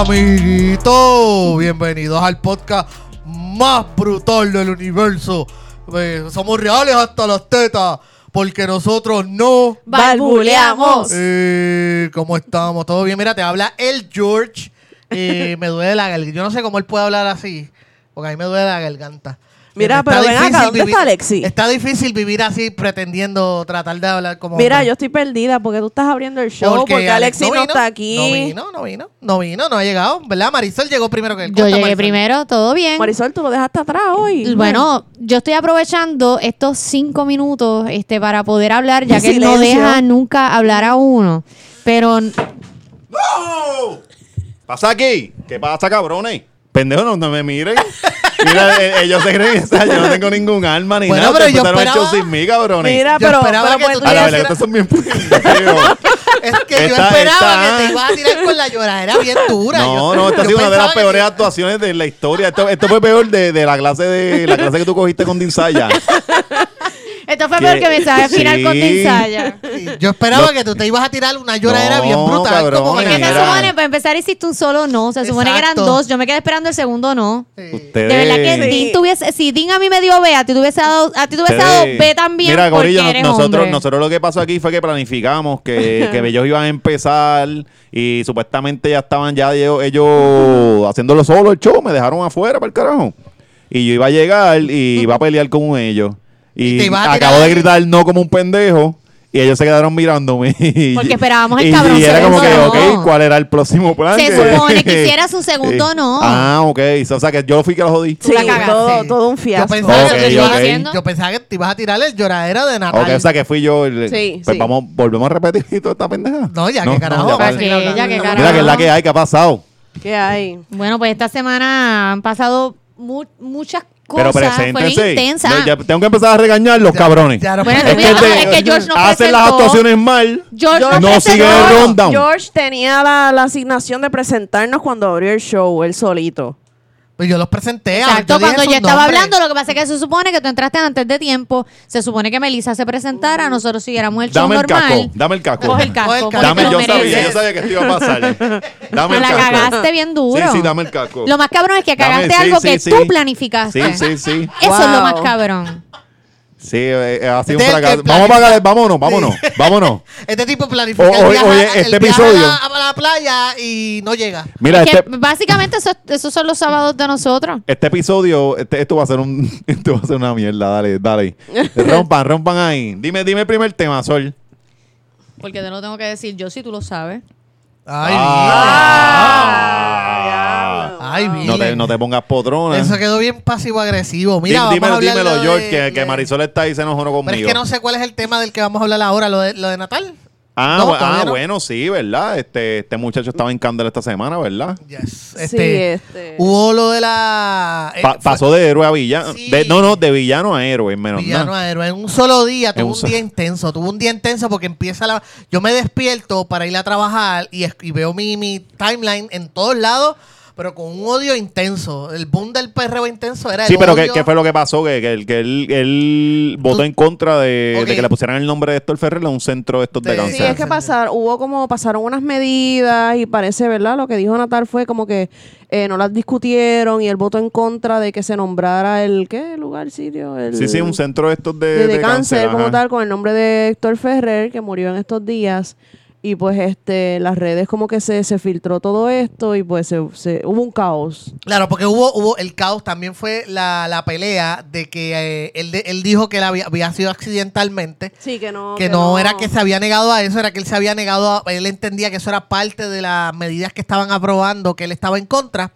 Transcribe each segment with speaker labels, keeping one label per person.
Speaker 1: Amiguitos, bienvenidos al podcast más brutal del universo. Eh, somos reales hasta las tetas, porque nosotros no...
Speaker 2: Balbuleamos.
Speaker 1: Eh, ¿Cómo estamos? ¿Todo bien? Mira, te habla el George. Eh, me duele la garganta. Yo no sé cómo él puede hablar así, porque a mí me duele la garganta.
Speaker 2: Mira,
Speaker 1: Está
Speaker 2: pero ven acá,
Speaker 1: difícil
Speaker 2: ¿dónde está Alexi?
Speaker 1: Está difícil vivir así pretendiendo tratar de hablar como...
Speaker 2: Mira,
Speaker 1: hombre.
Speaker 2: yo estoy perdida porque tú estás abriendo el show, porque, Alexi no,
Speaker 1: vino,
Speaker 2: está aquí.
Speaker 1: No vino, no vino, no vino, no ha llegado, ¿verdad? Marisol llegó primero que él.
Speaker 3: Yo llegué
Speaker 1: Marisol.
Speaker 3: primero, todo bien.
Speaker 2: Marisol, tú lo dejaste atrás hoy.
Speaker 3: Bueno, yo estoy aprovechando estos cinco minutos este, para poder hablar, ya que él no deja nunca hablar a uno. Pero
Speaker 4: ¡No! ¿Pasa aquí? ¿Qué pasa, cabrones? Pendejo, no, no me miren. Mira, eh, ellos se creen, o sea, yo no tengo ningún alma ni
Speaker 1: Bueno,
Speaker 4: nada.
Speaker 1: pero yo esperaba-
Speaker 4: sin mí, cabrones.
Speaker 2: Mira,
Speaker 1: Yo
Speaker 2: pero,
Speaker 1: esperaba
Speaker 2: pero
Speaker 1: que
Speaker 2: pues
Speaker 1: tú
Speaker 4: a la verdad, ustedes son bien.
Speaker 1: Es que yo
Speaker 4: Está-
Speaker 1: esperaba que te ibas a tirar con la lloradera bien dura.
Speaker 4: No,
Speaker 1: Yo-
Speaker 4: no, esta ha
Speaker 1: yo
Speaker 4: sido una de las
Speaker 1: que
Speaker 4: peores actuaciones de la historia. Esto, esto fue peor de, de la clase de la clase que tú cogiste con Dinsaya.
Speaker 3: esto fue peor que me sabe final
Speaker 4: Sí.
Speaker 3: con Dinsaya.
Speaker 1: Sí, Yo esperaba
Speaker 4: Lo-
Speaker 1: que tú te ibas a tirar una lloradera
Speaker 4: No,
Speaker 1: bien brutal.
Speaker 4: cabrón,
Speaker 1: como que
Speaker 3: se supone, para empezar, hiciste un solo no. Se supone que eran
Speaker 1: Exacto.
Speaker 3: dos. Yo me quedé esperando el segundo no.
Speaker 1: Sí.
Speaker 4: Ustedes.
Speaker 3: De verdad que
Speaker 2: Sí.
Speaker 3: Dean tuviese, si Dean a mí me dio B, a ti te hubiese dado, a ti te hubiese dado B también
Speaker 4: Mira, Corillo, nosotros,
Speaker 3: hombre.
Speaker 4: nosotros lo que pasó aquí fue que planificamos que, que ellos iban a empezar y supuestamente ya estaban ya ellos, ellos haciéndolo solo el show, me dejaron afuera para el carajo. Y yo iba a llegar y iba a pelear con ellos.
Speaker 1: Y
Speaker 4: Y acabo de gritar no como un pendejo. Y ellos se quedaron mirándome. Y-
Speaker 3: Porque esperábamos el
Speaker 4: y,
Speaker 3: cabrón
Speaker 4: Y era como que,
Speaker 3: segundo no.
Speaker 4: ok, ¿cuál era el próximo plan?
Speaker 3: Se supone que hicieras un segundo
Speaker 4: Sí.
Speaker 3: no.
Speaker 4: Ah, ok. O sea que yo fui que lo jodí.
Speaker 2: Sí, todo, todo un
Speaker 1: Yo
Speaker 2: fiasco.
Speaker 1: pensaba, que yo pensaba que te ibas a tirar el lloradera de Natal.
Speaker 4: Ok, o sea que fui yo. el-
Speaker 2: Sí,
Speaker 4: pues
Speaker 2: sí.
Speaker 4: vamos, volvemos a repetir toda esta pendeja.
Speaker 1: No, ya que carajo,
Speaker 4: ya
Speaker 1: para
Speaker 4: va.
Speaker 3: que- ya que carajo.
Speaker 4: Mira que es la que hay, que ha pasado.
Speaker 2: ¿Qué hay?
Speaker 3: Bueno, pues esta semana han pasado mu- muchas
Speaker 4: Pero
Speaker 3: cosas. Fue
Speaker 4: preséntense.
Speaker 3: intensa.
Speaker 4: No, ya tengo que empezar a regañar los
Speaker 1: Ya-
Speaker 4: cabrones.
Speaker 1: ya no
Speaker 3: Bueno,
Speaker 4: te-
Speaker 3: es que George no
Speaker 4: hacen las actuaciones mal.
Speaker 3: George
Speaker 2: George
Speaker 4: no
Speaker 3: presentó.
Speaker 4: siguen el rundown.
Speaker 2: George tenía la, la asignación de presentarnos cuando abrió el show, él solito.
Speaker 1: Pues yo los presenté.
Speaker 3: Exacto,
Speaker 1: dije
Speaker 3: cuando yo estaba
Speaker 1: nombres.
Speaker 3: hablando, lo que pasa es que se supone que tú entraste antes de tiempo, se supone que Melissa se presentara, nosotros siguiéramos el show
Speaker 4: Dame el
Speaker 3: normal.
Speaker 4: casco, dame el casco.
Speaker 3: Coge el casco.
Speaker 4: Dame, yo sabía, yo sabía que esto iba a pasar. Dame
Speaker 3: Me
Speaker 4: el
Speaker 3: la
Speaker 4: casco.
Speaker 3: cagaste bien duro.
Speaker 4: Sí, sí, dame el casco.
Speaker 3: Lo más cabrón es que
Speaker 4: Dame,
Speaker 3: cagaste
Speaker 4: sí,
Speaker 3: algo
Speaker 4: sí,
Speaker 3: que
Speaker 4: sí.
Speaker 3: tú planificaste.
Speaker 4: Sí, sí, sí.
Speaker 3: Eso es lo más cabrón.
Speaker 4: Sí, eh, eh, ha sido
Speaker 1: Este
Speaker 4: un
Speaker 1: es el
Speaker 4: fracaso.
Speaker 1: que
Speaker 4: Vamos a pagar, vámonos, vámonos, vámonos.
Speaker 1: Este tipo planifica
Speaker 4: O-
Speaker 1: el
Speaker 4: oye,
Speaker 1: viaje,
Speaker 4: oye,
Speaker 1: el
Speaker 4: este
Speaker 1: viaje
Speaker 4: episodio-
Speaker 1: a, la, a la playa y no llega.
Speaker 4: Mira,
Speaker 3: Es que
Speaker 4: este,
Speaker 3: básicamente eso- esos son los sábados de nosotros.
Speaker 4: este episodio, este- esto va a ser un, esto va a ser una mierda. Dale, dale. Rompan, rompan ahí. Dime, dime el primer tema, Sol.
Speaker 3: Porque te lo tengo que decir yo si tú lo sabes.
Speaker 1: Ay,
Speaker 4: Ah.
Speaker 1: Ay,
Speaker 4: No te, no te pongas potrona.
Speaker 1: Eso quedó bien pasivo-agresivo. Mira,
Speaker 4: Dí- dímelo, dímelo,
Speaker 1: de-
Speaker 4: George, que,
Speaker 1: de-
Speaker 4: que Marisol está ahí y se enojó conmigo.
Speaker 1: Pero es que no sé cuál es el tema del que vamos a hablar ahora, lo de, lo de Natal.
Speaker 4: Ah,
Speaker 1: No,
Speaker 4: ah,
Speaker 1: no.
Speaker 4: bueno, sí, ¿verdad? Este, este muchacho estaba en Candela esta semana, ¿verdad?
Speaker 1: Yes.
Speaker 2: Sí,
Speaker 1: Este,
Speaker 2: este.
Speaker 1: Hubo lo de la... eh,
Speaker 4: Pa-
Speaker 1: fue-
Speaker 4: pasó de héroe a villano.
Speaker 1: Sí.
Speaker 4: De- no, no, de villano a héroe, menos
Speaker 1: Villano
Speaker 4: nada.
Speaker 1: a héroe. En un solo día, tuvo
Speaker 4: un
Speaker 1: día intenso. Tuvo un día intenso porque empieza la. Yo me despierto para ir a trabajar y, y veo mi, mi timeline en todos lados, pero con un odio intenso. El boom del perreo intenso era
Speaker 4: Sí,
Speaker 1: el
Speaker 4: pero ¿qué,
Speaker 1: odio.
Speaker 4: qué fue lo que pasó? Que, que, que él, él votó
Speaker 1: Tú-
Speaker 4: en contra de, que le pusieran el nombre de Héctor Ferrer a un centro de estos de
Speaker 1: De-
Speaker 2: Sí,
Speaker 4: cáncer.
Speaker 2: es que pasar, hubo como, pasaron unas medidas y parece, ¿verdad? Lo que dijo Natal fue como que eh, no las discutieron y él votó en contra de que se nombrara el, ¿qué lugar, sitio? El,
Speaker 4: Sí, sí, un centro de estos de,
Speaker 2: de, de
Speaker 4: de
Speaker 2: cáncer, como tal, con el nombre de Héctor Ferrer, que murió en estos días. Y pues este las redes como que se, se filtró todo esto y pues se, se- hubo un caos.
Speaker 1: Claro, porque hubo, hubo el caos, también fue la, la pelea de que eh, él, de- él dijo que él había, había sido accidentalmente.
Speaker 2: Sí, que no.
Speaker 1: Que no, era que se había negado a eso, era que él se había negado a, él entendía que eso era parte de las medidas que estaban aprobando, que él estaba en contra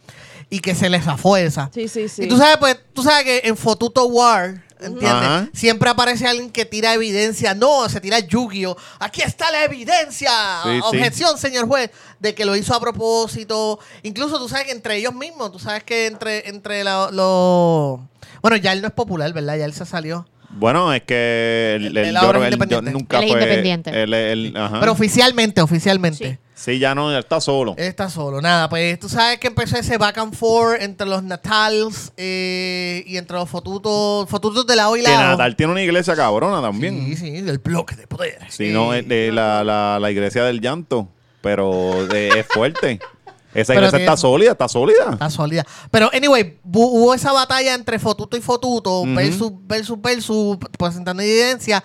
Speaker 1: y que se le zafó esa.
Speaker 2: Sí, sí, sí.
Speaker 1: Y tú sabes, pues, tú sabes que en Fotuto War, ¿entiendes?
Speaker 4: Ajá.
Speaker 1: Siempre aparece alguien que tira evidencia. No, se tira Yu-Gi-Oh! Aquí está la evidencia.
Speaker 4: Sí, sí.
Speaker 1: Objeción, señor juez, de que lo hizo a propósito. Incluso tú sabes que entre ellos mismos, tú sabes que entre, entre los... Bueno, ya él no es popular, ¿verdad? Ya él se salió.
Speaker 4: Bueno, es que él-
Speaker 1: él
Speaker 4: yo
Speaker 1: ahora es independiente.
Speaker 4: nunca
Speaker 3: Él es
Speaker 4: fue.
Speaker 3: independiente.
Speaker 4: él- él- ajá.
Speaker 1: Pero oficialmente, oficialmente.
Speaker 4: sí, ya no, él está solo.
Speaker 1: Él está solo. Nada, pues tú sabes que empezó ese back and forth entre los Natals eh, y entre los fotutos, fotutos de la O y
Speaker 4: Que
Speaker 1: la O.
Speaker 4: Natal tiene una iglesia cabrona también.
Speaker 1: Sí, sí, del bloque de poder.
Speaker 4: Si no,
Speaker 1: Eh,
Speaker 4: es de la, la, la iglesia del llanto. Pero de- es fuerte. Esa iglesia
Speaker 1: tiene-
Speaker 4: está sólida, está sólida.
Speaker 1: Está sólida. Pero, anyway, bu- hubo esa batalla entre Fotuto y Fotuto, versus, versus, versus, presentando evidencia.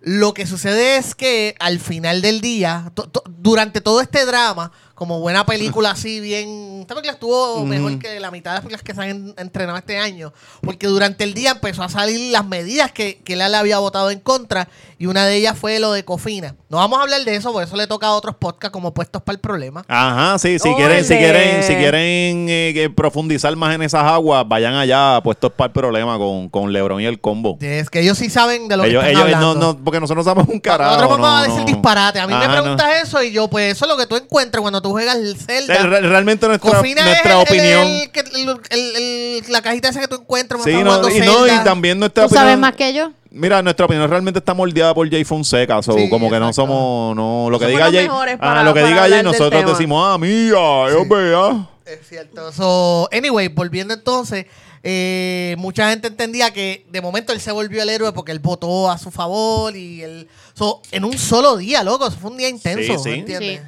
Speaker 1: Lo que sucede es que al final del día, to- to- durante todo este drama, como buena película así, bien. Esta película estuvo mejor que la mitad de las películas que se han en- entrenado este año. Porque durante el día empezó a salir las medidas que, que él le había votado en contra. Y una de ellas fue lo de Cofina. No vamos a hablar de eso, porque eso le toca a otros podcasts como puestos para el problema.
Speaker 4: Ajá, sí, si
Speaker 2: Ole.
Speaker 4: quieren, si quieren, si quieren eh, que profundizar más en esas aguas, vayan allá puestos para el problema con, con Lebron y el combo.
Speaker 1: Es que ellos sí saben de lo que
Speaker 4: Ellos,
Speaker 1: están
Speaker 4: ellos no,
Speaker 1: hablando.
Speaker 4: no, porque nosotros no sabemos un carajo.
Speaker 1: Nosotros vamos
Speaker 4: no,
Speaker 1: a decir
Speaker 4: no.
Speaker 1: disparate. A mí me
Speaker 4: Ajá,
Speaker 1: preguntas eso y yo, pues eso es lo que tú encuentras cuando tú juegas el
Speaker 4: Eh,
Speaker 1: Zelda.
Speaker 4: re- realmente nuestra,
Speaker 1: Cofina
Speaker 4: nuestra
Speaker 1: es
Speaker 4: opinión.
Speaker 1: el- que- el- el- el- la cajita esa que tú encuentras
Speaker 4: sí, no, y, no, y también nuestra
Speaker 3: ¿Tú sabes
Speaker 4: opinión.
Speaker 3: más que yo?
Speaker 4: Mira, nuestra opinión realmente está moldeada por Jay Fonseca, so,
Speaker 1: Sí,
Speaker 4: como que no somos, no, lo que
Speaker 2: Somos
Speaker 4: diga Jay,
Speaker 2: mejores
Speaker 4: ah,
Speaker 2: para-
Speaker 4: lo que diga Jay, nosotros
Speaker 2: tema.
Speaker 4: decimos, ah, mira, yo vea.
Speaker 1: Es cierto. So, anyway, volviendo entonces, eh, mucha gente entendía que de momento él se volvió el héroe porque él votó a su favor y él... So, en un solo día, loco, eso fue un día intenso,
Speaker 4: Sí, sí.
Speaker 1: ¿me entiendes?
Speaker 3: Sí.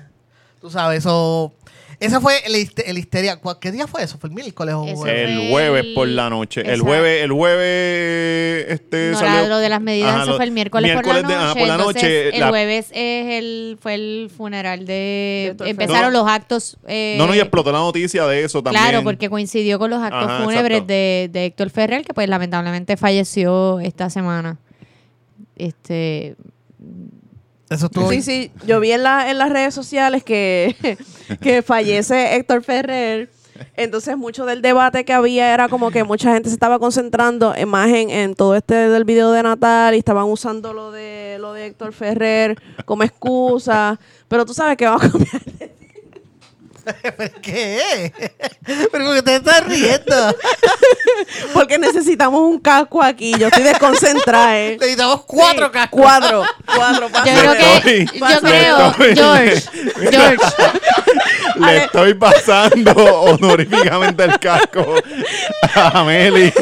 Speaker 1: Tú sabes, eso... Esa fue el, el histeria. ¿Cuál- ¿Qué día fue eso? ¿Fue el miércoles o
Speaker 3: Ese
Speaker 1: jueves?
Speaker 4: El jueves por la noche. El
Speaker 3: Exacto.
Speaker 4: jueves, el jueves, este
Speaker 3: No,
Speaker 4: salió-
Speaker 3: la- lo de las medidas
Speaker 4: Ajá,
Speaker 3: eso
Speaker 4: lo-
Speaker 3: fue el miércoles, por la
Speaker 4: de-
Speaker 3: noche.
Speaker 4: ajá, por la
Speaker 3: entonces,
Speaker 4: noche,
Speaker 3: el
Speaker 4: la-
Speaker 3: jueves es el, fue el funeral de... Empezaron los actos... eh,
Speaker 4: No, no, y explotó la noticia de eso también.
Speaker 3: Claro, porque coincidió con los actos
Speaker 4: Ajá,
Speaker 3: fúnebres
Speaker 4: exacto.
Speaker 3: de, de Héctor Ferrer, que pues lamentablemente falleció esta semana. Este,
Speaker 1: Eso.
Speaker 2: Sí, sí, yo vi en, la, en las redes sociales que, que fallece Héctor Ferrer. Entonces, mucho del debate que había era como que mucha gente se estaba concentrando en más en, en todo este del video de Natal y estaban usando lo de lo de Héctor Ferrer como excusa. Pero tú sabes que vamos a cambiar.
Speaker 1: ¿Pero qué? ¿Pero por qué te estás riendo?
Speaker 2: Porque necesitamos un casco aquí. Yo estoy desconcentrada. ¿eh?
Speaker 1: Necesitamos cuatro
Speaker 2: Sí,
Speaker 1: cascos.
Speaker 2: Cuatro. Cuatro.
Speaker 3: yo creo que,
Speaker 4: estoy-
Speaker 3: yo creo,
Speaker 4: estoy-
Speaker 3: George, George,
Speaker 4: Le estoy pasando honoríficamente el casco a Meli.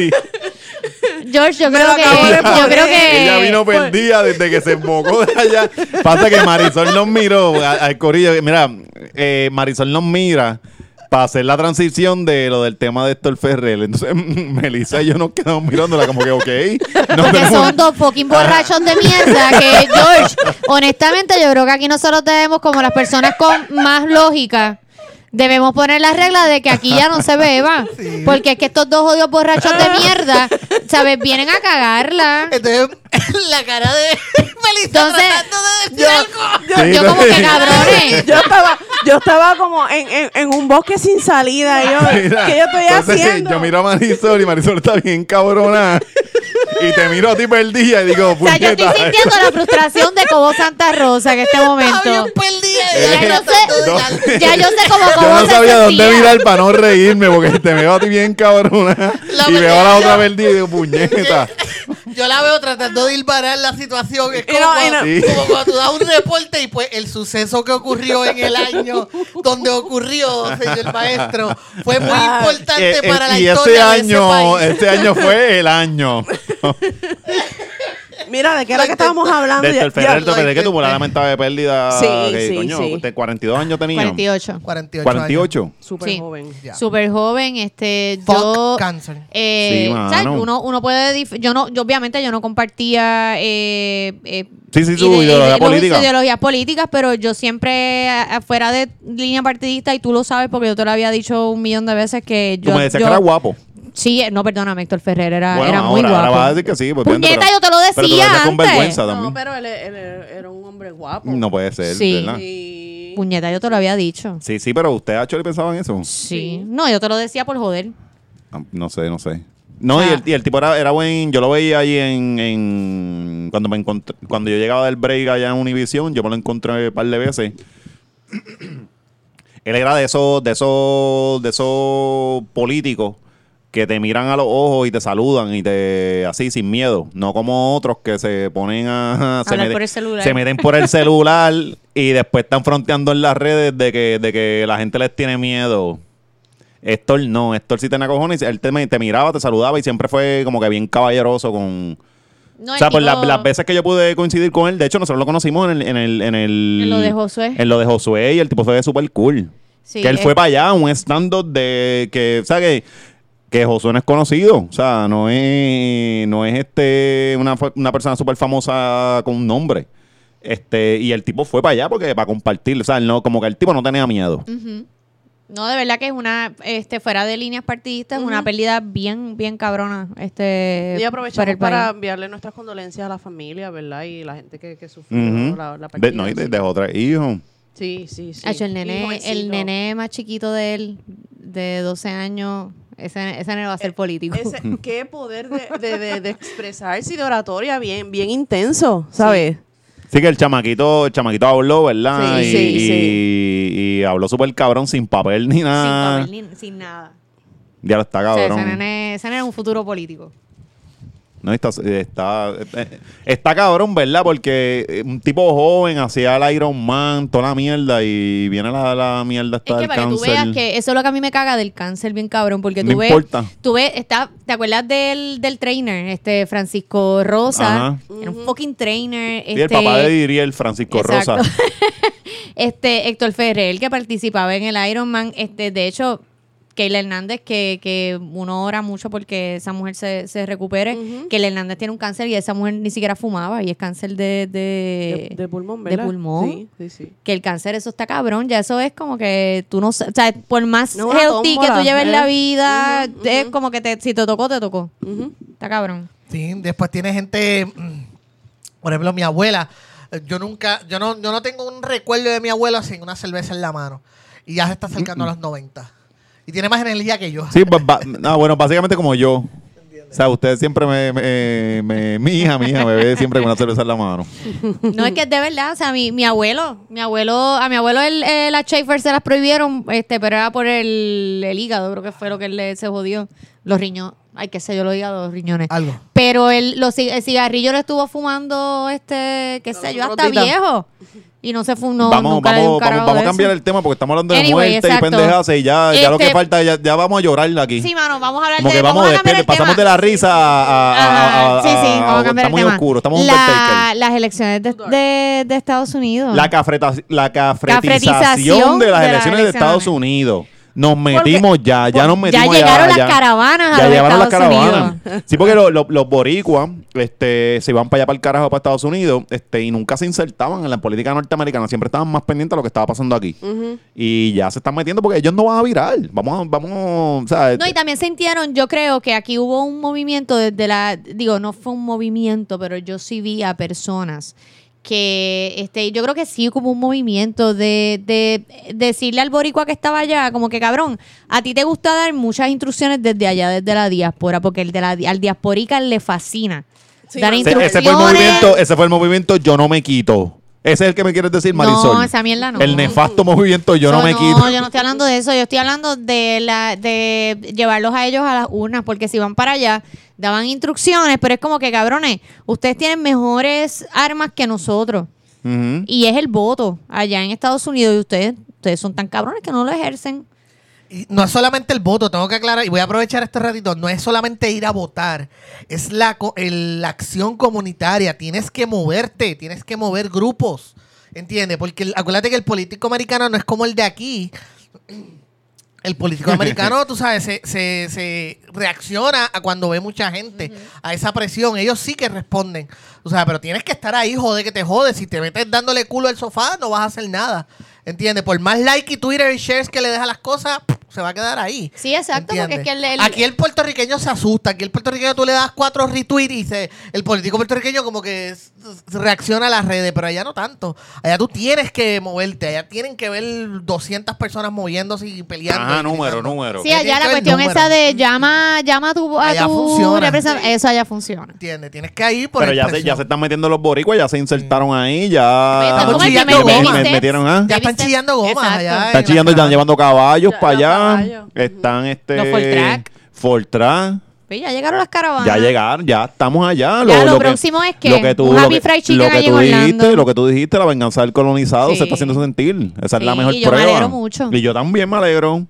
Speaker 3: George, yo creo que, yo creo que,
Speaker 4: Ella vino perdida desde que se embocó de allá. Pasa que Marisol nos miró a- al corillo. Mira, eh, Marisol nos mira para hacer la transición de lo del tema de Héctor Ferrer. Entonces, Melissa y yo nos quedamos mirándola como que, ok. No
Speaker 3: porque
Speaker 4: tenemos-
Speaker 3: son dos fucking borrachos de mierda que George, honestamente yo creo que aquí nosotros debemos como las personas con más lógica debemos poner la regla de que aquí ya no se beba, porque es que estos dos odios borrachos de mierda, ¿sabes? Vienen a cagarla.
Speaker 1: Entonces, la cara de Melissa
Speaker 3: Entonces,
Speaker 1: tratando de decir algo.
Speaker 2: Yo,
Speaker 4: Sí,
Speaker 3: Yo como que cabrones.
Speaker 2: yo estaba, yo estaba como en, en, en un bosque sin salida. Yo,
Speaker 4: Mira,
Speaker 2: ¿Qué yo estoy
Speaker 4: entonces,
Speaker 2: haciendo?
Speaker 4: Yo miro a Marisol y Marisol está bien cabrona. y te miro a ti perdida y digo,
Speaker 3: O sea, yo estoy sintiendo la frustración de Cobo Santa Rosa en este momento.
Speaker 1: perdida.
Speaker 3: Ya
Speaker 4: no.
Speaker 3: Ya yo sé cómo
Speaker 4: Yo no sabía dónde mirar para no reírme porque te veo a ti bien cabrona
Speaker 1: La
Speaker 4: y veo a la otra perdida y digo, puñeta.
Speaker 1: Yo la veo tratando de ilvarar la situación. Es
Speaker 2: Y
Speaker 1: como,
Speaker 2: no, y
Speaker 1: cuando,
Speaker 4: no. Sí.
Speaker 1: como cuando tú das un reporte y pues el suceso que ocurrió en el año donde ocurrió, señor maestro, fue muy
Speaker 2: Ah,
Speaker 1: importante
Speaker 4: Eh, eh,
Speaker 1: para la
Speaker 4: y ese
Speaker 1: historia de
Speaker 4: año,
Speaker 1: ese país.
Speaker 4: este año fue el año.
Speaker 2: Mira, ¿de qué era que estábamos hablando?
Speaker 4: De
Speaker 2: Ya-
Speaker 4: Héctor Ferrer, Ferrer, que tuvo la lamentable pérdida.
Speaker 2: Sí,
Speaker 4: que,
Speaker 2: sí,
Speaker 4: coño,
Speaker 2: sí.
Speaker 4: de 42 años tenía.
Speaker 3: 48.
Speaker 1: 48.
Speaker 4: 48.
Speaker 2: Súper
Speaker 3: Sí.
Speaker 2: joven.
Speaker 1: Ya.
Speaker 3: Súper joven, este,
Speaker 1: Fuck
Speaker 3: yo...
Speaker 1: cancer.
Speaker 3: Eh,
Speaker 4: Sí.
Speaker 3: ¿sabes? Uno, uno puede... Yo no, yo obviamente yo no compartía... Eh, eh,
Speaker 4: Sí, sí, su
Speaker 3: ide-
Speaker 4: ideología política.
Speaker 3: ideologías políticas, pero yo siempre, afuera de línea partidista, y tú lo sabes porque yo te lo había dicho un millón de veces que
Speaker 4: Tú
Speaker 3: yo...
Speaker 4: me decías
Speaker 3: yo-
Speaker 4: que era guapo.
Speaker 3: Sí, eh, no, perdóname, Héctor Ferrer era,
Speaker 4: Bueno,
Speaker 3: era muy
Speaker 4: ahora,
Speaker 3: guapo.
Speaker 4: ahora vas a decir que sí. pues,
Speaker 3: Puñeta,
Speaker 4: pero-
Speaker 3: yo te lo
Speaker 4: pero tú lo
Speaker 3: decía
Speaker 4: decías con
Speaker 3: antes.
Speaker 4: vergüenza
Speaker 2: No,
Speaker 4: también.
Speaker 2: pero él, él era un hombre guapo.
Speaker 4: No puede ser,
Speaker 3: Sí.
Speaker 4: ¿verdad?
Speaker 2: Sí.
Speaker 3: Puñeta, yo te lo había dicho.
Speaker 4: Sí, sí, pero usted, Acholi, pensaba en eso.
Speaker 3: Sí. No, yo te lo decía por joder.
Speaker 4: Ah, No sé, no sé. No, y,
Speaker 3: Ah.
Speaker 4: el, y el tipo era, era buen. Yo lo veía ahí en. en- cuando me encontré, cuando yo llegaba del break allá en Univision, yo me lo encontré un par de veces. Él era de esos, de esos, de esos políticos que te miran a los ojos y te saludan y te así sin miedo. No como otros que se ponen a. se meten-
Speaker 3: por el celular.
Speaker 4: Se meten por el celular y después están fronteando en las redes de que, de que la gente les tiene miedo. Héctor no, Héctor sí tenía cojones. Él te, te miraba, te saludaba y siempre fue como que bien caballeroso con.
Speaker 3: No,
Speaker 4: o sea, por
Speaker 3: tipo-
Speaker 4: las, las veces que yo pude coincidir con él, de hecho, nosotros lo conocimos en el. En, el, en, el,
Speaker 3: En lo de Josué.
Speaker 4: En lo de Josué y el tipo fue súper cool.
Speaker 3: Sí,
Speaker 4: que él
Speaker 3: eh.
Speaker 4: fue para allá, un stand-up de que, o sea, que, que Josué no es conocido. O sea, no es, no es este una, una persona súper famosa con un nombre. Este, y el tipo fue para allá porque para compartir. O sea, no, como que el tipo no tenía miedo.
Speaker 3: Ujú. No, de verdad que es una, este, fuera de líneas partidistas, es una pérdida bien, bien cabrona, este,
Speaker 2: Y aprovechamos
Speaker 3: para el
Speaker 2: enviarle nuestras condolencias a la familia, ¿verdad? Y la gente que, que sufrió la, la
Speaker 4: De-
Speaker 2: pérdida.
Speaker 4: no, y de- dejó tres hijos.
Speaker 2: Sí, sí, sí.
Speaker 3: Hacho, el nene, el nene más chiquito de él, de 12 años, ese, ese nene va a ser político.
Speaker 2: Ese- qué poder de, de, de, de expresarse y de oratoria bien, bien intenso, ¿sabes?
Speaker 4: Sí que el chamaquito, el chamaquito habló, ¿verdad?
Speaker 2: Sí,
Speaker 4: y,
Speaker 2: sí,
Speaker 4: y-
Speaker 2: sí.
Speaker 4: y habló súper cabrón, sin papel ni
Speaker 3: sin
Speaker 4: nada.
Speaker 3: papel ni- sin nada.
Speaker 4: Ya lo está
Speaker 3: O sea,
Speaker 4: cabrón.
Speaker 3: ese, nene, ese nene es un futuro político.
Speaker 4: No, está, está, está cabrón, ¿verdad? Porque eh, un tipo joven hacía el Iron Man, toda la mierda, y viene la, la mierda
Speaker 3: Es
Speaker 4: esta
Speaker 3: que para que tú
Speaker 4: cáncer.
Speaker 3: veas que eso es lo que a mí me caga del cáncer, bien cabrón, porque
Speaker 4: No
Speaker 3: tú ves,
Speaker 4: importa.
Speaker 3: tú ves, está, ¿te acuerdas del, del trainer, este Francisco Rosa?
Speaker 4: Ajá.
Speaker 3: Era un fucking trainer.
Speaker 4: Sí, el
Speaker 3: este,
Speaker 4: papá de Diriel, Francisco
Speaker 3: Exacto.
Speaker 4: Rosa.
Speaker 3: este Héctor Ferrer, que participaba en el Ironman, este, de hecho, Keila Hernández, que, que uno ora mucho porque esa mujer se, se recupere.
Speaker 2: Ujú.
Speaker 3: Keila Hernández tiene un cáncer y esa mujer ni siquiera fumaba y es cáncer de, de,
Speaker 2: De, de pulmón,
Speaker 3: de
Speaker 2: ¿verdad?
Speaker 3: pulmón.
Speaker 2: Sí, sí, sí.
Speaker 3: que el cáncer, eso está cabrón, ya eso es como que tú no o sea, por más
Speaker 2: No,
Speaker 3: healthy que tú lleves
Speaker 2: ¿eh?
Speaker 3: la vida,
Speaker 2: Ujú,
Speaker 3: es como que te, si te tocó, te tocó. Está cabrón.
Speaker 1: Sí, después tiene gente, mm, por ejemplo, mi abuela. eh, Yo nunca, yo no, yo no tengo un recuerdo de mi abuela sin una cerveza en la mano. Y ya se está acercando a los 90. Y tiene más energía que yo.
Speaker 4: Sí, no, bueno, básicamente como yo. O sea, usted siempre me, me, me- mi hija, mi hija me ve siempre con una cerveza en la mano.
Speaker 3: No es que es de verdad, o sea, mi, mi abuelo, mi abuelo, a mi abuelo el, eh, las Schaefer se las prohibieron, este, pero era por el, el hígado, creo que fue lo que él le, se jodió. Los riñones, ay, qué sé yo, los hígados, los riñones.
Speaker 1: Algo.
Speaker 3: Pero el, los, el cigarrillo lo estuvo fumando, este, qué sé yo, hasta viejo. Y no se fumó,
Speaker 4: vamos
Speaker 3: nunca le dio
Speaker 4: vamos,
Speaker 3: un carajo
Speaker 4: vamos, vamos a cambiar
Speaker 3: eso.
Speaker 4: el tema porque estamos hablando de
Speaker 3: Anyway,
Speaker 4: muerte
Speaker 3: exacto.
Speaker 4: y pendejas y ya, ya lo que
Speaker 3: Este-
Speaker 4: falta, ya, ya vamos a llorar aquí.
Speaker 3: Sí, mano, vamos a hablar
Speaker 4: Como
Speaker 3: de
Speaker 4: que vamos,
Speaker 3: a
Speaker 4: de
Speaker 3: cambiar el
Speaker 4: pasamos
Speaker 3: tema.
Speaker 4: de la risa a, a- a- a-
Speaker 3: sí, sí,
Speaker 4: a-
Speaker 3: vamos a cambiar
Speaker 4: está muy
Speaker 3: el tema.
Speaker 4: oscuro, estamos un
Speaker 3: La-. Las elecciones de, de, de Estados Unidos.
Speaker 4: La, cafreta- la cafretización
Speaker 3: Cafretización
Speaker 4: de las
Speaker 3: de las
Speaker 4: elecciones de Estados. Unidos. Nos metimos ya, ya nos
Speaker 3: ya
Speaker 4: metimos ya.
Speaker 3: llegaron las
Speaker 4: ya.
Speaker 3: caravanas a
Speaker 4: Ya llegaron las caravanas.
Speaker 3: Unidos.
Speaker 4: Sí, porque lo- lo- los boricuas este, se iban para allá para el carajo, para Estados Unidos, este, y nunca se insertaban en la política norteamericana. Siempre estaban más pendientes de lo que estaba pasando aquí. Y ya se están metiendo porque ellos no van a virar. Vamos a, vamos, o sea,
Speaker 3: No, y también sintieron, yo creo que aquí hubo un movimiento desde la, digo, no fue un movimiento, pero yo sí vi a personas que, este, yo creo que sí como un movimiento de, de decirle al boricua que estaba allá, como que cabrón, a ti te gusta dar muchas instrucciones desde allá, desde la diáspora, porque el de la, al diasporica le fascina
Speaker 2: Sí,
Speaker 3: dar instrucciones.
Speaker 4: ese fue el movimiento, ese fue el movimiento Yo no me quito. Ese es el que me quieres decir, Marisol.
Speaker 3: No, esa mierda no.
Speaker 4: El nefasto movimiento Yo no, me
Speaker 3: no,
Speaker 4: quito.
Speaker 3: yo no estoy hablando de eso, yo estoy hablando de la de llevarlos a ellos a las urnas, porque si van para allá, daban instrucciones, pero es como que cabrones, ustedes tienen mejores armas que nosotros. Y es el voto allá en Estados Unidos y ustedes, ustedes son tan cabrones que no lo ejercen.
Speaker 1: Y no es solamente el voto, tengo que aclarar, y voy a aprovechar este ratito, no es solamente ir a votar, es la, el- la acción comunitaria, tienes que moverte, tienes que mover grupos, ¿entiendes? Porque el- acuérdate que el político americano no es como el de aquí. El político americano, tú sabes, se, se, se reacciona a cuando ve mucha gente, a esa presión. Ellos sí que responden. O sea, pero tienes que estar ahí, joder, que te jodes. Si te metes dándole culo al sofá, no vas a hacer nada. ¿Entiendes? Por más like y Twitter y shares que le deja las cosas, se va a quedar ahí.
Speaker 3: Sí, exacto, porque
Speaker 1: ¿Entiendes?
Speaker 3: es que el- el-
Speaker 1: Aquí el puertorriqueño se asusta. Aquí el puertorriqueño tú le das cuatro retweets y se, el político puertorriqueño como que reacciona a las redes, pero allá no tanto. Allá tú tienes que moverte. Allá tienen que ver 200 personas moviéndose y peleando.
Speaker 4: Ajá,
Speaker 1: y
Speaker 4: número, número.
Speaker 3: Sí, allá la cuestión
Speaker 1: número.
Speaker 3: esa de llama, llama a tu, a
Speaker 1: Allá
Speaker 3: tu
Speaker 1: funciona.
Speaker 3: representante, eso allá funciona.
Speaker 1: ¿Entiendes? Tienes que ir por
Speaker 4: Pero ya se, ya se están metiendo los boricuas, ya se insertaron ahí,
Speaker 3: Oye,
Speaker 4: ya.
Speaker 1: el
Speaker 4: Me- me- metieron, ¿ah?
Speaker 1: Ya están chillando gomas allá.
Speaker 4: Están
Speaker 1: la
Speaker 4: chillando, están llevando caballos para allá. Están este.
Speaker 3: Los Fortrack.
Speaker 4: Fortrack.
Speaker 3: Pues ya llegaron las caravanas.
Speaker 4: Ya llegaron, ya estamos allá.
Speaker 3: Ya, lo
Speaker 4: que-
Speaker 3: próximo es que
Speaker 4: lo que tú,
Speaker 3: un
Speaker 4: lo
Speaker 3: Happy
Speaker 4: que-
Speaker 3: Fried Chicken
Speaker 4: lo que
Speaker 3: allí
Speaker 4: tú dijiste, lo que tú dijiste, la venganza del colonizado
Speaker 3: Sí.
Speaker 4: se está haciendo sentir. Esa es la mejor
Speaker 3: yo me
Speaker 4: prueba.
Speaker 3: alegro mucho.
Speaker 4: Y yo también me alegro.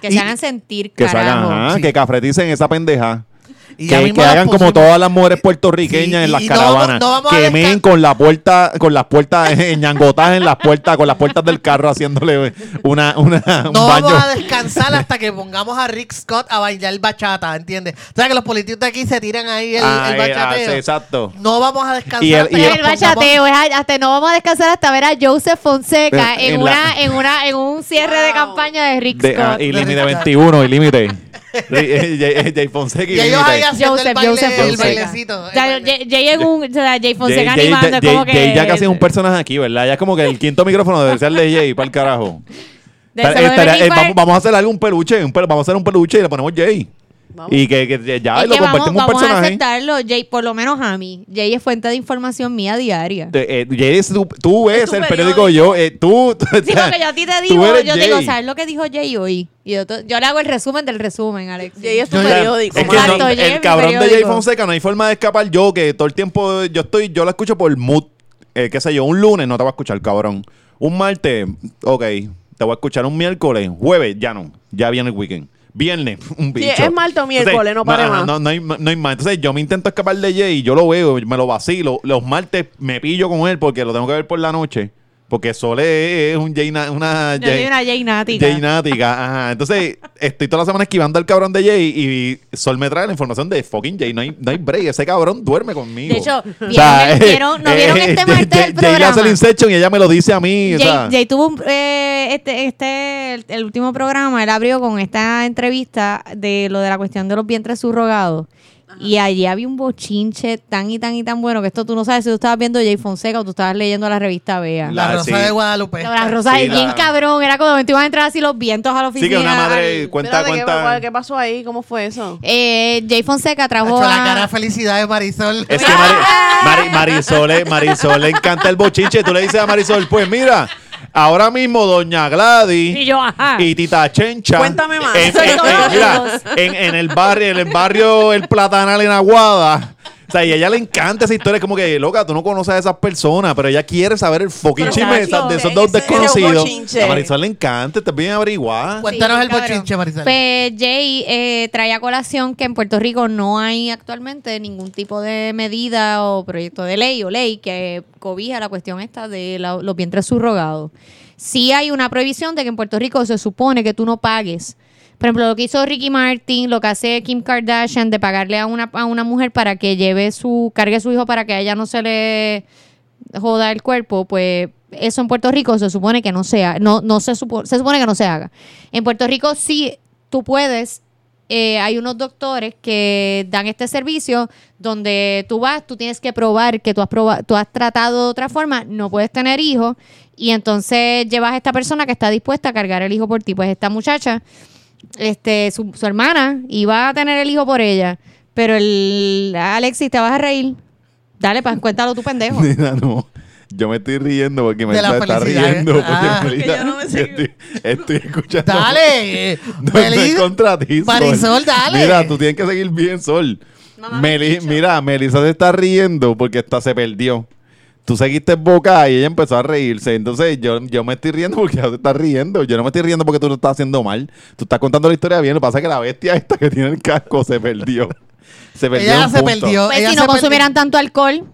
Speaker 3: Que
Speaker 1: Y-
Speaker 3: se hagan sentir,
Speaker 4: Que se hagan, ajá,
Speaker 1: Sí.
Speaker 4: que cafreticen esa pendeja.
Speaker 1: Y
Speaker 4: Que, hagan como todas las mujeres puertorriqueñas
Speaker 1: Sí,
Speaker 4: en
Speaker 1: y-
Speaker 4: las
Speaker 1: y no
Speaker 4: caravanas.
Speaker 1: no
Speaker 4: Quemen con la puerta, con las puertas ñangotadas en las puertas, con las puertas del carro haciéndole una, una, un
Speaker 1: No
Speaker 4: baño.
Speaker 1: vamos a descansar hasta que pongamos a Rick Scott a bailar bachata, ¿entiendes? O sea que los políticos de aquí se tiran ahí el,
Speaker 4: Ah,
Speaker 1: el
Speaker 4: eh, ah,
Speaker 1: bachateo.
Speaker 4: sí, exacto.
Speaker 1: No vamos a descansar
Speaker 4: Y el-
Speaker 1: hasta
Speaker 4: y
Speaker 1: que
Speaker 4: el-
Speaker 3: el bachateo, es hasta no vamos a descansar hasta ver a Joseph Fonseca
Speaker 4: En
Speaker 3: en,
Speaker 4: la-
Speaker 3: una, en una, en un cierre de campaña de Rick
Speaker 4: De- ah,
Speaker 3: Scott.
Speaker 4: y
Speaker 1: De
Speaker 4: límite
Speaker 1: Rick
Speaker 4: 21, y límite. Jay Fonseca y
Speaker 1: ellos ahí
Speaker 4: límite.
Speaker 1: haciendo el baile, bailecito.
Speaker 3: Jay, Jay en un, o sea, Jay Fonseca animando,
Speaker 4: Jay-
Speaker 3: como que...
Speaker 4: Ya casi es un personaje aquí, ¿verdad? Ya es como que el quinto micrófono debe ser de Jay, para el carajo. Estaría- estaría- eh, vamos, vamos a hacer algo, un peluche, un vamos a hacer un peluche y le ponemos Jay.
Speaker 2: Vamos.
Speaker 4: Y que, que ya
Speaker 3: Es
Speaker 4: lo
Speaker 3: que vamos,
Speaker 4: convertimos en un
Speaker 3: vamos a
Speaker 4: personaje.
Speaker 3: aceptarlo, Jay, por lo menos a mí. Jay es fuente de información mía diaria.
Speaker 4: Eh, eh, Jay, es tu- tú ves
Speaker 2: Es tu
Speaker 4: el periódico yo, eh, tú, tú-
Speaker 3: Sí, porque yo a ti te digo,
Speaker 4: eres
Speaker 3: yo te digo,
Speaker 4: Jay.
Speaker 3: ¿sabes lo que dijo Jay hoy? Y yo, yo le hago el resumen del resumen, Alex.
Speaker 2: Jay es tu periódico.
Speaker 4: Es que
Speaker 3: Exacto,
Speaker 4: no-
Speaker 3: Jay
Speaker 4: el cabrón de Jay. Fonseca no hay forma de escapar yo, que todo el tiempo yo estoy, yo lo escucho por mood, eh, qué sé yo, un lunes no te voy a escuchar, cabrón. Un martes, ok, te voy a escuchar un miércoles, jueves, ya no, ya viene el weekend. Viernes, un bicho.
Speaker 2: es martes o miércoles, no pare
Speaker 4: ajá,
Speaker 2: más.
Speaker 4: No, no hay, no hay más. Entonces yo me intento escapar de Jay y yo lo veo, me lo vacilo. Los martes me pillo con él porque lo tengo que ver por la noche. Porque Sole es un Jay, na- una
Speaker 3: Yo soy una Jay nática.
Speaker 4: Jay Nática, ajá. Entonces, estoy toda la semana esquivando al cabrón de Jay y Sol me trae la información de fucking Jay. No hay, no hay break. Ese cabrón duerme conmigo.
Speaker 3: De hecho,
Speaker 4: O
Speaker 3: ¿vieron,
Speaker 4: sea,
Speaker 3: el- vieron- ¿no vieron este
Speaker 4: Jay-
Speaker 3: martes
Speaker 4: Jay-
Speaker 3: el
Speaker 4: Jay le hace el
Speaker 3: programa?
Speaker 4: Inception y ella me lo dice a mí. o sea.
Speaker 3: Jay, Jay tuvo un, eh, este, este, el, el último programa, él abrió con esta entrevista de lo de la cuestión de los vientres subrogados. Y allí había un bochinche tan y tan y tan bueno que esto tú no sabes si tú estabas viendo Jay Fonseca o tú estabas leyendo la revista Bea.
Speaker 1: La,
Speaker 4: La-
Speaker 1: Rosa
Speaker 4: sí.
Speaker 1: de Guadalupe.
Speaker 3: La Rosa
Speaker 4: Sí,
Speaker 3: es bien
Speaker 4: la-
Speaker 3: cabrón, era como te iban a entrar así los vientos a la
Speaker 4: Sí,
Speaker 3: oficina.
Speaker 4: que una madre
Speaker 3: al-
Speaker 4: cuenta,
Speaker 2: Espérate, ¿qué-
Speaker 4: cuenta.
Speaker 2: ¿Qué pasó ahí? ¿Cómo fue eso?
Speaker 3: Eh, Jay Fonseca trajo
Speaker 1: hecho la
Speaker 3: a-
Speaker 1: cara de felicidad de Marisol.
Speaker 4: Es que Mari- Mari- Marisol, le- Marisol le encanta el bochinche. Tú le dices a Marisol, pues mira, ahora mismo Doña Gladys
Speaker 3: Y yo, ajá.
Speaker 4: y Tita Chencha.
Speaker 2: Cuéntame más.
Speaker 4: En,
Speaker 3: Soy
Speaker 4: en-
Speaker 3: todos
Speaker 4: en- mira,
Speaker 3: amigos.
Speaker 4: en, en el barrio, en el barrio El Platanal en Aguada. O sea, y a ella le encanta esa historia. Es como que, loca, tú no conoces a esas personas, pero ella quiere saber el fucking
Speaker 3: Pero,
Speaker 4: chisme de, esas- de esos dos
Speaker 2: ese
Speaker 4: desconocidos.
Speaker 2: bochinche.
Speaker 4: A Marisol le encanta, está bien averiguada.
Speaker 1: Cuéntanos
Speaker 3: Sí,
Speaker 1: el
Speaker 3: cabrón.
Speaker 1: bochinche, Marisol.
Speaker 3: Pues Jay eh, trae a colación que en Puerto Rico no hay actualmente ningún tipo de medida o proyecto de ley o ley que cobija la cuestión esta de la- los vientres subrogados. Sí hay una prohibición de que en Puerto Rico se supone que tú no pagues. Por ejemplo, lo que hizo Ricky Martin, lo que hace Kim Kardashian de pagarle a una, a una mujer para que lleve su, cargue su hijo para que a ella no se le joda el cuerpo, pues eso en Puerto Rico se supone que no sea, no, no se, supo- se supone que no se haga. En Puerto Rico sí tú puedes, eh, hay unos doctores que dan este servicio donde tú vas, tú tienes que probar que tú has, proba- tú has tratado de otra forma, no puedes tener hijos y entonces llevas a esta persona que está dispuesta a cargar el hijo por ti. Pues esta muchacha, este, su, su hermana iba a tener el hijo por ella, pero el Alexis te vas a reír. Dale, pues cuéntalo tu pendejo.
Speaker 4: Nena, no. Yo me estoy riendo porque me está
Speaker 1: felicidad,
Speaker 4: riendo.
Speaker 1: ¿eh?
Speaker 4: Porque
Speaker 1: Ah.
Speaker 2: Yo no me sé
Speaker 4: estoy, estoy escuchando.
Speaker 1: Dale. eh,
Speaker 4: es
Speaker 1: Meli-
Speaker 4: contra ti, Sol.
Speaker 1: Marisol, dale.
Speaker 4: Mira, tú tienes que seguir bien, Sol. Meli- mira, Melissa se está riendo porque esta se perdió. Tú seguiste boca y ella empezó a reírse. Entonces yo, yo me estoy riendo porque ella se está riendo. Yo no me estoy riendo porque tú lo estás haciendo mal. Tú estás contando la historia bien. Lo que pasa es que la bestia esta que tiene el casco se perdió. Se perdió.
Speaker 1: Ella
Speaker 4: un
Speaker 1: se
Speaker 4: punto.
Speaker 1: perdió.
Speaker 3: Pues
Speaker 1: ella
Speaker 3: si
Speaker 1: se
Speaker 3: no
Speaker 1: perdió.
Speaker 3: consumieran tanto alcohol,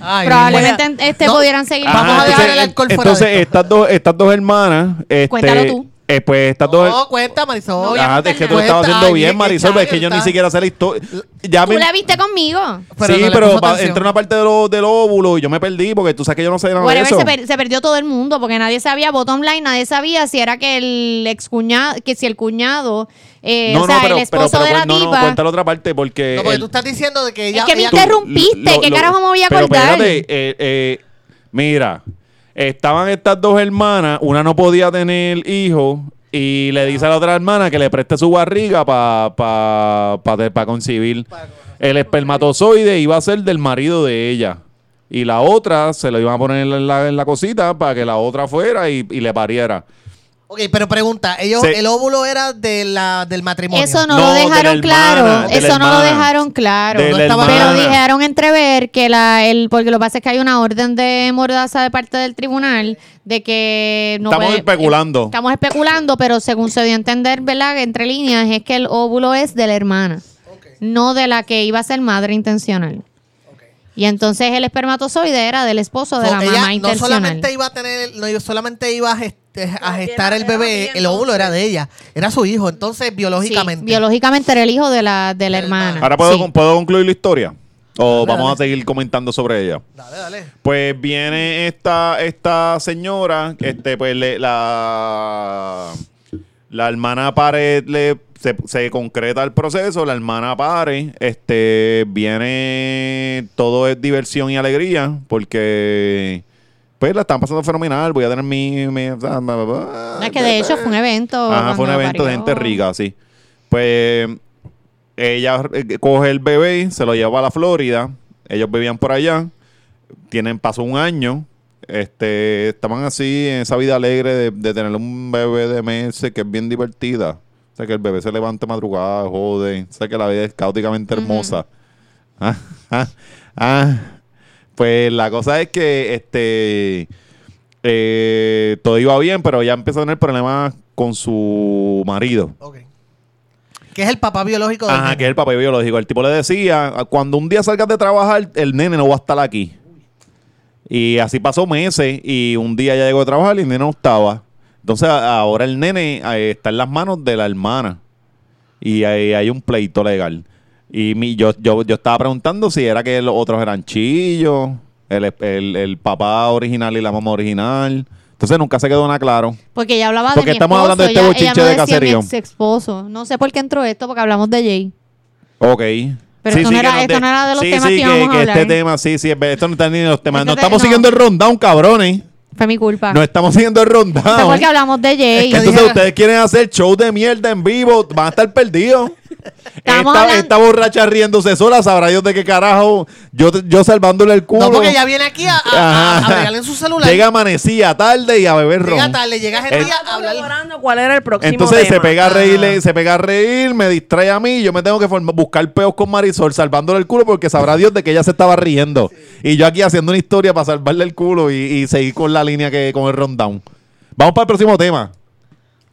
Speaker 1: Ay,
Speaker 3: probablemente
Speaker 1: bueno.
Speaker 3: este
Speaker 1: No.
Speaker 3: pudieran seguir.
Speaker 1: Vamos a dejar
Speaker 4: entonces,
Speaker 1: el alcohol fuera
Speaker 4: entonces
Speaker 1: de
Speaker 4: estas dos, estas dos hermanas, este,
Speaker 3: Cuéntalo tú.
Speaker 4: Eh, pues estas dos.
Speaker 1: No, cuenta, Marisol.
Speaker 4: Ajá, es que tú lo estabas
Speaker 1: Cuenta,
Speaker 4: haciendo
Speaker 1: ay,
Speaker 4: bien, Marisol, es que
Speaker 1: Chayo
Speaker 4: yo ni siquiera sé la historia. Ya
Speaker 3: Tú
Speaker 4: me-
Speaker 3: la viste conmigo.
Speaker 1: Pero
Speaker 4: sí,
Speaker 1: no le
Speaker 4: pero
Speaker 1: puso
Speaker 4: pa-
Speaker 1: atención.
Speaker 4: entró una parte de lo- del óvulo y yo me perdí porque tú sabes que yo no sé nada de
Speaker 3: Whatever,
Speaker 4: eso.
Speaker 3: se, per- se perdió todo el mundo porque nadie sabía, bottom line, nadie sabía si era que el ex cuñado, que si el cuñado, eh,
Speaker 4: no,
Speaker 3: o sea,
Speaker 4: no, pero,
Speaker 3: el esposo
Speaker 4: pero, pero,
Speaker 3: de la
Speaker 4: no, no,
Speaker 3: tipa.
Speaker 4: cuenta la otra parte porque.
Speaker 1: No, porque
Speaker 4: el-
Speaker 1: tú estás diciendo de que ella.
Speaker 3: que me
Speaker 1: ella-
Speaker 3: inter- interrumpiste, ¿qué carajo me voy a
Speaker 4: pero
Speaker 3: acordar?
Speaker 4: espérate, eh, eh, mira, estaban estas dos hermanas, una no podía tener hijos y le dice a la otra hermana que le preste su barriga para pa, pa, pa- pa concebir. El espermatozoide iba a ser del marido de ella. Y la otra se lo iban a poner en la, en la cosita para que la otra fuera y, y le pariera.
Speaker 1: Ok, pero pregunta, ellos,
Speaker 4: Se-
Speaker 1: el óvulo era de la, del matrimonio.
Speaker 3: Eso no,
Speaker 4: No,
Speaker 3: lo
Speaker 4: de la
Speaker 3: dejaron
Speaker 4: hermana,
Speaker 3: claro.
Speaker 4: de la
Speaker 3: Eso no lo
Speaker 4: hermana.
Speaker 3: dejaron claro.
Speaker 4: De
Speaker 1: No
Speaker 4: la
Speaker 1: estaba-
Speaker 3: Pero
Speaker 4: hermana.
Speaker 3: dejaron entrever que la, el, porque lo que pasa es que hay una orden de mordaza de parte del tribunal de que no
Speaker 4: Estamos
Speaker 3: puede-
Speaker 4: especulando.
Speaker 3: Estamos especulando, pero según se dio a entender, ¿verdad? Entre líneas, es que el óvulo es de la hermana. no de la que iba a ser madre intencional. Y entonces el espermatozoide era del esposo de
Speaker 1: So,
Speaker 3: la
Speaker 1: ella
Speaker 3: mamá
Speaker 1: no
Speaker 3: intencional.
Speaker 1: solamente iba a tener, no solamente iba a, gest- a
Speaker 2: que
Speaker 1: gestar
Speaker 2: era-
Speaker 1: el bebé, el óvulo era de ella, era su hijo, entonces
Speaker 3: Sí,
Speaker 1: biológicamente.
Speaker 3: biológicamente era el hijo de la, de la
Speaker 1: Del
Speaker 3: hermana.
Speaker 1: hermano.
Speaker 4: Ahora puedo,
Speaker 3: Sí.
Speaker 4: puedo concluir la historia. O
Speaker 1: Dale,
Speaker 4: vamos
Speaker 1: dale.
Speaker 4: a seguir comentando sobre ella.
Speaker 1: Dale, dale.
Speaker 4: Pues viene esta, esta señora, este, pues le- la, la hermana pare, le, se, se concreta el proceso, la hermana pare, este, viene, todo es diversión y alegría, porque pues la están pasando fenomenal, voy a tener mi... mi
Speaker 3: Es que de hecho fue un evento.
Speaker 4: Ajá, fue un evento de gente rica, sí. Pues ella eh, coge el bebé, se lo lleva a la Florida. Ellos vivían por allá. Tienen, pasó un año. Este, estaban así en esa vida alegre de, de tener un bebé de meses que es bien divertida. O sea, que el bebé se levanta madrugada, jode. O sea, que la vida es caóticamente hermosa. Ah, ah, ah. Pues la cosa es que este eh, todo iba bien, pero ya empezó a tener problemas con su marido.
Speaker 1: Ok. Que es el papá biológico de
Speaker 4: Ajá, que es el papá biológico. El tipo le decía, cuando un día salgas de trabajar, el nene no va a estar aquí. Y así pasó meses y un día ya llegó a trabajar y el nene no estaba. Entonces a- ahora el nene eh, está en las manos de la hermana. Y ahí hay un pleito legal. Y mi, yo, yo, yo estaba preguntando si era que los otros eran chillos, el, el- el papá original y la mamá original. Entonces nunca se quedó nada claro.
Speaker 3: Porque ella hablaba
Speaker 4: Porque
Speaker 3: de mi
Speaker 4: estamos
Speaker 3: esposo,
Speaker 4: hablando de este
Speaker 3: ella-
Speaker 4: bochinche
Speaker 3: ella no
Speaker 4: de caserío.
Speaker 3: ex esposo. No sé por qué entró esto, porque hablamos de Jay.
Speaker 4: Ok.
Speaker 3: Pero esto no era- esto no era de los
Speaker 4: sí,
Speaker 3: temas
Speaker 4: sí,
Speaker 3: que íbamos a
Speaker 4: que este
Speaker 3: hablar.
Speaker 4: tema, sí, sí, esto no está ni en los temas. No
Speaker 3: te-
Speaker 4: estamos siguiendo el rundown, cabrones.
Speaker 3: Fue mi culpa.
Speaker 4: No estamos
Speaker 3: Fue
Speaker 4: rundown.
Speaker 3: porque hablamos de Jay.
Speaker 1: que
Speaker 4: Entonces ustedes quieren hacer show de mierda en vivo, van a estar perdidos.
Speaker 3: Estamos
Speaker 4: Esta, esta borracha riéndose sola, sabrá Dios de qué carajo. Yo, yo salvándole el culo.
Speaker 1: No, porque ella viene aquí a, a, en su celular.
Speaker 4: Llega amanecía tarde y a beber ron.
Speaker 1: Llega tarde, llega gente
Speaker 4: El-
Speaker 1: a hablar.
Speaker 2: Cuál era el próximo
Speaker 4: Entonces se pega a reír,
Speaker 1: Ah.
Speaker 4: se pega a reír, me distrae a mí, yo me tengo que buscar peos con Marisol, salvándole el culo porque sabrá Dios de que ella se estaba riendo. Y yo aquí haciendo una historia para salvarle el culo y, y seguir con la línea que con el rundown. Vamos para el próximo tema.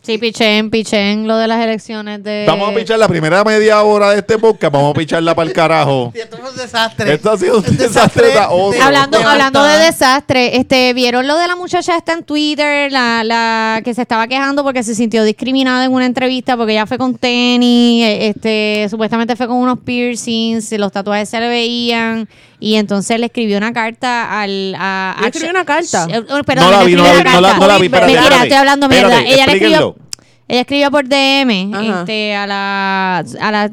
Speaker 3: Sí, pichén, pichén, lo de las elecciones de...
Speaker 4: Vamos a pichar la primera media hora de este podcast, vamos a picharla para el carajo.
Speaker 1: Y esto fue un desastre.
Speaker 4: Esto ha sido un
Speaker 1: El
Speaker 4: desastre otro.
Speaker 3: Hablando, hablando de desastre, este, ¿vieron lo de la muchacha esta en Twitter? La, la que se estaba quejando porque se sintió discriminada en una entrevista porque ella fue con tenis, eh, este, supuestamente fue con unos piercings, los tatuajes se le veían y entonces le escribió una carta al... A,
Speaker 2: ¿Le
Speaker 3: a-
Speaker 2: escribió una carta?
Speaker 3: Perdón,
Speaker 4: No la vi, no la vi, no la-
Speaker 3: carta.
Speaker 4: no la vi, espérate,
Speaker 3: Mentira,
Speaker 4: espérate.
Speaker 3: estoy hablando mierda.
Speaker 4: Espérate,
Speaker 3: ella le escribió... Ella escribió por DM
Speaker 2: Ajá.
Speaker 3: este, a la a la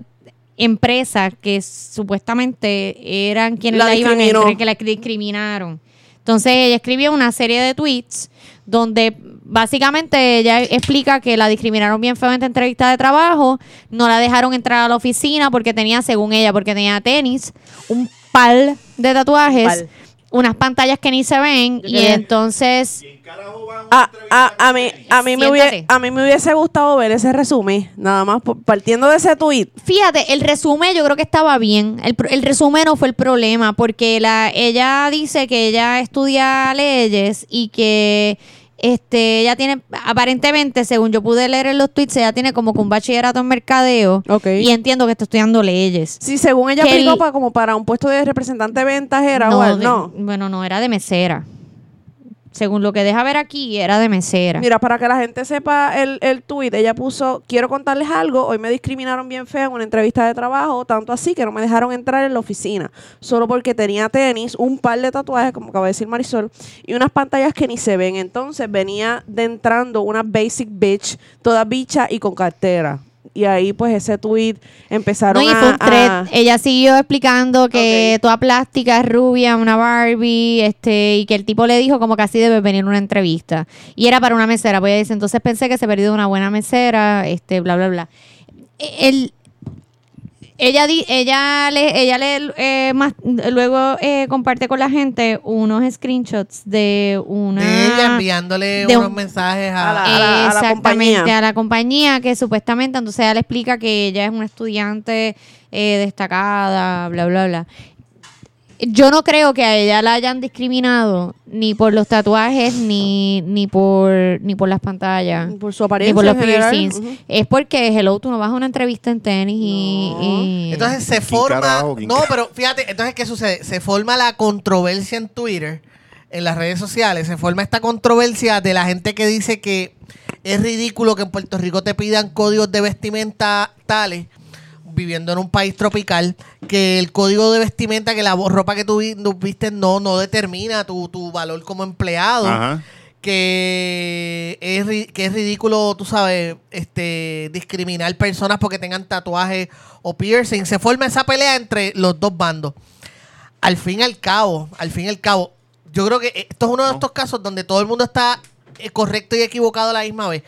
Speaker 3: empresa que supuestamente eran quienes
Speaker 2: La
Speaker 3: la, iban a entrar, que la discriminaron. Entonces ella escribió una serie de tweets donde básicamente ella explica que la discriminaron bien feo en esta entrevista de trabajo, no la dejaron entrar a la oficina porque tenía, según ella, porque tenía tenis, un par de tatuajes, unas pantallas que ni se ven
Speaker 2: Yo
Speaker 3: y
Speaker 2: quería-
Speaker 3: entonces
Speaker 2: A, a, a mí, a, mí me a mí me hubiese gustado ver ese resumen, nada más por- partiendo de ese tweet.
Speaker 3: Fíjate, el resumen yo creo que estaba bien. El, pro- el resumen no fue el problema, porque la, ella dice que ella estudia leyes y que este ella tiene, aparentemente, según yo pude leer en los tweets, ella tiene como que un bachillerato en mercadeo.
Speaker 2: Ok.
Speaker 3: Y entiendo que está estudiando leyes.
Speaker 2: Sí, según ella
Speaker 3: Que
Speaker 2: aplicó
Speaker 3: el-
Speaker 2: para, como para un puesto de representante de ventas era o
Speaker 3: no,
Speaker 2: algo, no.
Speaker 3: bueno, no, era de mesera. Según lo que deja ver aquí, era de mesera.
Speaker 2: Mira, para que la gente sepa el, el tweet, ella puso, quiero contarles algo, hoy me discriminaron bien feo en una entrevista de trabajo, tanto así que no me dejaron entrar en la oficina, solo porque tenía tenis, un par de tatuajes, como acaba de decir Marisol, y unas pantallas que ni se ven. Entonces venía de entrando una basic bitch, toda bicha y con cartera. Y ahí pues ese tweet
Speaker 3: No,
Speaker 2: empezaron
Speaker 3: y
Speaker 2: a...
Speaker 3: fue un thread.
Speaker 2: a-
Speaker 3: Ella siguió explicando que
Speaker 2: Ok.
Speaker 3: toda plástica es rubia, una Barbie, este, y que el tipo le dijo como que así debe venir una entrevista. Y era para una mesera. Pues ella dice, entonces pensé que se perdió una buena mesera, este, bla, bla, bla. El, ella di, ella le, ella le eh, más, luego eh, comparte con la gente unos screenshots de una
Speaker 1: De ella enviándole
Speaker 3: de
Speaker 1: unos
Speaker 3: un-
Speaker 1: mensajes
Speaker 2: A
Speaker 1: a...
Speaker 2: la- a la
Speaker 3: Exactamente,
Speaker 2: compañía.
Speaker 3: a la compañía que supuestamente, entonces ella le explica que ella es una estudiante eh, destacada, bla, bla, bla. Yo no creo que a ella la hayan discriminado ni por los tatuajes ni ni por ni por las pantallas
Speaker 2: Por su
Speaker 3: ni
Speaker 2: apariencia
Speaker 3: por los
Speaker 2: en
Speaker 3: piercings es porque hello tú no vas a una entrevista en tenis y-
Speaker 2: No.
Speaker 3: y,
Speaker 1: Entonces se
Speaker 4: ¿Quién
Speaker 1: forma. no, pero fíjate, entonces, ¿qué sucede? Se forma la controversia en Twitter, en las redes sociales. Se forma esta controversia de la gente que dice que es ridículo que en Puerto Rico te pidan códigos de vestimenta tales, viviendo en un país tropical, que el código de vestimenta, que la ropa que tú vi- tú vistes no, no determina tu, tu valor como empleado
Speaker 4: Ajá.
Speaker 1: que es, que es ridículo, tú sabes, este discriminar personas porque tengan tatuajes o piercing. Se forma esa pelea entre los dos bandos. Al fin y al cabo, al fin y al cabo, yo creo que esto es uno de estos casos donde todo el mundo está eh, correcto y equivocado a la misma vez.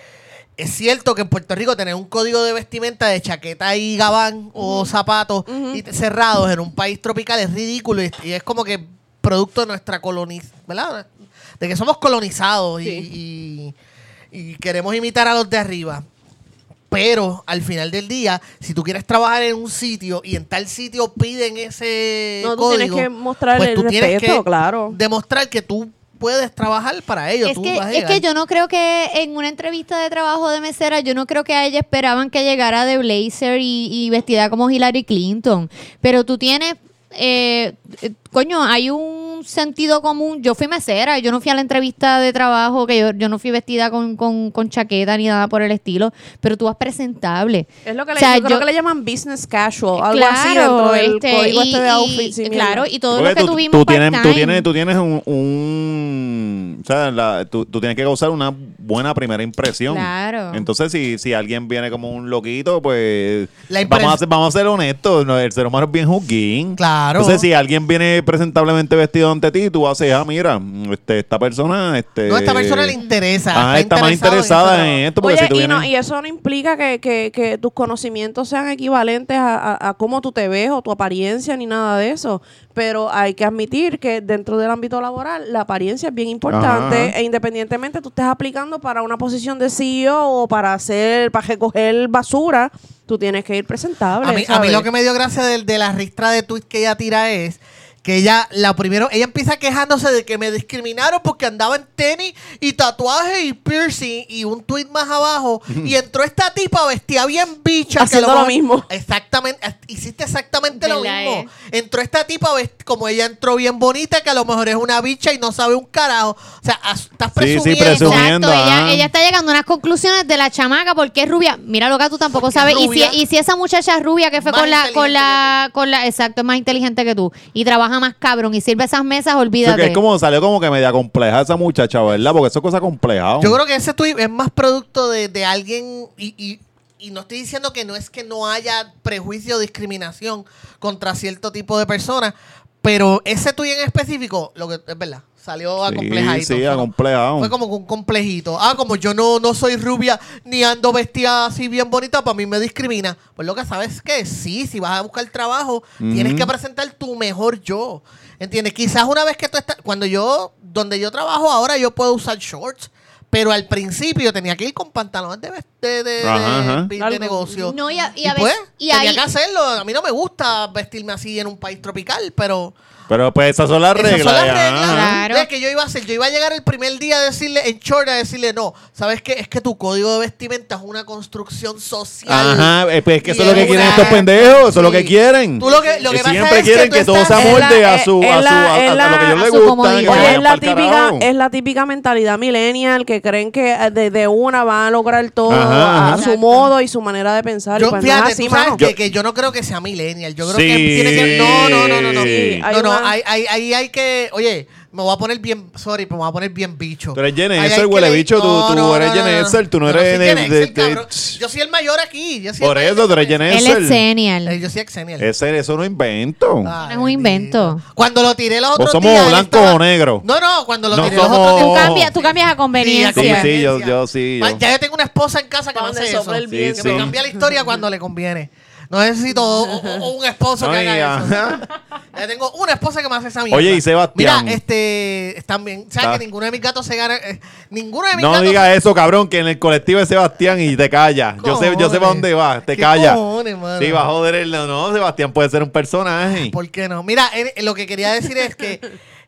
Speaker 1: Es cierto que en Puerto Rico tener un código de vestimenta de chaqueta y gabán o zapatos y cerrados en un país tropical es ridículo y, y es como que producto de nuestra colonización, ¿verdad? De que somos colonizados y- y, y queremos imitar a los de arriba. Pero al final del día, si tú quieres trabajar en un sitio y en tal sitio piden ese
Speaker 2: No, tú
Speaker 1: código,
Speaker 2: tienes que mostrar
Speaker 1: pues
Speaker 2: el
Speaker 1: tú tienes que
Speaker 2: claro.
Speaker 1: demostrar que tú puedes trabajar para ellos.
Speaker 3: Es
Speaker 1: tú
Speaker 3: que,
Speaker 1: vas a
Speaker 3: es que yo no creo que en una entrevista de trabajo de mesera, yo no creo que a ella esperaban que llegara de blazer y, y vestida como Hillary Clinton. Pero tú tienes, eh, eh, coño, hay un sentido común. Yo fui mesera, yo no fui a la entrevista de trabajo, que yo, yo no fui vestida con, con, con chaqueta ni nada por el estilo, pero tú vas presentable.
Speaker 2: Es lo que le,
Speaker 3: O sea,
Speaker 2: yo creo
Speaker 3: yo-
Speaker 2: que le llaman business casual, algo así dentro
Speaker 3: Claro,
Speaker 2: del
Speaker 3: este,
Speaker 2: código
Speaker 3: y,
Speaker 2: este de outfit.
Speaker 3: claro, y todo
Speaker 4: Porque
Speaker 3: lo que
Speaker 4: tú,
Speaker 3: tuvimos
Speaker 4: tú tienes, tú
Speaker 3: part-time.
Speaker 4: tienes, tú tienes un, un- o sea, la- tú, tú tienes que causar una buena primera impresión.
Speaker 3: Claro.
Speaker 4: Entonces, si, si alguien viene como un loquito, pues
Speaker 1: La
Speaker 4: vamos a ser, vamos a ser honestos, ¿no? el ser humano es bien juzguín.
Speaker 1: Claro.
Speaker 4: Entonces, si alguien viene presentablemente vestido ante ti, tú haces, ah, mira, este, esta persona, este,
Speaker 1: no, esta persona le interesa.
Speaker 4: Ah, está más interesada en esto porque
Speaker 2: Oye,
Speaker 4: si tú
Speaker 2: y, no- y eso no implica que, que- que tus conocimientos sean equivalentes a, a- a cómo tú te ves o tu apariencia ni nada de eso. Pero hay que admitir que dentro del ámbito laboral la apariencia es bien importante
Speaker 4: Ajá.
Speaker 2: e independientemente tú estés aplicando para una posición de CEO o para hacer, para recoger basura, tú tienes que ir presentable.
Speaker 1: A mí, a mí lo que me dio gracia de, de la ristra de tweets que ella tira es que ella, la primero, ella empieza quejándose de que me discriminaron porque andaba en tenis y tatuajes y piercing y un tweet más abajo y entró esta tipa vestida bien bicha. que
Speaker 2: Haciendo
Speaker 1: a
Speaker 2: lo mismo.
Speaker 1: Exactamente, hiciste exactamente lo
Speaker 3: ¿Verdad,
Speaker 1: mismo. Entró esta tipa, como ella entró bien bonita, que a lo mejor es una bicha y no sabe un carajo. O sea, estás
Speaker 4: Sí, sí,
Speaker 1: presumiendo.
Speaker 3: Exacto, ella,
Speaker 4: ajá.
Speaker 3: ella está llegando a unas conclusiones de la chamaca porque es rubia. Mira lo que tú tampoco sabes. Y si,
Speaker 1: rubia.
Speaker 3: y si esa muchacha es rubia que fue con la, con la, con la, exacto, es más inteligente que tú y trabaja más cabrón y sirve esas mesas, olvídate.
Speaker 4: que es como salió como que media compleja esa muchacha, ¿verdad? Porque eso es cosa compleja.
Speaker 1: Yo creo que ese tweet es más producto de, de alguien y, y- y no estoy diciendo que no es que no haya prejuicio o discriminación contra cierto tipo de personas, pero ese tweet en específico, lo que es verdad, salió
Speaker 4: Sí,
Speaker 1: acomplejadito.
Speaker 4: sí,
Speaker 1: Fue-
Speaker 4: acomplejado.
Speaker 1: Fue como un complejito. Ah, como yo no, no soy rubia ni ando vestida así bien bonita, para mí me discrimina. Pues lo que sabes que sí, si vas a buscar trabajo, tienes que presentar tu mejor yo. ¿Entiendes? Quizás una vez que tú estás, cuando yo, donde yo trabajo ahora, yo puedo usar shorts. Pero al principio tenía que ir con pantalones de, de, de- de-
Speaker 4: Ajá, ajá.
Speaker 1: de
Speaker 2: Algo.
Speaker 1: negocio.
Speaker 3: No, y a- y
Speaker 1: pues,
Speaker 3: veces- y
Speaker 1: tenía
Speaker 3: ahí-
Speaker 1: que hacerlo. A mí no me gusta vestirme así en un país tropical, pero...
Speaker 4: Pero pues esas son las
Speaker 1: Esas
Speaker 4: reglas.
Speaker 1: son las reglas.
Speaker 3: Claro.
Speaker 1: Que yo iba a hacer, yo iba a llegar el primer día a decirle en short a decirle no, sabes qué es que tu código de vestimenta es una construcción social.
Speaker 4: Ajá, eh, pues es que eso es
Speaker 1: Y
Speaker 4: lo que quieren
Speaker 1: una-
Speaker 4: estos pendejos, eso es lo que quieren.
Speaker 1: Tú lo que- lo que pasa
Speaker 4: siempre
Speaker 1: es que
Speaker 4: quieren
Speaker 1: tú
Speaker 4: que, todo se
Speaker 2: es
Speaker 4: amolde
Speaker 2: la-
Speaker 4: a su, a, su, a,
Speaker 2: es
Speaker 4: a lo que ellos
Speaker 3: a
Speaker 4: les
Speaker 3: su
Speaker 4: gustan.
Speaker 3: comodidad.
Speaker 4: que
Speaker 2: Oye, es la típica,
Speaker 4: carajo.
Speaker 2: es la típica mentalidad millennial que creen que eh, de, de una van a lograr todo
Speaker 4: Ajá,
Speaker 2: a
Speaker 4: ajá.
Speaker 2: su modo y su manera de pensar. y
Speaker 1: Yo,
Speaker 2: pues no es
Speaker 1: fíjate,
Speaker 2: así,
Speaker 1: tú sabes que, que yo no creo que sea millennial. Yo creo
Speaker 4: Sí.
Speaker 1: que tiene que. No, no, no, no. no. No, no, ahí hay, hay, hay que. Oye, me voy a poner bien. Sorry, pero me voy a poner bien bicho.
Speaker 4: Tú eres Xer,
Speaker 1: que
Speaker 4: huele
Speaker 1: le-
Speaker 4: bicho, tú- tú eres Gen Xer, tú no
Speaker 1: Yo
Speaker 4: eres.
Speaker 1: Yo soy el mayor aquí. Yo soy
Speaker 4: Por
Speaker 1: el
Speaker 4: eso, tú eres
Speaker 1: de-
Speaker 4: Gen
Speaker 3: Él es senial.
Speaker 1: Eh, Yo soy exenial.
Speaker 4: Ese, eso no es invento.
Speaker 1: Ay,
Speaker 3: Es un invento.
Speaker 1: Cuando lo tiré los otros
Speaker 4: somos
Speaker 1: días. él
Speaker 4: blanco
Speaker 1: estaba-
Speaker 4: o negro.
Speaker 1: No, no, cuando lo
Speaker 4: No
Speaker 1: tiré los
Speaker 4: somos-
Speaker 1: otros
Speaker 3: Tú cambias, tú cambias a
Speaker 1: Sí,
Speaker 3: conveniencia.
Speaker 1: a
Speaker 4: Sí, sí, yo, yo sí. yo.
Speaker 1: Ya yo tengo una esposa en casa que me hace eso.
Speaker 4: Sí,
Speaker 2: viento.
Speaker 1: Que
Speaker 4: sí.
Speaker 1: me cambia la historia cuando le conviene. No necesito o- o- o un esposo
Speaker 4: No,
Speaker 1: que haga eso.
Speaker 4: ajá.
Speaker 1: Ya tengo una esposa que me hace esa mierda.
Speaker 4: Oye, y Sebastián.
Speaker 1: Mira, este, también, ¿sabes
Speaker 4: Está-
Speaker 1: que ninguno de mis gatos se gana? eh, ninguno de mis
Speaker 4: No
Speaker 1: gatos
Speaker 4: digas eso, cabrón, que en el colectivo de Sebastián y te calla. Yo sé, yo sé
Speaker 1: Cojones.
Speaker 4: para dónde vas, te
Speaker 1: ¿Qué
Speaker 4: calla.
Speaker 1: cojones, mano?
Speaker 4: Sí, va a joder el. No, Sebastián puede ser un personaje.
Speaker 1: ¿Por qué no? Mira, en- en lo que quería decir es que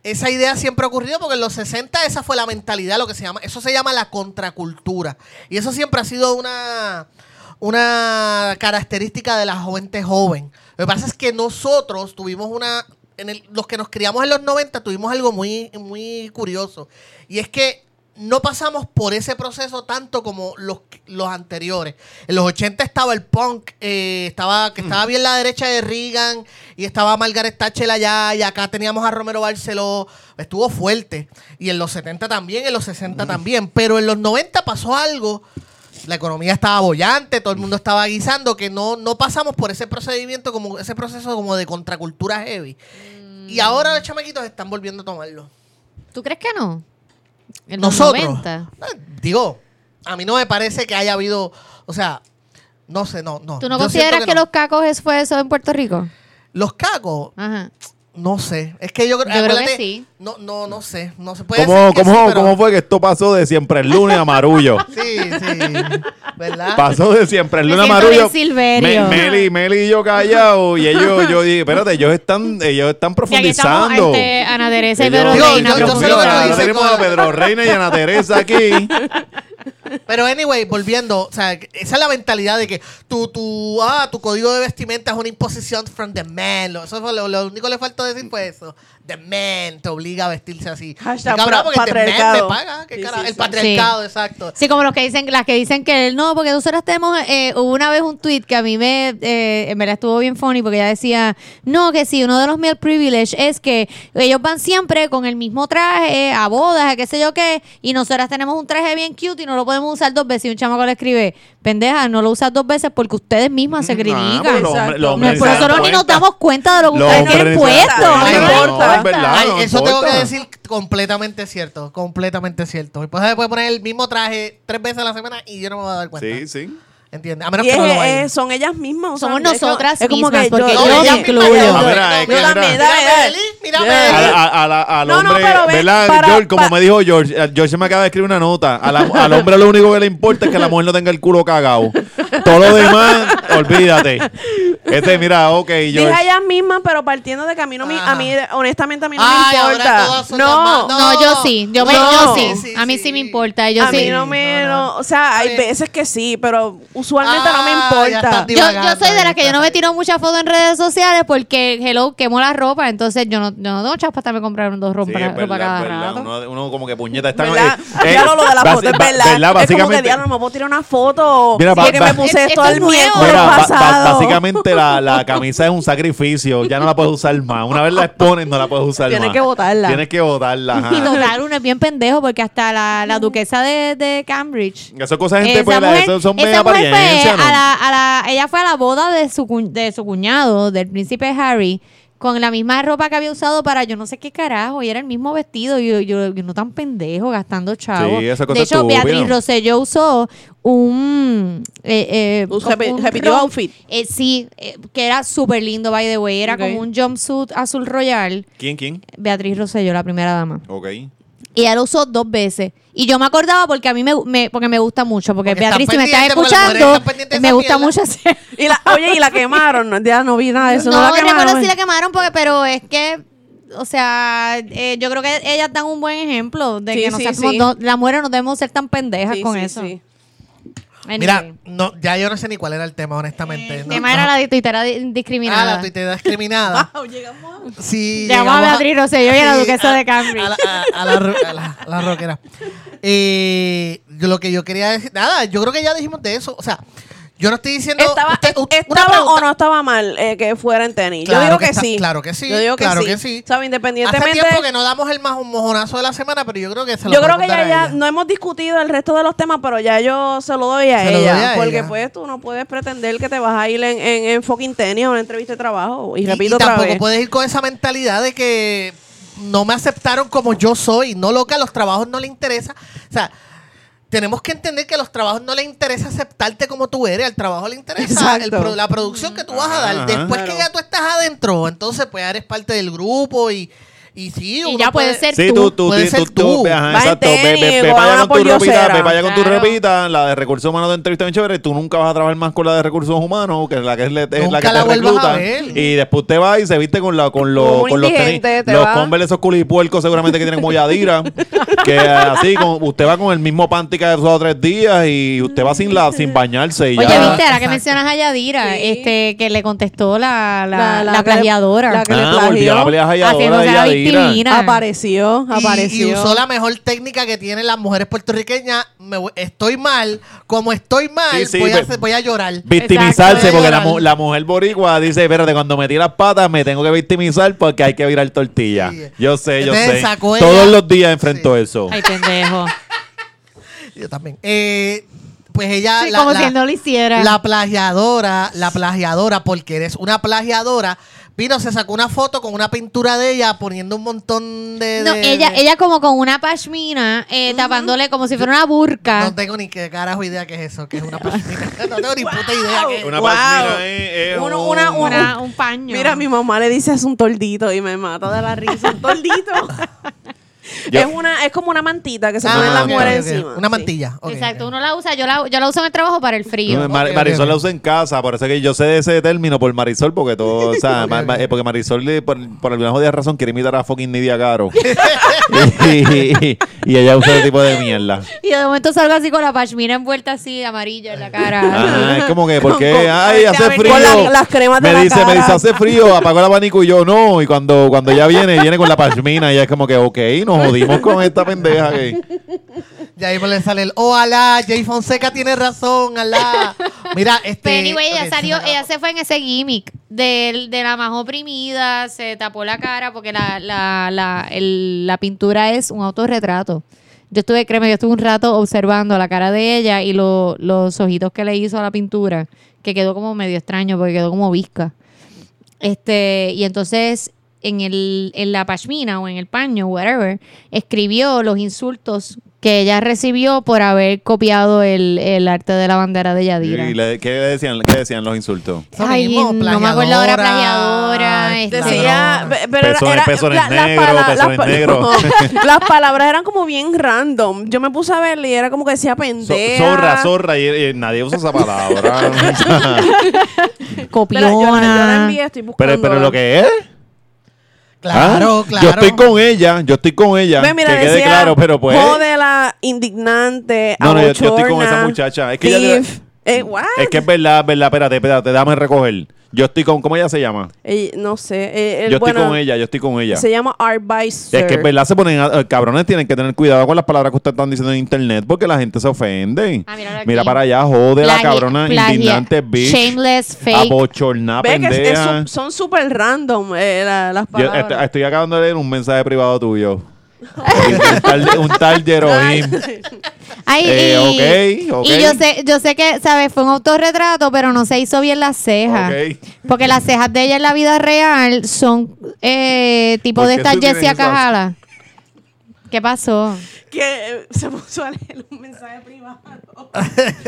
Speaker 1: esa idea siempre ha ocurrido porque en los 60 esa fue la mentalidad, lo que se llama, eso se llama la contracultura. Y eso siempre ha sido una, una característica de la gente joven. Lo que pasa es que nosotros tuvimos una, en el- los que nos criamos en los 90 tuvimos algo muy, muy curioso. Y es que no pasamos por ese proceso tanto como los, los anteriores. En los 80 estaba el punk, eh, estaba, que estaba bien la derecha de Reagan y estaba Margaret Thatcher allá y acá teníamos a Romero Barceló. Estuvo fuerte. Y en los 70 también, en los 60 también. Pero en los 90 pasó algo. La economía estaba bollante, todo el mundo estaba guisando, que no, no pasamos por ese procedimiento, como ese proceso como de contracultura heavy. Y ahora los chamaquitos están volviendo a tomarlo.
Speaker 3: ¿Tú crees que no? En los
Speaker 1: Nosotros.
Speaker 3: 90.
Speaker 1: Digo, a mí no me parece que haya habido, o sea, no sé, no, no.
Speaker 3: ¿Tú no
Speaker 1: Yo
Speaker 3: consideras
Speaker 1: siento
Speaker 3: que,
Speaker 1: no.
Speaker 3: los cacos es- fue eso en Puerto Rico?
Speaker 1: los cacos,
Speaker 3: Ajá.
Speaker 1: No sé, es que yo,
Speaker 3: Yo creo que sí.
Speaker 1: No, no, no sé, no se puede
Speaker 4: ¿Cómo, cómo,
Speaker 1: sí, pero-
Speaker 4: cómo fue que esto pasó de siempre el lunes a Marullo?
Speaker 1: Sí, sí, ¿verdad?
Speaker 4: Pasó de siempre el
Speaker 3: Me
Speaker 4: lunes a Marullo. Me- Meli, Meli y yo callados. Y ellos, yo dije, espérate, ellos están, ellos están
Speaker 3: Y aquí estamos
Speaker 4: profundizando.
Speaker 3: este, Ana Teresa y Pedro Reina
Speaker 1: yo- yo
Speaker 3: profundizando.
Speaker 1: con-
Speaker 4: Pedro Reina y Ana Teresa aquí.
Speaker 1: Pero anyway, volviendo, o sea, esa es la mentalidad de que tu, tu, ah, tu código de vestimenta es una imposición from the man. Lo, eso fue lo, único que le faltó decir fue eso. The man te obliga a vestirse así.
Speaker 2: Hashtag
Speaker 1: cabrón, porque the man me paga. ¿Qué
Speaker 2: Sí,
Speaker 1: el
Speaker 2: sí.
Speaker 1: patriarcado, exacto.
Speaker 3: Sí, como los que dicen, las que dicen que no, porque nosotros tenemos, eh, hubo una vez un tweet que a mí me, eh, en verdad estuvo bien funny porque ella decía, no, que sí, uno de los male privilege es que ellos van siempre con el mismo traje a bodas, a qué sé yo qué, y nosotras tenemos un traje bien cute y no lo podemos usar dos veces. Y un chamaco le escribe, pendeja, no lo usas dos veces porque ustedes mismas se
Speaker 4: Ah,
Speaker 3: critican. No, por nosotros ni nos
Speaker 4: cuenta.
Speaker 3: damos cuenta de lo que ustedes tienen puesto.
Speaker 1: No
Speaker 3: No
Speaker 4: es verdad.
Speaker 1: Ay,
Speaker 4: no
Speaker 1: eso tengo que decir completamente cierto. Completamente cierto. Mi esposa se puede poner el mismo traje tres veces a la semana y yo no me voy a dar cuenta.
Speaker 4: Sí, sí.
Speaker 1: ¿Entiendes? A menos
Speaker 2: Y
Speaker 1: que no
Speaker 2: es-
Speaker 1: lo
Speaker 2: es- son ellas mismas.
Speaker 3: Somos
Speaker 2: es como-
Speaker 3: nosotras
Speaker 2: es como
Speaker 3: mismas,
Speaker 2: que
Speaker 3: porque
Speaker 2: yo,
Speaker 3: yo me incluyo.
Speaker 1: yo-
Speaker 4: es que mira.
Speaker 2: Yeah.
Speaker 4: A a- a la- al
Speaker 2: No,
Speaker 4: hombre,
Speaker 2: ven,
Speaker 4: ¿verdad?
Speaker 2: para-
Speaker 4: George, como me dijo George, eh, George me acaba de escribir una nota. La- al hombre lo único que le importa es que la mujer no tenga el culo cagado. Todo lo demás, olvídate. Este, mira, ok,
Speaker 2: Dije
Speaker 4: George.
Speaker 2: a ellas mismas, pero partiendo de que a mí, no me, a mí honestamente, a mí no
Speaker 1: Ay,
Speaker 2: me importa. No,
Speaker 1: normal-
Speaker 3: No, yo sí. Yo, me,
Speaker 2: No.
Speaker 3: yo sí.
Speaker 1: Sí, sí,
Speaker 3: a mí sí, me importa. Yo
Speaker 2: a
Speaker 3: sí.
Speaker 2: mí no me,
Speaker 1: No, no.
Speaker 2: no, o sea, hay veces que sí, pero usualmente no me
Speaker 1: Ah,
Speaker 2: importa.
Speaker 3: Yo, yo soy de las que yo no me tiro muchas fotos en redes sociales porque, hello, quemo la ropa. Entonces yo no, yo no tengo chas para estarme comprando dos
Speaker 4: Sí,
Speaker 3: ropa,
Speaker 4: verdad,
Speaker 3: cada
Speaker 4: verdad.
Speaker 3: rato.
Speaker 4: Uno, uno como que puñeta está
Speaker 2: ¿Verdad?
Speaker 4: eh,
Speaker 2: ya lo, lo de la foto, es verdad.
Speaker 4: ¿verdad?
Speaker 2: Es como que
Speaker 4: Básicamente,
Speaker 2: diablo, no me puedo tirar una foto
Speaker 4: Mira,
Speaker 2: que me puse
Speaker 3: Es-
Speaker 2: esto el
Speaker 3: es nuevo.
Speaker 2: miércoles
Speaker 4: Mira,
Speaker 2: pasado.
Speaker 4: básicamente la, la camisa es un sacrificio. Ya no la puedes usar más. Una vez la expones, no la puedes usar
Speaker 2: Tienes
Speaker 4: más.
Speaker 2: que botarla.
Speaker 4: Tienes que botarla. ajá.
Speaker 3: Y total, uno es bien pendejo porque hasta la, la duquesa de, de Cambridge.
Speaker 4: Eso es cosa de gente,
Speaker 3: Esa
Speaker 4: pues, la-
Speaker 3: mujer,
Speaker 4: eso son
Speaker 3: esa
Speaker 4: media
Speaker 3: mujer fue
Speaker 4: apariencia, ¿no?
Speaker 3: a la, a la, ella fue a la boda de su, cu- de su cuñado, del príncipe Harry, con la misma ropa que había usado para yo no sé qué carajo, y era el mismo vestido, y yo, yo, yo no tan pendejo, gastando chavos.
Speaker 4: Sí, esa cosa
Speaker 3: de hecho. Beatriz Rosselló usó un... Eh, eh,
Speaker 2: Un repitió outfit.
Speaker 3: eh, sí, eh, que era súper lindo, by the way. Era
Speaker 2: Ok.
Speaker 3: como un jumpsuit azul royal.
Speaker 4: ¿Quién, quién?
Speaker 3: Beatriz Rosselló, la primera dama.
Speaker 4: Ok.
Speaker 3: Y ella lo usó dos veces. Y yo me acordaba porque a mí me, me- porque me gusta mucho. Porque,
Speaker 1: Porque
Speaker 3: Beatriz, si me estás escuchando,
Speaker 1: están
Speaker 3: me gusta
Speaker 1: mierda.
Speaker 3: mucho hacer.
Speaker 2: Y la, oye, y la quemaron. No, ya no vi nada de eso. No,
Speaker 3: no
Speaker 2: la quemaron.
Speaker 3: recuerdo si la quemaron, porque, pero es que, o sea, eh, yo creo que ellas dan un buen ejemplo de
Speaker 2: Sí,
Speaker 3: que no
Speaker 2: sí,
Speaker 3: seamos-
Speaker 2: sí.
Speaker 3: no- las mujeres no debemos ser tan pendejas
Speaker 2: Sí,
Speaker 3: con
Speaker 2: sí,
Speaker 3: eso.
Speaker 2: sí.
Speaker 3: Anyway.
Speaker 1: Mira, no, ya yo no sé ni cuál era el tema, honestamente.
Speaker 3: el
Speaker 1: No-
Speaker 3: tema
Speaker 1: no-
Speaker 3: era la de tuitera di-
Speaker 1: Ah,
Speaker 3: discriminada.
Speaker 1: la tuitera discriminada. Sí,
Speaker 3: Llamó a
Speaker 1: llegamos
Speaker 3: Beatriz Rosselló y a la
Speaker 1: sí,
Speaker 3: duquesa
Speaker 1: a-
Speaker 3: de Cambridge.
Speaker 1: A la, a- a la ro- a la- a la rockera. Eh, lo que yo quería decir, nada, yo creo que ya dijimos de eso. O sea, yo no estoy diciendo.
Speaker 2: ¿Estaba,
Speaker 1: usted- una
Speaker 2: ¿estaba o no estaba mal eh, que fuera en tenis?
Speaker 1: Claro
Speaker 2: yo digo
Speaker 1: que
Speaker 2: que,
Speaker 1: está-
Speaker 2: sí.
Speaker 1: claro que sí,
Speaker 2: Yo digo que
Speaker 1: claro
Speaker 2: sí.
Speaker 1: que sí.
Speaker 2: ¿Sabes?
Speaker 1: Hace
Speaker 2: Independientemente.
Speaker 1: tiempo que no damos el más un mojonazo de la semana, pero yo creo que se lo
Speaker 2: Yo creo que ya, ya no hemos discutido el resto de los temas, pero ya yo se lo doy a ella.
Speaker 1: doy a
Speaker 2: porque
Speaker 1: ella.
Speaker 2: pues tú no puedes pretender que te vas a ir en, en, en fucking tenis a una entrevista de trabajo. Y,
Speaker 1: Y-
Speaker 2: repito
Speaker 1: y
Speaker 2: otra
Speaker 1: tampoco
Speaker 2: vez.
Speaker 1: puedes ir con esa mentalidad de que no me aceptaron como yo soy. No, loca, los trabajos no le interesa. O sea, tenemos que entender que a los trabajos no le interesa aceptarte como tú eres. Al trabajo le interesa el pro- la producción que tú vas a dar.
Speaker 4: Ajá.
Speaker 1: Después que ya tú estás adentro, entonces pues eres parte del grupo y, y sí,
Speaker 3: Y ya puede ser
Speaker 4: Sí,
Speaker 3: tú.
Speaker 4: tú, tú,
Speaker 1: Puede
Speaker 4: tú,
Speaker 1: ser
Speaker 4: tú,
Speaker 1: tú.
Speaker 4: ve, ajá,
Speaker 2: Va en
Speaker 4: exacto. Ve, para allá con tu ropita, ve para allá con tu ropita, la de recursos humanos de entrevista bien chévere, tú nunca vas a trabajar más con la de recursos humanos, que es la que es, la
Speaker 1: Nunca
Speaker 4: que
Speaker 1: la
Speaker 4: te
Speaker 1: a
Speaker 4: recluta.
Speaker 1: ver.
Speaker 4: Y después te vas y se viste con la con los
Speaker 2: Como
Speaker 4: con los tenis,
Speaker 2: te
Speaker 4: los. Converse esos culipuercos seguramente que tienen como Yadira, que así con, usted va con el mismo panty que ha usado tres días y usted va sin la sin bañarse y
Speaker 3: Oye,
Speaker 4: ya.
Speaker 3: viste, ahora que mencionas a Yadira,
Speaker 2: Sí.
Speaker 3: este, que le contestó la, la,
Speaker 2: La-
Speaker 3: la, plagiadora.
Speaker 2: la que le
Speaker 4: Ah,
Speaker 2: plagió. Apareció,
Speaker 1: Y-
Speaker 2: apareció.
Speaker 1: Y, usó la mejor técnica que tienen las mujeres puertorriqueñas. Me voy- estoy mal, como estoy mal,
Speaker 4: Sí, sí,
Speaker 1: voy, a,
Speaker 4: ve-
Speaker 1: hacer- voy a llorar.
Speaker 4: Victimizarse,
Speaker 1: Exacto.
Speaker 4: porque la, mu- la mujer boricua dice, espérate, cuando metí las patas me tengo que victimizar porque hay que virar tortilla.
Speaker 1: Sí.
Speaker 4: Yo sé, yo
Speaker 1: Entonces
Speaker 4: sé.
Speaker 1: sacó
Speaker 4: Todos
Speaker 1: ella-
Speaker 4: los días enfrento eso.
Speaker 3: Ay, pendejo.
Speaker 1: Yo también. Eh, pues ella,
Speaker 3: Sí,
Speaker 1: la,
Speaker 3: como
Speaker 1: la-
Speaker 3: si no lo hiciera.
Speaker 1: la plagiadora, la plagiadora, porque eres una plagiadora, vino, se sacó una foto con una pintura de ella poniendo un montón de...
Speaker 3: No,
Speaker 1: de-
Speaker 3: ella,
Speaker 1: de-
Speaker 3: ella como con una pashmina, eh, tapándole como si fuera una burka.
Speaker 1: No tengo ni qué carajo idea qué es eso, que es una pashmina. No tengo ni puta idea qué es.
Speaker 4: Una
Speaker 2: Wow.
Speaker 4: pashmina es, es
Speaker 2: Uno-
Speaker 4: un-
Speaker 2: una-
Speaker 3: Una- un paño.
Speaker 2: Mira, mi mamá le dice es un tordito y me mata de la risa. Un tordito.
Speaker 4: Yo-
Speaker 2: es una, es como una mantita que se
Speaker 1: Ah,
Speaker 2: pone las mujeres
Speaker 1: ok, ok.
Speaker 2: encima.
Speaker 1: Una
Speaker 2: sí.
Speaker 1: mantilla.
Speaker 3: Exacto, uno la usa, yo la, yo la uso en el trabajo para el frío.
Speaker 4: No, Mar- Marisol la usa en casa, por eso es que yo sé de ese término por Marisol, porque todo, o sea, eh, porque Marisol le- por, por alguna jodida razón quiere imitar a fucking Nidia Caro. y, y ella usa ese tipo de mierda.
Speaker 3: Y de momento salgo así con la pashmina envuelta así, amarilla en la cara.
Speaker 4: Ajá, es como que, porque,
Speaker 2: con-
Speaker 4: ay,
Speaker 2: con-
Speaker 4: hace
Speaker 2: con
Speaker 4: frío.
Speaker 2: la- las cremas de
Speaker 4: me
Speaker 2: la
Speaker 4: dice, me dice, hace frío, apagó el abanico y yo no. Y cuando, cuando ella viene, viene con la pashmina y es como que, ok, nos jodimos con esta pendeja que.
Speaker 1: Ya ahí le sale el, oh, alá, Jay Fonseca tiene razón, alá. Mira, este...
Speaker 3: Pero anyway, ella salió, ella se fue en ese gimmick del- de, la más oprimida, se tapó la cara porque la, la, la, el- la pintura es un autorretrato. Yo estuve, créeme, yo estuve un rato observando la cara de ella y lo- los ojitos que le hizo a la pintura, que quedó como medio extraño porque quedó como visca. Este, y entonces en el, en la pashmina o en el paño, whatever, escribió los insultos que ella recibió por haber copiado el, el arte de la bandera de Yadira.
Speaker 4: Y le- ¿qué, decían, ¿Qué decían los insultos?
Speaker 3: Ay,
Speaker 1: mismo,
Speaker 3: no me acuerdo ahora,
Speaker 1: plagiadora,
Speaker 3: este.
Speaker 2: Decía, pero
Speaker 4: Pezones-
Speaker 2: era,
Speaker 4: pezones
Speaker 2: la-
Speaker 4: negros,
Speaker 2: pala-
Speaker 4: pezones negros.
Speaker 2: no, las palabras eran como bien random. Yo me puse a verle y era como que decía
Speaker 4: So-
Speaker 2: pendeja.
Speaker 4: zorra, zorra, y, y nadie usa esa palabra.
Speaker 2: Pero yo, la- yo la
Speaker 3: copiona.
Speaker 2: envié, estoy buscando.
Speaker 4: pero, pero lo que es.
Speaker 1: Claro,
Speaker 4: ¿ah?
Speaker 1: claro.
Speaker 4: Yo estoy con ella, yo estoy con ella.
Speaker 2: Mira,
Speaker 4: que quede
Speaker 2: decía,
Speaker 4: claro, pero pues.
Speaker 2: Jódela, indignante,
Speaker 4: No, no, yo- yo estoy con esa muchacha. Es que ella-.
Speaker 2: Eh?
Speaker 4: Es que es verdad, es verdad, espérate, espérate, dame recoger. Yo estoy con, ¿cómo ella se llama?
Speaker 2: Eh, no sé. eh, el-
Speaker 4: yo estoy
Speaker 2: bueno,
Speaker 4: con ella, yo estoy con ella.
Speaker 2: Se llama Art by Sir.
Speaker 4: Es que es verdad, se ponen, a- eh, cabrones, tienen que tener cuidado con las palabras que ustedes están diciendo en internet porque la gente se ofende.
Speaker 3: Ah.
Speaker 4: Mira para allá, jode la cabrona,
Speaker 3: plagia-
Speaker 4: indignante bitch.
Speaker 3: Shameless, fake.
Speaker 4: Abochorná,
Speaker 2: es- es
Speaker 4: pendeja.
Speaker 2: son súper random eh, la- las
Speaker 4: Yo
Speaker 2: palabras.
Speaker 4: est- estoy acabando de leer un mensaje privado tuyo. un tal, un tal Jerohim.
Speaker 3: Ay,
Speaker 4: Eh,
Speaker 3: y, yo sé, yo sé que, ¿sabes? Fue un autorretrato, pero no se hizo bien las cejas. Porque las cejas de ella en la vida real son eh, tipo
Speaker 4: ¿Por
Speaker 3: de esta Jessia? Cajala. ¿Qué pasó?
Speaker 2: que eh, se puso a leer un mensaje privado.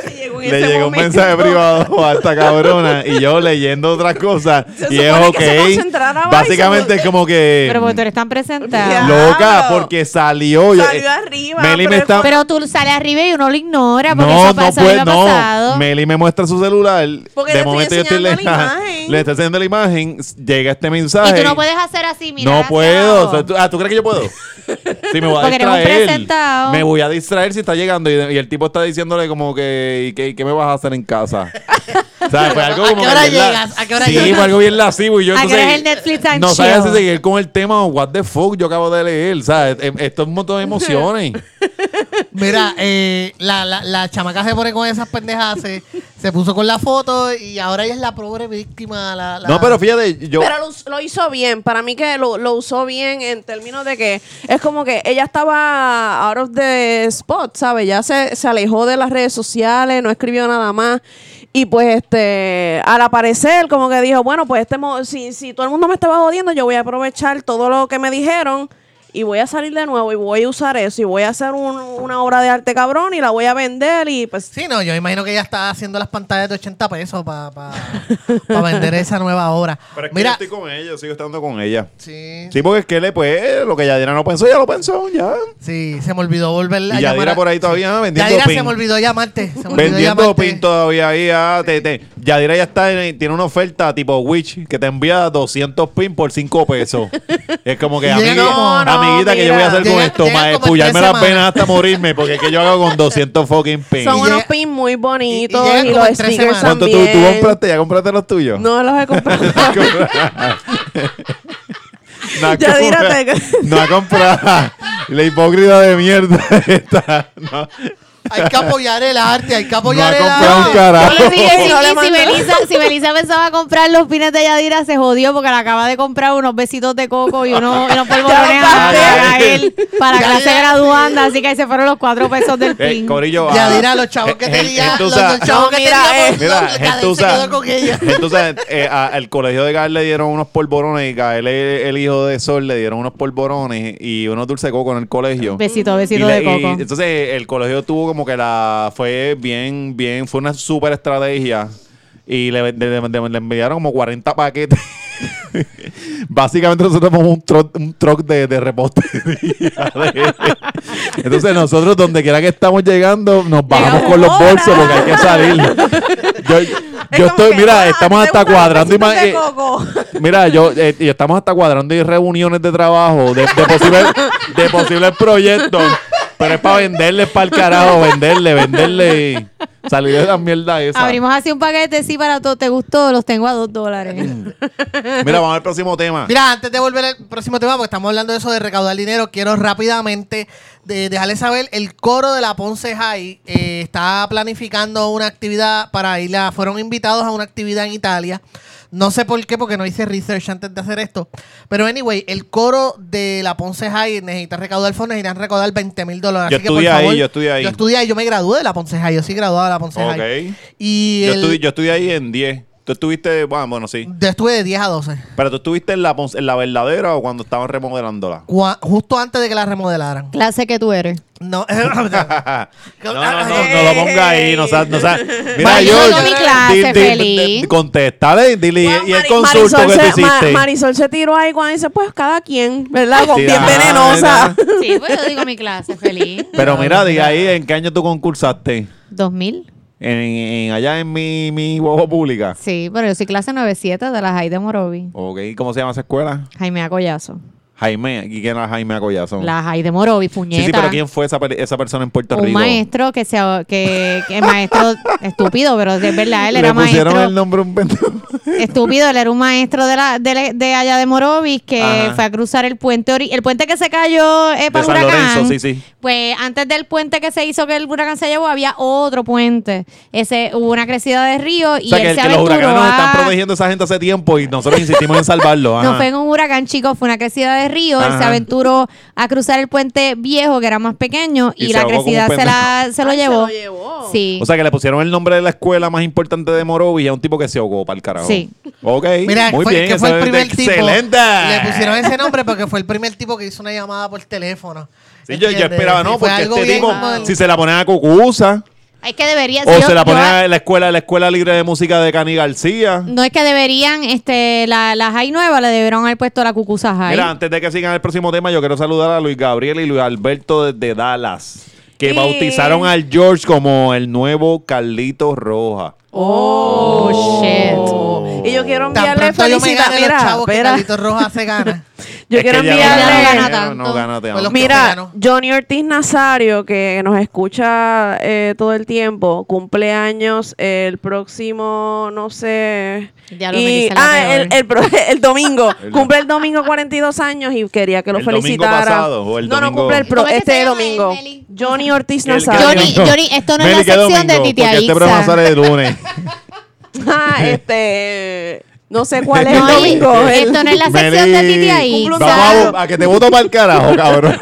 Speaker 2: Que llegó en
Speaker 4: Le
Speaker 2: ese
Speaker 4: llegó un mensaje privado a esta cabrona y yo leyendo otras cosas.
Speaker 2: Se
Speaker 4: y es ok.
Speaker 2: que
Speaker 4: Básicamente es como que.
Speaker 3: Pero porque tú eres tan presentado.
Speaker 2: Ya.
Speaker 4: Loca, porque salió. yo-
Speaker 2: Salió
Speaker 4: eh,
Speaker 2: arriba,
Speaker 4: Meli me
Speaker 2: pero-
Speaker 4: está.
Speaker 3: Pero tú sales arriba y uno lo ignora porque
Speaker 4: no,
Speaker 3: eso
Speaker 4: no
Speaker 3: pasa,
Speaker 4: puede, no.
Speaker 3: pasado.
Speaker 4: Meli me muestra su celular.
Speaker 2: Porque
Speaker 4: de momento yo estoy
Speaker 2: enseñando
Speaker 4: le,
Speaker 2: la imagen.
Speaker 4: le estoy enseñando la imagen. Llega este mensaje.
Speaker 3: y tú no puedes hacer así, mira.
Speaker 4: No puedo.
Speaker 3: abajo.
Speaker 4: O sea, tú- ah, ¿tú crees que yo puedo? Sí, me voy a distraer. Me voy a distraer si está llegando y, y el tipo está diciéndole como que ¿y qué, qué me vas a hacer en casa? o sea, fue algo
Speaker 1: ¿A
Speaker 4: como
Speaker 1: qué
Speaker 4: que
Speaker 1: hora
Speaker 4: bien la-
Speaker 1: llegas? ¿A qué hora
Speaker 4: sí,
Speaker 1: llegas?
Speaker 4: fue algo bien lascivo y yo
Speaker 3: ¿A qué
Speaker 4: entonces
Speaker 3: hora es el Netflix and
Speaker 4: no sabía si seguir con el tema o what the fuck yo acabo de leer, ¿sabes? Eh, Esto es un montón de emociones.
Speaker 1: Mira, eh, la, la, la chamaca se pone con esas pendejas, se, se puso con la foto y ahora ella es la pobre víctima. La, la-
Speaker 4: No, pero fíjate, yo
Speaker 2: Pero lo hizo bien. Para mí que lo, lo usó bien en términos de que es como que ella estaba out of the spot, ¿sabes? Ya se, se alejó de las redes sociales, no escribió nada más. Y pues este, al aparecer, como que dijo, bueno, pues este mo- si, si todo el mundo me estaba jodiendo, yo voy a aprovechar todo lo que me dijeron y voy a salir de nuevo y voy a usar eso y voy a hacer un- una obra de arte cabrón y la voy a vender y pues
Speaker 1: Sí, no, yo imagino que ella está haciendo las pantallas de 80 pesos para vender esa nueva obra.
Speaker 4: Pero es que
Speaker 1: Mira,
Speaker 4: yo estoy con ella, sigo estando con ella.
Speaker 1: sí,
Speaker 4: Sí, porque es que le, pues, lo que Yadira no pensó, ya lo pensó, ya.
Speaker 1: sí, se me olvidó volverla
Speaker 4: Y
Speaker 1: a
Speaker 4: Yadira
Speaker 1: llamar. a-
Speaker 4: por ahí todavía vendiendo
Speaker 1: Yadira
Speaker 4: pin.
Speaker 1: se me olvidó llamarte. Se me olvidó
Speaker 4: Vendiendo
Speaker 1: llamarte.
Speaker 4: pin todavía ahí. ah, te- te- Yadira ya está en- tiene una oferta tipo Witch que te envía 200 pin por 5 pesos. es como que,
Speaker 1: llega
Speaker 4: amigui-
Speaker 1: como-
Speaker 2: no,
Speaker 4: amiguita, que yo voy a hacer con
Speaker 1: llega-
Speaker 4: esto?
Speaker 1: llega
Speaker 4: Ma, pullarme las venas hasta morirme porque es que yo hago con 200 fucking pin.
Speaker 2: son unos pins muy bonitos
Speaker 1: y- y
Speaker 2: y, los stickers.
Speaker 4: ¿Cuánto tú, compraste? ¿Ya compraste los tuyos?
Speaker 2: No los he comprado.
Speaker 4: no ha
Speaker 2: Yadira,
Speaker 4: comprado.
Speaker 2: te-
Speaker 4: No ha comprado. La hipócrita de mierda esta. No.
Speaker 1: Hay que apoyar el arte, hay que apoyar el arte.
Speaker 4: carajo.
Speaker 3: Oye, sí, sí,
Speaker 2: No le
Speaker 3: y si, Melissa, si Melissa pensaba comprar los pines de Yadira, se jodió porque le acaba de comprar unos besitos de coco y unos, unos polvorones a,
Speaker 2: Ya
Speaker 3: a él para
Speaker 1: Ya,
Speaker 3: clase
Speaker 1: ya.
Speaker 3: graduanda. Así que ahí se fueron los cuatro pesos del
Speaker 4: Eh,
Speaker 3: pin.
Speaker 4: Corillo, ah,
Speaker 1: Yadira, los chavos que
Speaker 4: gen-
Speaker 1: tenía, los, chavos
Speaker 2: No,
Speaker 1: que
Speaker 2: mira, eh.
Speaker 4: Mira,
Speaker 1: se quedó con ella.
Speaker 4: entonces eh, al colegio de Gael le dieron unos polvorones y Gael, el, el hijo de Sol, le dieron unos polvorones y unos dulces de coco en el colegio.
Speaker 3: Besito,
Speaker 4: Y
Speaker 3: besito
Speaker 4: le-
Speaker 3: de
Speaker 4: y
Speaker 3: coco.
Speaker 4: entonces el colegio tuvo como que la fue bien, bien, fue una súper estrategia y le, le- le- le enviaron como 40 paquetes. Básicamente nosotros somos un truck, un truck de, de repostería. Entonces nosotros donde quiera que estamos llegando nos bajamos
Speaker 2: Llegamos
Speaker 4: con los bolsos porque hay que salir. Yo, yo estoy, mira, estamos
Speaker 2: ¿te
Speaker 4: hasta cuadrando
Speaker 2: de
Speaker 4: eh,
Speaker 2: coco?
Speaker 4: Mira, yo eh, y estamos hasta cuadrando y reuniones de trabajo de, de posibles de posibles proyectos, pero es para venderles para el carajo, venderle, venderle y salir de la mierda esa.
Speaker 3: Abrimos así un paquete, sí, para todo. ¿Te gustó? Los tengo a dos dólares.
Speaker 4: Mira, vamos al próximo tema.
Speaker 1: Mira, antes de volver al próximo tema, porque estamos hablando de eso de recaudar dinero, quiero rápidamente de, dejarles saber, el coro de la Ponce High eh, está planificando una actividad para ir a, fueron invitados a una actividad en Italia. No sé por qué, porque no hice research antes de hacer esto. Pero anyway, el coro de la Ponce High necesita recaudar fondos, necesitan recaudar 20 mil dólares.
Speaker 4: Yo
Speaker 1: Así que, por
Speaker 4: estudié ahí,
Speaker 1: favor,
Speaker 4: yo estudié ahí.
Speaker 1: Yo estudié ahí, yo me gradué de la Ponce High, yo sí graduado de la Ponce
Speaker 4: Ok.
Speaker 1: High. Y
Speaker 4: Yo,
Speaker 1: el-
Speaker 4: estudié, yo estudié ahí en 10. Tú estuviste, bueno, bueno, sí.
Speaker 1: yo estuve de 10 a 12.
Speaker 4: Pero tú estuviste en la, en la verdadera o cuando estaban remodelándola.
Speaker 1: Cua- justo antes de que la remodelaran.
Speaker 3: Clase que tú eres.
Speaker 1: No,
Speaker 4: No, no, no, no lo ponga ahí, no sea, no sea. Mira,
Speaker 1: Marisol,
Speaker 4: yo,
Speaker 1: no mi
Speaker 3: clase,
Speaker 4: di- di-
Speaker 3: feliz.
Speaker 4: di- Contéstale, dile,
Speaker 2: Bueno,
Speaker 4: y el
Speaker 2: Mari-
Speaker 4: consulto
Speaker 2: Marisol
Speaker 4: que tú
Speaker 2: se- Ma-
Speaker 4: hiciste.
Speaker 2: Marisol se tiró ahí cuando dice, pues cada quien, ¿verdad? Con-
Speaker 4: Sí,
Speaker 2: bien
Speaker 4: ah,
Speaker 2: venenosa.
Speaker 3: Sí, pues yo digo mi clase, feliz.
Speaker 4: Pero mira, diga ahí, ¿en qué año tú concursaste?
Speaker 3: ¿2000?
Speaker 4: En, en- allá en mi, mi bojo pública.
Speaker 3: Sí, pero yo soy clase 97 de la Jai de Morovi.
Speaker 4: Ok, ¿cómo se llama esa escuela?
Speaker 3: Jaime Acollazo.
Speaker 4: Jaime, ¿y quién era Jaime Acollazo?
Speaker 3: La Jai de Morovi, puñeta.
Speaker 4: Sí, sí, pero ¿quién fue esa, esa persona en Puerto
Speaker 3: un
Speaker 4: Rico?
Speaker 3: maestro que sea que, que maestro estúpido, pero es verdad, él
Speaker 4: Le
Speaker 3: era
Speaker 4: pusieron
Speaker 3: maestro
Speaker 4: el nombre a un pendejo.
Speaker 3: estúpido, él era un maestro de la de, de allá de Morovis que
Speaker 4: Ajá.
Speaker 3: fue a cruzar el puente el puente que se cayó eh, para
Speaker 4: De
Speaker 3: el
Speaker 4: San
Speaker 3: huracán.
Speaker 4: Lorenzo, sí, sí.
Speaker 3: Pues antes del puente que se hizo que el huracán se llevó había otro puente. Ese hubo una crecida de río y
Speaker 4: o sea,
Speaker 3: él
Speaker 4: que,
Speaker 3: se
Speaker 4: que los
Speaker 3: aventuró
Speaker 4: huracanes nos están
Speaker 3: a-
Speaker 4: protegiendo a esa gente hace tiempo y nosotros insistimos en salvarlo. ajá.
Speaker 3: No fue en un huracán, chicos, fue una crecida de río. Él se aventuró a cruzar el puente viejo, que era más pequeño, y,
Speaker 4: Y se
Speaker 3: la crecida se, la, se lo
Speaker 2: Ay,
Speaker 3: llevó.
Speaker 2: Se lo llevó.
Speaker 3: Sí.
Speaker 4: O sea, que le pusieron el nombre de la escuela más importante de Morovis y a un tipo que se ahogó para el carajo.
Speaker 3: Sí.
Speaker 4: Ok,
Speaker 1: Mira,
Speaker 4: muy
Speaker 1: fue,
Speaker 4: bien.
Speaker 1: que fue
Speaker 4: eso
Speaker 1: el
Speaker 4: es
Speaker 1: primer tipo.
Speaker 4: ¡Excelente!
Speaker 1: Le pusieron ese nombre porque fue el primer tipo que hizo una llamada por teléfono.
Speaker 4: Sí, yo, yo esperaba, no, porque este
Speaker 1: bien
Speaker 4: tipo, si se la ponen a Cucusa,
Speaker 3: es que debería
Speaker 4: o
Speaker 3: yo-
Speaker 4: se la
Speaker 3: yo-
Speaker 4: ponen a la escuela, la escuela libre de música de Cani García.
Speaker 3: No es que deberían, este, la, la High nueva le debieron haber puesto la Cucusa High.
Speaker 4: Mira, antes de que sigan el próximo tema, yo quiero saludar a Luis Gabriel y Luis Alberto desde Dallas, que
Speaker 2: Y-
Speaker 4: bautizaron al George como el nuevo Carlito Roja.
Speaker 3: Oh, shit.
Speaker 2: Y yo quiero enviarle felicidad. Mira,
Speaker 1: chavos que
Speaker 2: espera.
Speaker 1: Carlitos Rojas se gana.
Speaker 2: Yo
Speaker 4: Es
Speaker 2: quiero
Speaker 4: que
Speaker 2: enviarle.
Speaker 3: no gana tanto.
Speaker 4: No gana.
Speaker 1: Fue los-
Speaker 2: Mira. Johnny Ortiz Nazario, que nos escucha eh, todo el tiempo, cumpleaños el próximo, no sé.
Speaker 3: Ya lo me
Speaker 2: y, ah, el, el, el domingo. Cumple el domingo 42 años y quería que lo
Speaker 4: ¿El domingo
Speaker 2: felicitara.
Speaker 4: pasado o el
Speaker 2: no, no,
Speaker 4: domingo?
Speaker 2: cumple el pro-
Speaker 3: ¿Cómo es que
Speaker 2: este domingo.
Speaker 3: Meli?
Speaker 2: Johnny Ortiz
Speaker 4: ¿Qué-
Speaker 2: Nazario.
Speaker 3: Johnny- Johnny, esto no es la
Speaker 4: Meli, ¿qué
Speaker 3: sección de
Speaker 4: domingo?
Speaker 3: Titia
Speaker 4: Porque este programa sale de lunes.
Speaker 2: Ah, este. No sé cuál es
Speaker 3: No,
Speaker 2: el domingo.
Speaker 3: esto no es la sección de Titi ahí.
Speaker 4: Vamos a, que te voto para el carajo, cabrón.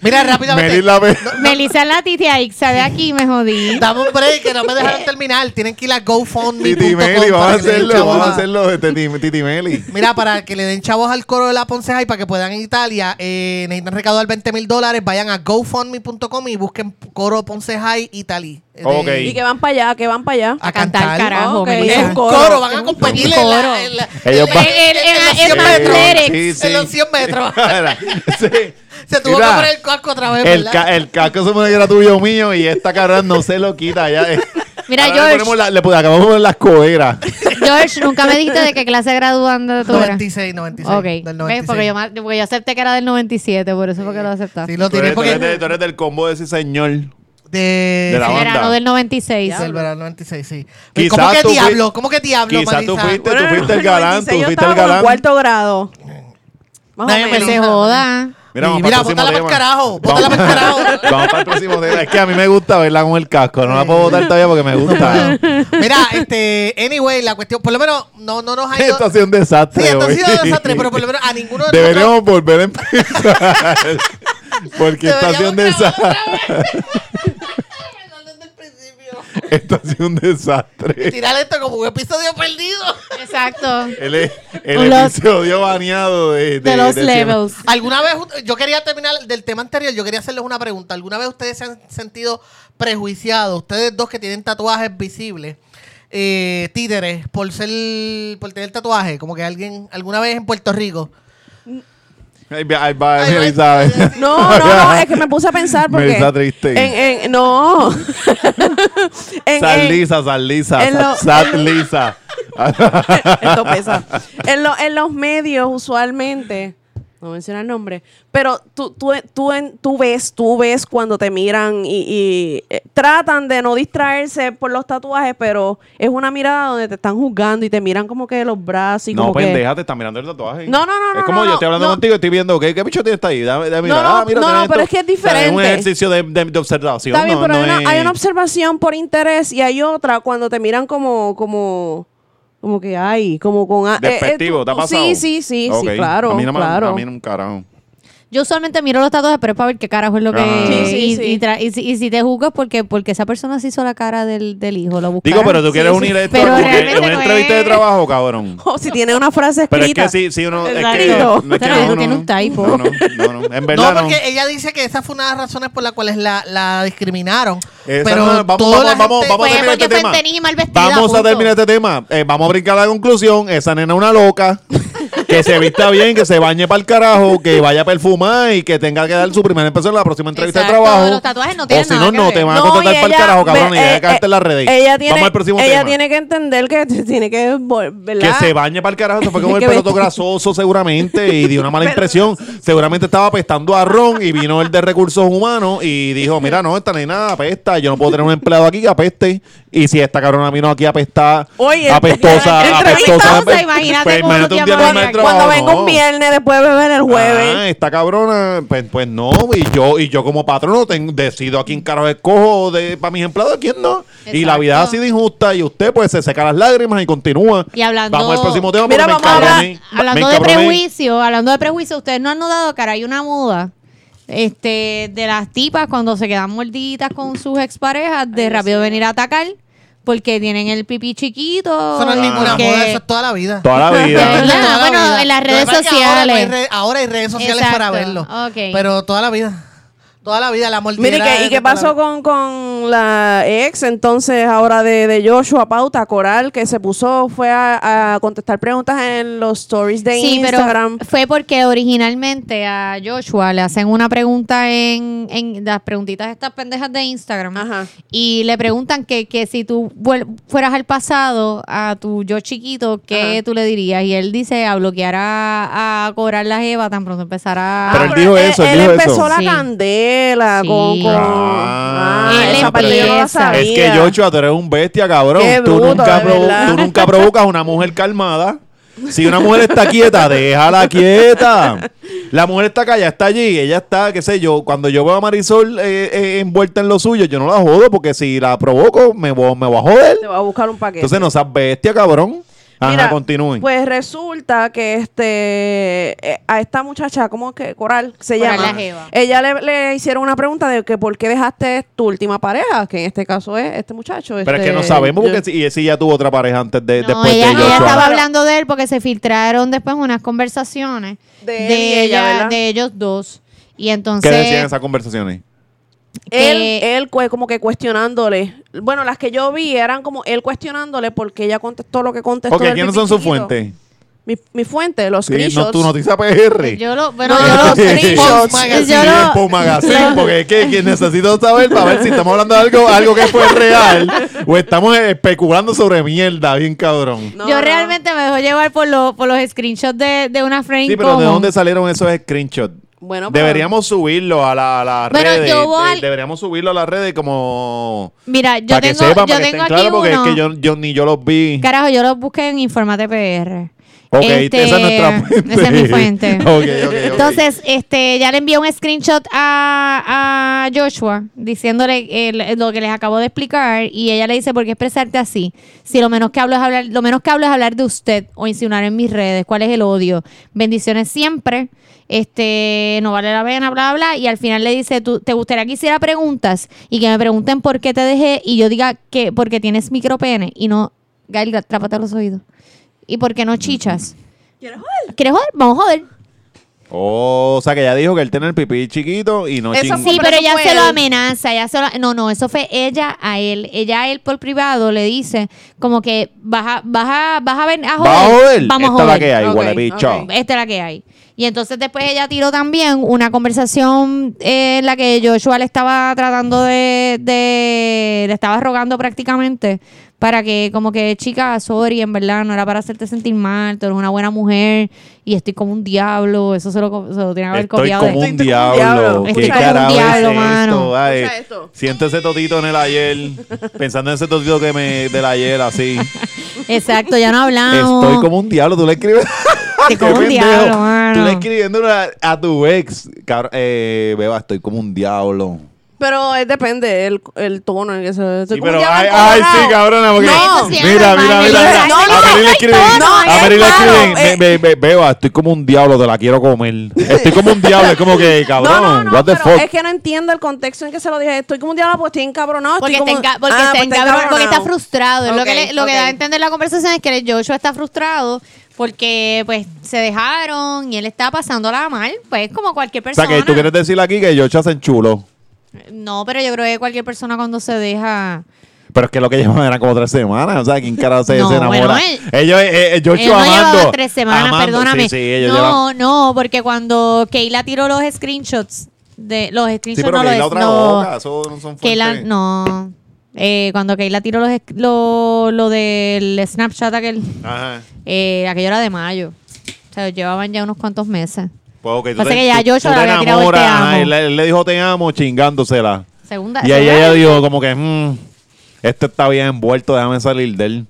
Speaker 1: Mira, rápidamente.
Speaker 4: La ve-
Speaker 3: Melissa es la Titi Aixa de aquí, me jodí.
Speaker 1: Dame un break que no me dejaron terminar. Tienen que ir a GoFundMe.
Speaker 4: Titi Meli, vamos a hacerlo, vamos a hacerlo de Titi, Meli.
Speaker 1: Mira, para que le den chavos al coro de la Ponceja y para que puedan ir a Italia, eh, necesitan recaudar 20 mil dólares, vayan a gofundme.com y busquen coro Ponceja Italy. Eh, de-
Speaker 4: Ok.
Speaker 2: Y que van para allá, que van para allá.
Speaker 1: A
Speaker 3: A cantar,
Speaker 1: cantar.
Speaker 3: carajo,
Speaker 2: Ok.
Speaker 3: Melissa.
Speaker 1: Es coro, van a competir en
Speaker 3: Coro.
Speaker 1: la- en la-
Speaker 4: Ellos
Speaker 1: en
Speaker 4: van-
Speaker 3: En- en-
Speaker 1: en los
Speaker 3: en
Speaker 1: 100
Speaker 3: athletics.
Speaker 1: metros.
Speaker 4: Sí, sí.
Speaker 1: En los 100 metros.
Speaker 4: sí.
Speaker 1: Se tuvo
Speaker 4: Mira,
Speaker 1: que poner el casco otra vez,
Speaker 4: El,
Speaker 1: ¿verdad?
Speaker 4: ca- el casco se supone que era tuyo mío y esta cara no se lo quita. Ya, eh.
Speaker 3: Mira,
Speaker 4: Ahora le
Speaker 3: George.
Speaker 4: ponemos la- le acabamos de poner las coderas.
Speaker 3: George, nunca me dijiste de qué clase graduando tú eras.
Speaker 1: 96, 96.
Speaker 3: Ok.
Speaker 1: Del
Speaker 3: ¿Ves?
Speaker 1: 96.
Speaker 3: Porque, yo, porque yo acepté que era del 97, por eso fue que lo aceptaste.
Speaker 1: Sí, lo
Speaker 4: Tú
Speaker 1: tiré
Speaker 4: eres, tú
Speaker 1: porque...
Speaker 4: eres tú eres del combo de ese señor.
Speaker 1: De,
Speaker 4: de la banda.
Speaker 3: Verano del 96.
Speaker 1: del verano 96, sí.
Speaker 4: Quizás
Speaker 1: ¿Cómo que
Speaker 4: tú
Speaker 1: diablo? ¿Cómo que diablo,
Speaker 4: Quizás tú
Speaker 1: Marisa?
Speaker 4: fuiste,
Speaker 2: Bueno,
Speaker 4: tú fuiste el galán,
Speaker 2: 96
Speaker 4: tú
Speaker 2: yo
Speaker 4: fuiste
Speaker 2: estaba
Speaker 4: el
Speaker 2: como en
Speaker 4: galán.
Speaker 2: cuarto grado. Más
Speaker 1: Nadie
Speaker 2: o
Speaker 1: me
Speaker 2: menos.
Speaker 3: Se joda.
Speaker 4: Mira, vamos
Speaker 1: Sí,
Speaker 4: para
Speaker 1: mira,
Speaker 4: el próximo
Speaker 1: bótala pa'l
Speaker 4: tema.
Speaker 1: carajo, bótala
Speaker 4: Vamos-
Speaker 1: pa'l carajo.
Speaker 4: Vamos para el próximo tema. Es que a mí me gusta verla con el casco. No la puedo botar todavía porque me gusta.
Speaker 1: Mira, este, anyway, la cuestión, por lo menos no, no nos ha ido.
Speaker 4: Esto ha sido un desastre.
Speaker 1: Sí, esto ha
Speaker 4: hoy.
Speaker 1: sido un desastre, pero por lo menos a ninguno de
Speaker 4: Deberíamos volver a empezar. porque esto ha sido un
Speaker 1: Deberíamos
Speaker 4: desastre.
Speaker 1: el.
Speaker 4: Esto ha sido un desastre.
Speaker 1: Tirar esto como un episodio perdido.
Speaker 3: Exacto.
Speaker 4: El, el
Speaker 3: Los-
Speaker 4: episodio baneado de,
Speaker 3: De los levels.
Speaker 1: ¿Alguna vez, yo quería terminar del tema anterior, yo quería hacerles una pregunta. ¿Alguna vez ustedes se han sentido prejuiciados, ustedes dos que tienen tatuajes visibles, eh, títeres, por ser, por tener tatuaje? Como que alguien, alguna vez en Puerto Rico.
Speaker 4: Ahí va, ahí va.
Speaker 2: No, no, no, es que me puse a pensar porque.
Speaker 4: Melissa triste.
Speaker 2: En, en, no. en,
Speaker 4: lisa, sal lisa,
Speaker 2: lo- en lo-
Speaker 4: lisa.
Speaker 2: Esto pesa. En, lo- en los medios, usualmente, no mencionar el nombre, pero tú, tú, tú, en- tú ves, tú ves cuando te miran y, y, eh, tratan de no distraerse por los tatuajes, pero es una mirada donde te están juzgando y te miran como que los brazos y
Speaker 4: No,
Speaker 2: como que...
Speaker 4: pendeja, te está mirando el tatuaje.
Speaker 2: No, no, no,
Speaker 4: Es como
Speaker 2: no,
Speaker 4: yo estoy hablando
Speaker 2: no.
Speaker 4: contigo y estoy viendo, ¿qué, qué bicho tienes ahí? Dame, dame
Speaker 2: No, no,
Speaker 4: Ah, mira,
Speaker 2: no, pero es que es
Speaker 4: O sea, un
Speaker 2: diferente.
Speaker 4: ejercicio de, de, de observación.
Speaker 2: Está bien, pero
Speaker 4: no
Speaker 2: hay, una,
Speaker 4: es-
Speaker 2: hay una observación por interés y hay otra cuando te miran como, como, como que hay, como con... a- eh, eh,
Speaker 4: Despectivo,
Speaker 2: tú-
Speaker 4: ¿te ha pasado?
Speaker 2: Sí, sí, sí,
Speaker 4: Ok.
Speaker 2: sí, claro,
Speaker 4: A mí no me
Speaker 2: claro.
Speaker 4: a mí no un carajo.
Speaker 3: Yo usualmente miro los tatuajes, pero es para ver qué carajo es lo que.
Speaker 4: Ah. Sí,
Speaker 2: sí,
Speaker 3: y,
Speaker 2: sí.
Speaker 3: y tra- y si, y si te juzgas porque, porque esa persona se hizo la cara del, del hijo, lo buscarás.
Speaker 4: Digo, pero tú quieres
Speaker 2: sí.
Speaker 4: unir esto
Speaker 3: Pero
Speaker 4: porque es una
Speaker 3: no
Speaker 4: entrevista
Speaker 3: es-
Speaker 4: de trabajo, cabrón.
Speaker 2: O si tiene una frase
Speaker 4: Pero es
Speaker 2: escrita.
Speaker 4: que sí, sí, uno. Es que, no es que
Speaker 3: Pero eso
Speaker 4: uno-
Speaker 3: tiene un typo.
Speaker 4: No, no, no, no. En
Speaker 1: No,
Speaker 4: verdad no.
Speaker 1: porque ella dice que esa fue una de las razones por las cuales la, la discriminaron.
Speaker 4: Esa
Speaker 1: pero
Speaker 4: no, vamos,
Speaker 1: toda
Speaker 4: vamos,
Speaker 1: la
Speaker 4: vamos,
Speaker 1: gente-
Speaker 4: vamos a terminar
Speaker 3: porque
Speaker 4: este tema.
Speaker 3: en y mal vestida,
Speaker 4: Vamos a terminar este tema. Vamos a brincar a la conclusión. Esa nena es una loca. que se vista bien, que se bañe para el carajo, que vaya a perfumar y que tenga que dar su primera impresión en la próxima entrevista
Speaker 3: Exacto,
Speaker 4: de trabajo.
Speaker 3: los tatuajes no
Speaker 4: o
Speaker 3: tienen
Speaker 4: si
Speaker 3: nada
Speaker 4: no,
Speaker 3: que
Speaker 4: no,
Speaker 3: ver.
Speaker 4: te van a
Speaker 2: No,
Speaker 4: contratar para el
Speaker 2: ella-
Speaker 4: carajo, cabrón,
Speaker 2: ve-
Speaker 4: y deja
Speaker 2: eh,
Speaker 4: caerte en las redes.
Speaker 2: Ella tiene,
Speaker 4: Vamos al próximo
Speaker 2: ella
Speaker 4: tema.
Speaker 2: tiene que entender que tiene que, vol-
Speaker 4: Que se bañe para el carajo, se fue con el
Speaker 2: Que
Speaker 4: pelo
Speaker 2: ve-
Speaker 4: todo grasoso seguramente y dio una mala impresión. Seguramente estaba apestando a ron y vino el de recursos humanos y dijo, mira, no, esta nena apesta, yo no puedo tener un empleado aquí que apeste. Y si esta cabrona vino aquí a apestar,
Speaker 2: Oye,
Speaker 4: apestosa, apestosa.
Speaker 3: o sea, imagínate
Speaker 4: pues,
Speaker 3: cómo
Speaker 4: imagínate un día normal de
Speaker 3: aquí.
Speaker 2: Cuando venga
Speaker 4: no.
Speaker 2: un viernes, después de beber el jueves.
Speaker 4: Ah, esta cabrona, pues, pues no, y yo, y yo como patrono tengo, decido a quién carajo escojo de, para mis empleados, a quién no. Y la vida es así de injusta, y usted pues se seca las lágrimas y continúa.
Speaker 3: Y hablando-
Speaker 4: Vamos al próximo tema,
Speaker 2: Mira, vamos a hablar-
Speaker 3: Hablando de prejuicio, hablando de prejuicio, ustedes no han notado que ahora hay una moda este, de las tipas cuando se quedan mordiditas con sus exparejas de rápido venir a atacar porque tienen el pipí chiquito.
Speaker 1: Eso no es ninguna
Speaker 3: porque-
Speaker 1: moda, eso es toda la vida.
Speaker 4: Toda la vida.
Speaker 3: verdad.
Speaker 1: Toda la
Speaker 3: bueno,
Speaker 1: vida.
Speaker 3: en las redes
Speaker 1: ahora hay
Speaker 3: sociales.
Speaker 1: re- Ahora hay redes sociales
Speaker 3: Exacto,
Speaker 1: para verlo.
Speaker 3: ok.
Speaker 1: Pero toda la vida. Toda la vida, la mordida.
Speaker 2: Mire, ¿y qué, y qué pasó con, con la ex entonces ahora de, de Joshua Pauta Coral que se puso, fue a, a contestar preguntas en los stories de
Speaker 3: Sí,
Speaker 2: Instagram?
Speaker 3: pero fue porque originalmente a Joshua le hacen una pregunta en, en las preguntitas estas pendejas de Instagram
Speaker 2: Ajá.
Speaker 3: y le preguntan que, que si tú fueras al pasado a tu yo chiquito, ¿qué
Speaker 2: Ajá.
Speaker 3: tú le dirías? Y él dice a bloquear a, a cobrar la jeva tan pronto empezara
Speaker 4: Pero
Speaker 3: a...
Speaker 4: él dijo eso, él
Speaker 2: él
Speaker 4: dijo
Speaker 2: empezó
Speaker 4: eso.
Speaker 2: la
Speaker 3: Sí.
Speaker 2: candela
Speaker 3: Sí.
Speaker 2: con, con-
Speaker 4: Ah,
Speaker 2: Ah, esa parte yo no la
Speaker 3: empieza.
Speaker 2: sabía.
Speaker 4: Es que Joshua, tú eres un bestia, cabrón.
Speaker 2: Qué
Speaker 4: tú,
Speaker 2: bruto,
Speaker 4: nunca tú nunca provocas una mujer calmada. Si una mujer está quieta, déjala quieta. La mujer está callada, está allí, ella está, qué sé yo. Cuando yo veo a Marisol eh, eh, envuelta en lo suyo, yo no la jodo porque si la provoco, me voy, me voy a joder.
Speaker 2: Te va a buscar un paquete.
Speaker 4: Entonces no seas bestia, cabrón. Ajá,
Speaker 2: Mira,
Speaker 4: continúen.
Speaker 2: Pues resulta que este eh, a esta muchacha, ¿cómo que Coral se
Speaker 3: Coral
Speaker 2: llama?
Speaker 3: la jeva.
Speaker 2: Ella le, le hicieron una pregunta de que por qué dejaste tu última pareja, que en este caso es este muchacho.
Speaker 4: Pero es
Speaker 2: este,
Speaker 4: que no sabemos porque si, y si ya tuvo otra pareja antes de
Speaker 3: No,
Speaker 4: después
Speaker 3: ella,
Speaker 4: de
Speaker 3: ella estaba hablando de él porque se filtraron después unas conversaciones
Speaker 2: De él y ella,
Speaker 3: de ellos dos. Y
Speaker 4: ¿Qué
Speaker 3: entonces
Speaker 4: decían esas conversaciones?
Speaker 2: Él, él como que cuestionándole. Bueno, las que yo vi eran como él cuestionándole porque ella contestó lo que contestó.
Speaker 4: Ok, ¿quiénes son sus fuentes?
Speaker 2: Mi, mi fuente, los
Speaker 4: Sí, no,
Speaker 2: screenshots.
Speaker 4: tu noticia PR.
Speaker 3: yo lo, bueno,
Speaker 2: No,
Speaker 3: yo
Speaker 2: los
Speaker 3: lo-
Speaker 2: screenshots.
Speaker 1: Magazine.
Speaker 3: yo
Speaker 4: Sí,
Speaker 3: lo-
Speaker 4: Magazine, porque es que, que necesito saber para ver si estamos hablando de algo, algo que fue real o estamos especulando sobre mierda, bien cabrón.
Speaker 2: No,
Speaker 3: yo
Speaker 2: no.
Speaker 3: realmente me dejo llevar por, lo- por los screenshots de, de una friend
Speaker 4: Sí, pero ¿de
Speaker 3: common.
Speaker 4: dónde salieron esos screenshots?
Speaker 2: Bueno, pero-
Speaker 4: Deberíamos subirlo a la- a las
Speaker 3: Bueno,
Speaker 4: redes.
Speaker 3: yo voy
Speaker 4: eh,
Speaker 3: al-
Speaker 4: Deberíamos subirlo a las redes como...
Speaker 3: Mira, yo
Speaker 4: para
Speaker 3: tengo,
Speaker 4: que sepan,
Speaker 3: yo
Speaker 4: para que estén
Speaker 3: aquí
Speaker 4: claros, porque es que yo, yo ni yo los vi.
Speaker 3: Carajo, yo los busqué en Informate PR.
Speaker 4: Ok,
Speaker 3: Este,
Speaker 4: esa es nuestra fuente.
Speaker 3: Esa es mi fuente. Entonces, este, ya le envié un screenshot a, a Joshua diciéndole lo que les acabo de explicar y ella le dice, ¿por qué expresarte así? Si lo menos que hablo es hablar, lo menos que hablo es hablar de usted o insinuar en mis redes, ¿cuál es el odio? Bendiciones siempre. Este, no vale la pena, bla, bla, bla. Y al final le dice, ¿tú, ¿te gustaría que hiciera preguntas? Y que me pregunten por qué te dejé y yo diga que porque tienes micropene y no, Gail, trápate los oídos. ¿Y por qué no chichas?
Speaker 2: ¿Quieres joder?
Speaker 3: ¿Quieres joder? Vamos a joder.
Speaker 4: Oh, o sea que ella dijo que él tiene el pipí chiquito y no
Speaker 2: Eso
Speaker 4: ching-
Speaker 2: fue-
Speaker 3: Sí,
Speaker 2: pero
Speaker 3: pero
Speaker 2: eso
Speaker 3: ella
Speaker 2: fue
Speaker 3: se lo
Speaker 2: él.
Speaker 3: amenaza, ella se lo- no, no, eso fue ella a él, ella a él por privado le dice como que vas a, vas a, vas a ver a joder,
Speaker 4: ¿Va a joder?
Speaker 3: vamos
Speaker 4: Esta
Speaker 3: a
Speaker 4: es la
Speaker 3: joder.
Speaker 4: que hay,
Speaker 2: Ok,
Speaker 4: huele bicho.
Speaker 2: ok.
Speaker 3: Esta es la que hay. Y entonces después ella tiró también una conversación eh, en la que Joshua le estaba tratando de, de- le estaba rogando prácticamente para que como que chica, sorry, en verdad no era para hacerte sentir mal, tú eres una buena mujer y estoy como un diablo, eso se lo, se lo tiene que haber
Speaker 4: Estoy
Speaker 3: copiado.
Speaker 4: como
Speaker 3: de-
Speaker 4: un
Speaker 2: Estoy como un
Speaker 4: diablo.
Speaker 2: diablo.
Speaker 4: ¿Qué
Speaker 3: Estoy como un
Speaker 4: carajo
Speaker 3: diablo,
Speaker 4: es
Speaker 3: mano.
Speaker 4: esto? Ay,
Speaker 2: esto.
Speaker 4: Siento ese totito en el ayer, pensando en ese totito que me del ayer así.
Speaker 3: Exacto, ya no hablamos.
Speaker 4: Estoy como un diablo, tú le escribes.
Speaker 3: Estoy
Speaker 4: Qué
Speaker 3: como un diablo, mano.
Speaker 4: Tú le escribiendo a, a tu ex, cabrón, eh, beba, estoy como un diablo.
Speaker 2: Pero eh, depende el, el tono en que se. estoy
Speaker 4: Sí,
Speaker 2: como
Speaker 4: pero
Speaker 2: un
Speaker 4: ay,
Speaker 2: diablo
Speaker 4: ay, sí, cabrona, porque
Speaker 2: No,
Speaker 4: mira, mira,
Speaker 3: normal,
Speaker 4: mira,
Speaker 3: no,
Speaker 4: mira.
Speaker 3: no,
Speaker 4: a Mary le escriben,
Speaker 2: no,
Speaker 4: a Mary le escriben,
Speaker 2: eh.
Speaker 4: "Be- be- beba, estoy como un diablo, te la quiero comer. Estoy como un diablo, es como que, cabrón,
Speaker 2: No, no, no,
Speaker 4: what the fuck.
Speaker 2: es que no entiendo el contexto en que se lo dije. Estoy como un diablo porque estoy encabronado.
Speaker 3: Porque, está,
Speaker 2: como...
Speaker 3: enca- porque,
Speaker 2: Ah,
Speaker 3: está
Speaker 2: pues
Speaker 3: encabronado, porque está frustrado. Lo que, le- lo que da a entender la conversación es que Joshua está frustrado porque pues se dejaron y él está pasándola mal, pues como cualquier
Speaker 4: O sea,
Speaker 3: persona.
Speaker 4: que tú quieres decir aquí que Yocho hacen chulo.
Speaker 3: No, pero yo creo que cualquier persona cuando se deja...
Speaker 4: Pero es que lo que llevan eran como tres semanas. O sea, ¿quién carajo se,
Speaker 3: No,
Speaker 4: se enamora?
Speaker 3: bueno, él-
Speaker 4: ellos, eh, eh,
Speaker 3: no
Speaker 4: amando.
Speaker 3: tres semanas,
Speaker 4: amando.
Speaker 3: perdóname.
Speaker 4: Sí, sí, ellos
Speaker 3: no,
Speaker 4: llevan-
Speaker 3: no, porque cuando Keila tiró los screenshots de los
Speaker 4: Sí,
Speaker 3: screenshots
Speaker 4: pero
Speaker 3: no
Speaker 4: que
Speaker 3: los
Speaker 4: otra
Speaker 3: no,
Speaker 4: boca, eso no son
Speaker 3: Keila, no. Eh, cuando Keila tiró los, lo, lo del Snapchat aquel,
Speaker 4: Ajá.
Speaker 3: eh, aquello era de mayo. O sea, llevaban ya unos cuantos meses.
Speaker 4: Pues, ok, tú
Speaker 3: Pasa
Speaker 4: te-
Speaker 3: que ya
Speaker 4: tú
Speaker 3: le
Speaker 4: te
Speaker 3: había tirado el te
Speaker 4: enamoras,
Speaker 3: amo.
Speaker 4: ajá, Él, él le dijo te amo chingándosela.
Speaker 3: Segunda.
Speaker 4: Y ahí ella dijo como que, mm, este está bien envuelto, déjame salir de él.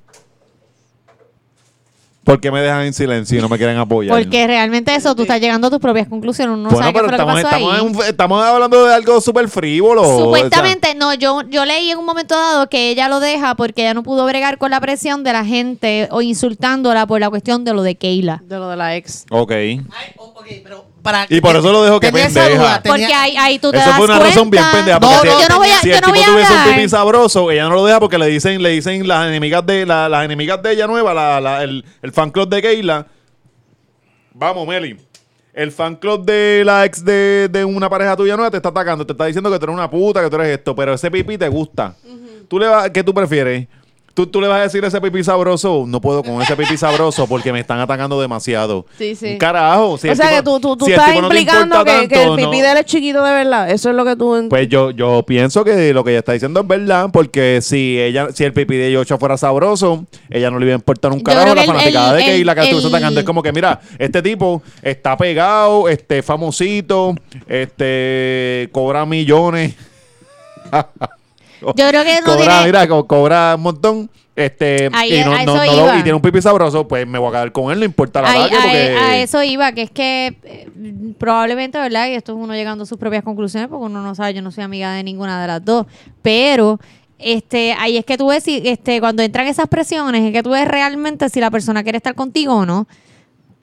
Speaker 4: ¿Por qué me dejan en silencio y no me quieren apoyar?
Speaker 3: Porque realmente eso, tú estás llegando a tus propias conclusiones. Uno no
Speaker 4: bueno,
Speaker 3: sabe qué
Speaker 4: pero
Speaker 3: fue lo que
Speaker 4: estamos,
Speaker 3: pasó
Speaker 4: estamos,
Speaker 3: ahí.
Speaker 4: en un- estamos hablando de algo súper frívolo. o sea,
Speaker 3: Supuestamente, no, yo, yo leí en un momento dado que ella lo deja porque ella no pudo bregar con la presión de la gente o insultándola por la cuestión de lo de Keila.
Speaker 2: De lo de la ex.
Speaker 4: ok.
Speaker 1: Ay, o- ok, pero para
Speaker 4: Y por eso lo dejo que
Speaker 1: tenía esa
Speaker 4: pendeja.
Speaker 1: duda, tenía-
Speaker 3: Porque ahí, ahí tú te
Speaker 4: Eso
Speaker 3: das
Speaker 4: fue una razón bien
Speaker 3: cuenta-
Speaker 4: pendeja.
Speaker 1: No,
Speaker 4: Porque
Speaker 1: no,
Speaker 4: si,
Speaker 3: yo no voy a,
Speaker 4: si
Speaker 3: yo
Speaker 4: el
Speaker 3: no
Speaker 4: tipo
Speaker 3: voy a
Speaker 4: tuviese un
Speaker 3: hablar.
Speaker 4: pipí sabroso, ella no lo deja porque le dicen, le dicen las enemigas de la- las enemigas de ella nueva, la- la- el, el fan club de Keila. Vamos, Meli. El fan club de la ex de, de una pareja tuya nueva te está atacando, te está diciendo que tú eres una puta, que tú eres esto, pero ese pipí te gusta. ¿Tú le vas, ¿Qué tú prefieres? ¿Tú, ¿Tú le vas a decir ese pipí sabroso? No puedo con ese pipí sabroso porque me están atacando demasiado.
Speaker 2: Sí, sí.
Speaker 4: Un carajo. Si
Speaker 2: o
Speaker 4: el
Speaker 2: sea
Speaker 4: tipo-
Speaker 2: que tú, tú, tú
Speaker 4: si el
Speaker 2: estás
Speaker 4: no
Speaker 2: implicando que, que el pipí
Speaker 4: no-
Speaker 2: de él es chiquito de verdad. Eso es lo que tú...
Speaker 4: pues yo, yo pienso que lo que ella está diciendo es verdad, porque si ella, si el pipí de Yocho fuera sabroso, ella no le iba a importar un carajo
Speaker 3: creo
Speaker 4: la
Speaker 3: que
Speaker 4: fanaticada
Speaker 3: el-
Speaker 4: de que
Speaker 3: el-
Speaker 4: estuviese atacando. Es como que, mira, este tipo está pegado, este famosito, este cobra millones.
Speaker 3: Yo creo que no
Speaker 4: cobra,
Speaker 3: tiene-
Speaker 4: mira, co- cobra un montón. Este,
Speaker 3: Ahí-
Speaker 4: y, no, no- lo- y tiene un pipí sabroso, pues me voy a quedar con él, no importa la
Speaker 3: Ahí- a,
Speaker 4: porque...
Speaker 3: a eso iba, que es que eh, probablemente, ¿verdad? Y esto es uno llegando a sus propias conclusiones, porque uno no sabe, yo no soy amiga de ninguna de las dos, pero este, ahí es que tú ves si, este, cuando entran esas presiones, es que tú ves realmente si la persona quiere estar contigo o no.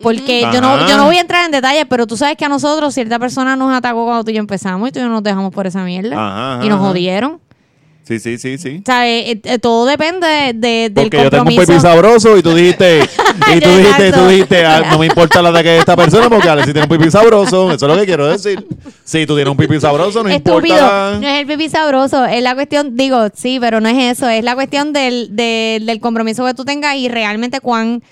Speaker 3: Porque yo no, yo no voy a entrar en detalles, pero tú sabes que a nosotros cierta persona nos atacó cuando tú y yo empezamos y tú y yo nos dejamos por esa mierda.
Speaker 4: Ajá,
Speaker 3: y nos jodieron.
Speaker 4: Sí, sí, sí, sí.
Speaker 3: O sea, eh, eh, todo depende de, del
Speaker 4: Porque yo tengo un pipí sabroso y tú dijiste, y tú dijiste, tú dijiste, "Ah, no me importa la de que esta persona porque Alexis tiene un pipí sabroso. Eso es lo que quiero decir. Si tú tienes un pipí sabroso, no
Speaker 3: Estúpido,
Speaker 4: importa.
Speaker 3: no es el pipí sabroso, es la cuestión, digo, sí, pero no es eso, es la cuestión del, del, del compromiso que tú tengas y realmente cuán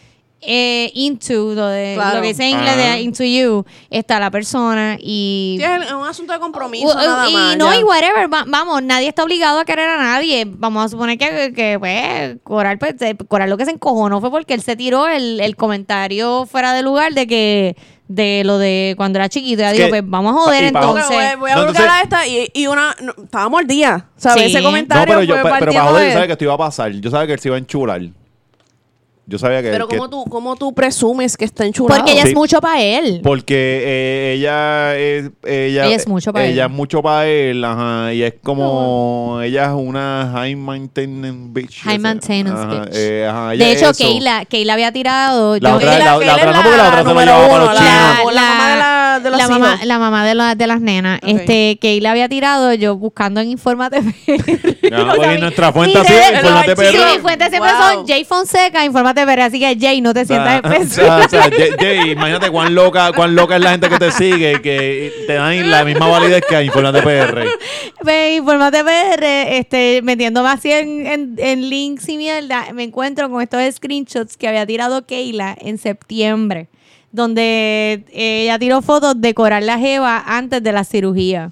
Speaker 3: eh, into, lo, de,
Speaker 2: Claro.
Speaker 3: lo que dice en inglés de into you, está la persona y...
Speaker 2: Sí, es un asunto de compromiso
Speaker 3: Uh, uh,
Speaker 2: nada
Speaker 3: y
Speaker 2: más.
Speaker 3: no,
Speaker 2: ya.
Speaker 3: y whatever, va- vamos, nadie está obligado a querer a nadie. Vamos a suponer que, que pues, Coral, pues, Coral lo que se encojonó fue porque él se tiró el, el comentario fuera de lugar de que, de lo de cuando era chiquito. Ya digo, pues vamos a joder entonces.
Speaker 2: voy, voy a
Speaker 4: No, entonces-
Speaker 2: a esta y, y una. no, al día. ¿Sabes?
Speaker 3: Sí.
Speaker 2: Ese
Speaker 4: No,
Speaker 2: comentario
Speaker 4: pero
Speaker 2: fue
Speaker 4: para joder,
Speaker 2: de-
Speaker 4: ¿sabes que esto iba a pasar? Yo sabía que él se iba a enchular. Yo sabía que...
Speaker 2: Pero
Speaker 4: que-
Speaker 2: ¿cómo tú, ¿cómo tú presumes que está enchulado?
Speaker 3: Porque ella
Speaker 4: Sí.
Speaker 3: es mucho para él.
Speaker 4: Porque eh, ella es ella,
Speaker 3: Ella es mucho pa'
Speaker 4: ella
Speaker 3: él.
Speaker 4: es mucho para él, ajá, y es como ella es una high maintenance bitch.
Speaker 3: High maintenance
Speaker 4: Ajá,
Speaker 3: bitch.
Speaker 4: eh, ajá, ella
Speaker 3: De hecho. Keila, Keila había tirado.
Speaker 4: La
Speaker 3: yo-
Speaker 4: otra- la- la otra no, porque la otra se lo para
Speaker 2: uno,
Speaker 4: los
Speaker 2: la-
Speaker 4: chinos.
Speaker 2: La, mamá de, la, de los
Speaker 3: la mamá,
Speaker 2: hijos.
Speaker 3: la mamá de, la- de las nenas.
Speaker 2: Ok.
Speaker 3: Este, Keila había tirado, yo buscando en Infórmate
Speaker 4: Ah, pues, y nuestra fuente
Speaker 3: Mi
Speaker 2: Sí,
Speaker 4: PR.
Speaker 3: fuente siempre
Speaker 2: Wow.
Speaker 3: son Jay Fonseca, Infórmate PR. Así que Jay, no te sientas
Speaker 4: Ah,
Speaker 3: especial.
Speaker 4: sea, o sea, Jay- Jay, imagínate cuán loca, cuán loca es la gente que te sigue que te dan la misma validez que a Infórmate PR.
Speaker 3: Ve, Infórmate PR, este, metiéndome así en, en, en links y mierda, me encuentro con estos screenshots que había tirado Keila en septiembre, donde ella tiró fotos de Coral la Jeva antes de la cirugía.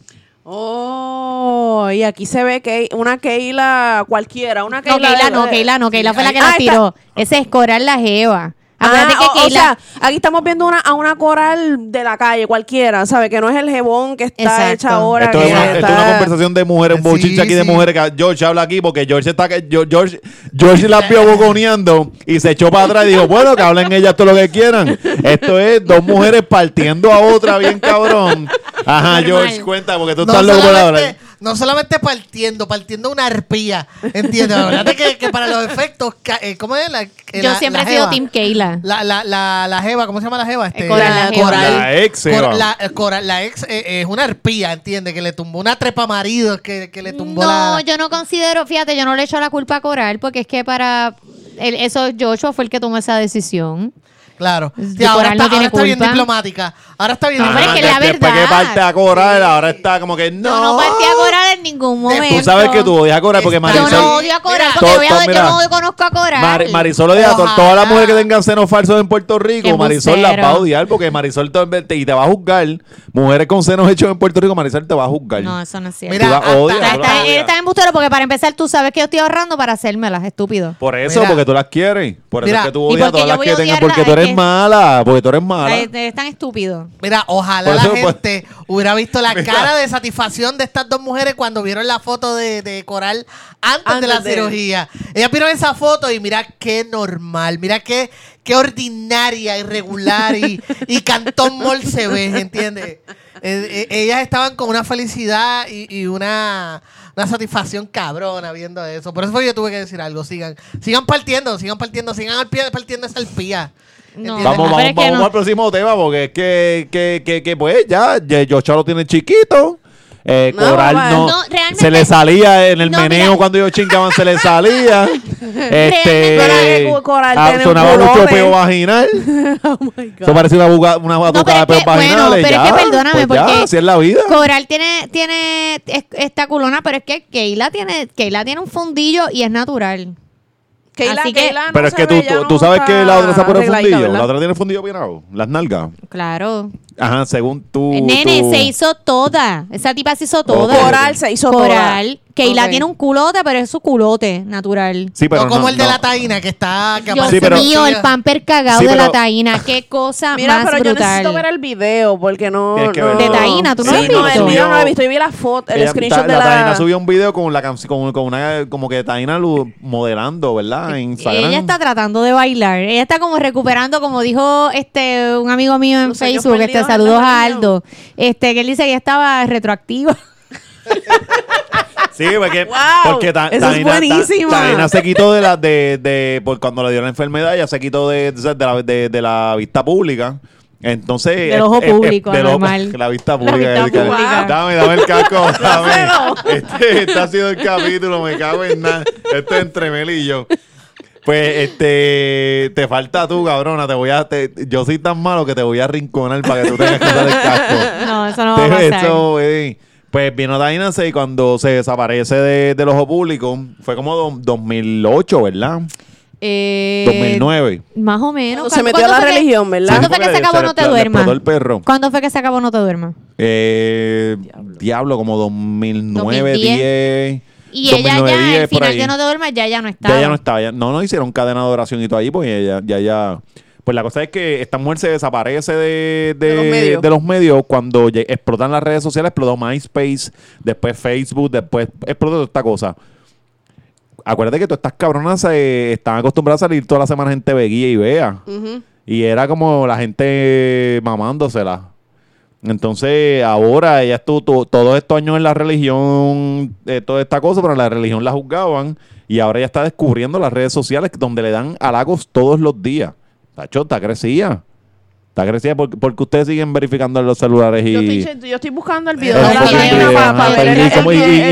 Speaker 2: Oh, y aquí se ve que una Keila cualquiera, una
Speaker 3: No,
Speaker 2: Keila.
Speaker 3: Keila
Speaker 2: de-
Speaker 3: no, Keila no, Keila fue la que
Speaker 2: está-
Speaker 3: tiró. Ese es Coral la Jeva. Acuérdate
Speaker 2: Ah,
Speaker 3: que
Speaker 2: o- o,
Speaker 3: Keila...
Speaker 2: sea, aquí estamos viendo una, a una coral de la calle, cualquiera, ¿sabe? Que no es el jebón que está
Speaker 3: Exacto.
Speaker 2: hecha ahora.
Speaker 4: Esto
Speaker 2: que
Speaker 4: es, una, esto es
Speaker 2: está-
Speaker 4: una conversación de mujeres, un
Speaker 1: Sí,
Speaker 4: bochinche aquí de mujeres. que George habla aquí porque George está que George, George, George las vio boconeando y se echó para atrás y dijo, bueno, que hablen ellas todo lo que quieran. Esto es dos mujeres partiendo a otra bien cabrón. Ajá,
Speaker 3: Normal.
Speaker 4: George, cuenta porque tú
Speaker 1: No
Speaker 4: estás loco por hablar.
Speaker 1: Solamente, no solamente partiendo, partiendo una arpía. ¿Entiendes? Acuérdate que, que para los efectos, eh, ¿cómo es? La, eh,
Speaker 3: Yo
Speaker 1: la-
Speaker 3: siempre
Speaker 1: la
Speaker 3: he sido. Team Keila.
Speaker 1: La, la, la, la jeva, ¿cómo se llama la jeva? Este,
Speaker 3: Eh, Coral, la.
Speaker 4: La ex jeva.
Speaker 1: la, eh, Coral, la ex eh, es una arpía, ¿entiendes? Que le tumbó una trepa marido que, que le tumbó
Speaker 3: No,
Speaker 1: la...
Speaker 3: yo no considero, fíjate, yo no le echo la culpa a Coral porque es que para el- eso Joshua fue el que tomó esa decisión.
Speaker 1: Claro. Sí, ahora está,
Speaker 3: no tiene
Speaker 1: ahora está bien
Speaker 3: culpa.
Speaker 1: diplomática. Ahora está bien
Speaker 3: No, pero es que
Speaker 1: diplomática.
Speaker 3: la
Speaker 4: Después que
Speaker 3: verdad.
Speaker 4: parte a Coral, ahora está como que no.
Speaker 3: Yo no partí a Coral en ningún momento.
Speaker 4: Tú sabes que tú odias a Coral porque
Speaker 1: Está-
Speaker 3: Yo
Speaker 4: Marisol.
Speaker 3: no odio a Coral
Speaker 1: Mira,
Speaker 3: porque
Speaker 4: to-
Speaker 3: voy a-
Speaker 4: to-
Speaker 3: yo
Speaker 4: mira.
Speaker 3: no conozco a Coral.
Speaker 4: Mar- Marisol odia a to-
Speaker 1: Ojalá.
Speaker 4: todas las mujeres que tengan senos falsos en Puerto Rico.
Speaker 3: Qué
Speaker 4: Marisol las va a
Speaker 3: embustero.
Speaker 4: odiar porque Marisol te, te- y te va a juzgar. Mujeres con senos hechos en Puerto Rico, Marisol te va a juzgar.
Speaker 3: No, eso no es cierto.
Speaker 1: Mira,
Speaker 4: Tú la
Speaker 1: hasta-
Speaker 4: odias,
Speaker 3: Está,
Speaker 4: tú la
Speaker 3: está,
Speaker 4: odias.
Speaker 3: está embustero porque para empezar tú sabes que yo estoy ahorrando para hacérmelas, estúpido.
Speaker 4: Por eso,
Speaker 1: Mira.
Speaker 4: porque tú las quieres. Por eso
Speaker 1: Mira.
Speaker 4: es que tú
Speaker 3: ¿Y
Speaker 4: odias
Speaker 3: qué
Speaker 4: todas
Speaker 3: yo
Speaker 4: las
Speaker 3: voy
Speaker 4: que
Speaker 3: a
Speaker 4: tengan.
Speaker 3: odiarla?
Speaker 4: Porque tú
Speaker 3: Es
Speaker 4: eres
Speaker 3: que-
Speaker 4: mala. Porque tú eres mala.
Speaker 3: Ay, Es tan estúpido.
Speaker 1: Mira, ojalá
Speaker 4: Por
Speaker 1: la
Speaker 4: eso, pues-
Speaker 1: gente hubiera visto la cara de satisfacción de estas dos mujeres cuando vieron la foto de, de Coral antes, de
Speaker 2: Antes
Speaker 1: la
Speaker 2: de-
Speaker 1: cirugía. Ellas vieron esa foto y mira qué normal, mira qué, qué ordinaria, irregular y, y cantón mol se ve, ¿entiendes? Eh, eh, ellas estaban con una felicidad y, y una, una satisfacción cabrona viendo eso. Por eso fue que yo tuve que decir algo. Sigan, sigan partiendo, sigan partiendo, sigan al pie, partiendo esa alpía.
Speaker 3: No.
Speaker 4: Vamos, vamos,
Speaker 3: es
Speaker 4: vamos
Speaker 3: no.
Speaker 4: al próximo tema porque es que, que, que, que pues ya, ya Yocha lo tiene chiquito. Eh,
Speaker 2: No,
Speaker 4: Coral no,
Speaker 3: No, realmente-
Speaker 4: se le salía en el
Speaker 3: No,
Speaker 4: meneo
Speaker 3: mira.
Speaker 4: cuando ellos chingaban, se le salía. este,
Speaker 2: Coral
Speaker 4: ah, sonaba mucho peo vaginal.
Speaker 2: Oh my God.
Speaker 4: Eso parecía una, buga- una batucada
Speaker 3: pero
Speaker 4: de
Speaker 3: es
Speaker 4: peos
Speaker 3: que- bueno, pero es
Speaker 4: ya,
Speaker 3: que perdóname,
Speaker 4: pues ya,
Speaker 3: porque-
Speaker 4: así es la vida.
Speaker 3: Coral tiene, tiene es- esta culona, pero es que Keila tiene, Keila tiene un fundillo y es natural.
Speaker 2: Keila,
Speaker 3: Así que-
Speaker 2: Keila no
Speaker 4: Pero es
Speaker 2: se
Speaker 4: que tú,
Speaker 2: ve, ya
Speaker 4: tú, sabes que la otra está por el
Speaker 2: arregladita,
Speaker 4: fundillo.
Speaker 2: ¿verdad?
Speaker 4: La otra tiene el fundillo pirado. Las nalgas.
Speaker 3: Claro.
Speaker 4: Ajá, según tú.
Speaker 3: Nene,
Speaker 4: tú-
Speaker 3: se hizo toda. Esa tipa se hizo toda.
Speaker 2: Coral se hizo
Speaker 3: Coral.
Speaker 2: toda.
Speaker 3: Keila
Speaker 2: Ok.
Speaker 3: tiene un culote, pero es su culote natural.
Speaker 4: Sí, pero
Speaker 1: no como
Speaker 4: no-
Speaker 1: el de
Speaker 4: no.
Speaker 1: la taína que está... Que
Speaker 3: Dios
Speaker 4: Sí, pero-
Speaker 3: mío, el pamper cagado
Speaker 4: Sí,
Speaker 3: de la taína. Qué cosa
Speaker 2: Mira,
Speaker 3: más
Speaker 2: pero yo necesito ver el video porque no. No-.
Speaker 3: De Taína, ¿tú no
Speaker 2: Sí,
Speaker 3: lo has
Speaker 2: no,
Speaker 3: visto?
Speaker 2: el video no lo he visto. Yo vi la foto, el
Speaker 4: Ella-
Speaker 2: screenshot
Speaker 4: ta-
Speaker 2: de
Speaker 4: la
Speaker 2: la.
Speaker 4: Taina subió un video con la canción con, con una como que Taina lu- modelando, ¿verdad? En Instagram.
Speaker 3: Ella está tratando de bailar. Ella está como recuperando, como dijo este un amigo mío en Facebook, este saludos a. Aldo, este que él dice que ella estaba retroactiva.
Speaker 4: Sí, porque,
Speaker 2: Wow,
Speaker 4: porque Ta-
Speaker 2: eso es
Speaker 4: Taina, Ta-
Speaker 2: buenísimo.
Speaker 4: Taina se quitó de la de, de por cuando le dio la enfermedad, ya se quitó de, de, la, de, de la vista pública. Entonces,
Speaker 3: Del ojo
Speaker 4: eh, eh,
Speaker 3: público,
Speaker 4: del ojo-
Speaker 3: normal.
Speaker 4: la vista
Speaker 3: La
Speaker 4: pública.
Speaker 3: vista
Speaker 4: el
Speaker 3: pública.
Speaker 4: Dame, dame el casco, dame. Este, este ha sido el capítulo, me cago en nada. Esto es entre Mel y yo. Pues, este, te falta tú, cabrona. Te voy a, te- yo soy tan malo que te voy a arrinconar para que tú tengas que usar el casco.
Speaker 3: No, eso no va a pasar.
Speaker 4: eso, eh, pues vino Dynasty y cuando se desaparece de- del ojo público, fue como do- 2008, ¿verdad?
Speaker 3: Eh,
Speaker 4: 2009.
Speaker 3: Más o menos.
Speaker 2: Cuando se
Speaker 3: ¿Cuándo-
Speaker 2: metió a la
Speaker 3: fue que-
Speaker 2: religión, ¿verdad?
Speaker 3: ¿Cuándo fue que se acabó No te
Speaker 4: le- le
Speaker 3: duermas?
Speaker 4: el perro.
Speaker 3: ¿Cuándo fue que se acabó No te duermas?
Speaker 4: Eh, diablo. como 2009,
Speaker 3: 2010.
Speaker 4: 10.
Speaker 3: Y ella
Speaker 4: 2009,
Speaker 3: ya,
Speaker 4: 10,
Speaker 3: al final
Speaker 4: ahí.
Speaker 3: de No te duermas, ya ya no estaba.
Speaker 4: Ya ella no estaba. ya- no, no hicieron cadena de oración y todo ahí, porque ella, ya, ya. Pues la cosa es que esta mujer se desaparece de, de-
Speaker 2: De los medios.
Speaker 4: de los medios cuando explotan las redes sociales, explotó MySpace, después Facebook, después explotó toda esta cosa. Acuérdate que todas estas cabronas eh, están acostumbradas a salir toda la semana en TV Guía y Vea. Y era como la gente mamándosela. Entonces, ahora ella estuvo to- todos estos años en la religión, eh, toda esta cosa, pero en la religión la juzgaban. Y ahora ella está descubriendo las redes sociales donde le dan halagos todos los días. Tacho, está crecida. Está crecida porque, porque ustedes siguen verificando en los celulares y...
Speaker 2: Yo estoy, che- yo estoy buscando el video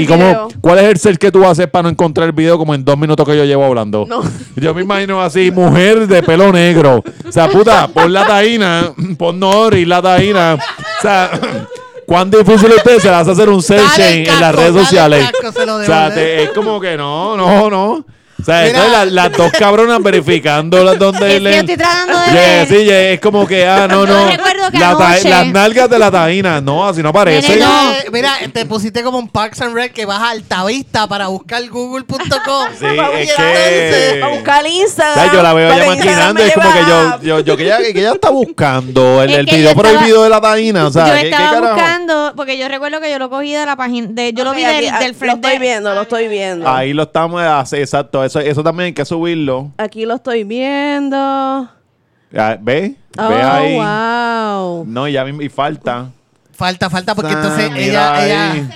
Speaker 4: y, cómo-. ¿Cuál es el ser que tú haces para no encontrar el video como en dos minutos que yo llevo hablando?
Speaker 2: No.
Speaker 4: Yo me imagino así, mujer de pelo negro. O sea, puta, pon la taína, pon Nori, la taína. O sea, ¿cuán difícil usted se le hace hacer un search en, en las redes sociales?
Speaker 1: casco, se lo
Speaker 4: O sea, te- es como que no, no, no. O sea, entonces la- las dos cabronas verificando las donde
Speaker 3: Es que
Speaker 4: le-
Speaker 3: yo estoy tratando de
Speaker 4: Yeah,
Speaker 3: ver.
Speaker 4: sí, yeah, es como que, ah, no,
Speaker 3: Yo
Speaker 4: no.
Speaker 3: recuerdo que
Speaker 4: La ta-
Speaker 3: anoche-
Speaker 4: las nalgas de la taína, no, así no aparece.
Speaker 3: Nene, no.
Speaker 1: Eh, Mira, te pusiste como un Parks and Rec que vas a Altavista para buscar google.com.
Speaker 4: Sí, es que-
Speaker 2: A buscar Instagram.
Speaker 4: Ya, yo la veo ya
Speaker 2: Instagram
Speaker 4: maquinando,
Speaker 2: me
Speaker 4: es como que yo, yo, yo que ella, que ella está buscando el,
Speaker 3: Es
Speaker 4: el
Speaker 3: que
Speaker 4: video
Speaker 3: yo estaba-
Speaker 4: prohibido de la taína, o sea,
Speaker 3: yo
Speaker 4: ¿qué, qué
Speaker 3: estaba
Speaker 4: carajo?
Speaker 3: buscando, porque yo recuerdo que yo lo cogí de la página, de, yo lo
Speaker 2: Ok,
Speaker 3: vi
Speaker 2: aquí-
Speaker 3: del,
Speaker 2: ah,
Speaker 3: del
Speaker 2: Lo
Speaker 3: frente.
Speaker 2: estoy viendo, lo estoy viendo.
Speaker 4: Ahí lo estamos, hace- exacto, eso, eso también hay que subirlo.
Speaker 2: Aquí lo estoy viendo.
Speaker 4: Ah, ¿Ve?
Speaker 2: Oh,
Speaker 4: ¿Ve ahí?
Speaker 2: wow.
Speaker 4: No, y ya y falta.
Speaker 1: Falta, falta, porque
Speaker 4: Ah,
Speaker 1: entonces
Speaker 4: mira
Speaker 1: ella,
Speaker 4: ahí.
Speaker 1: ella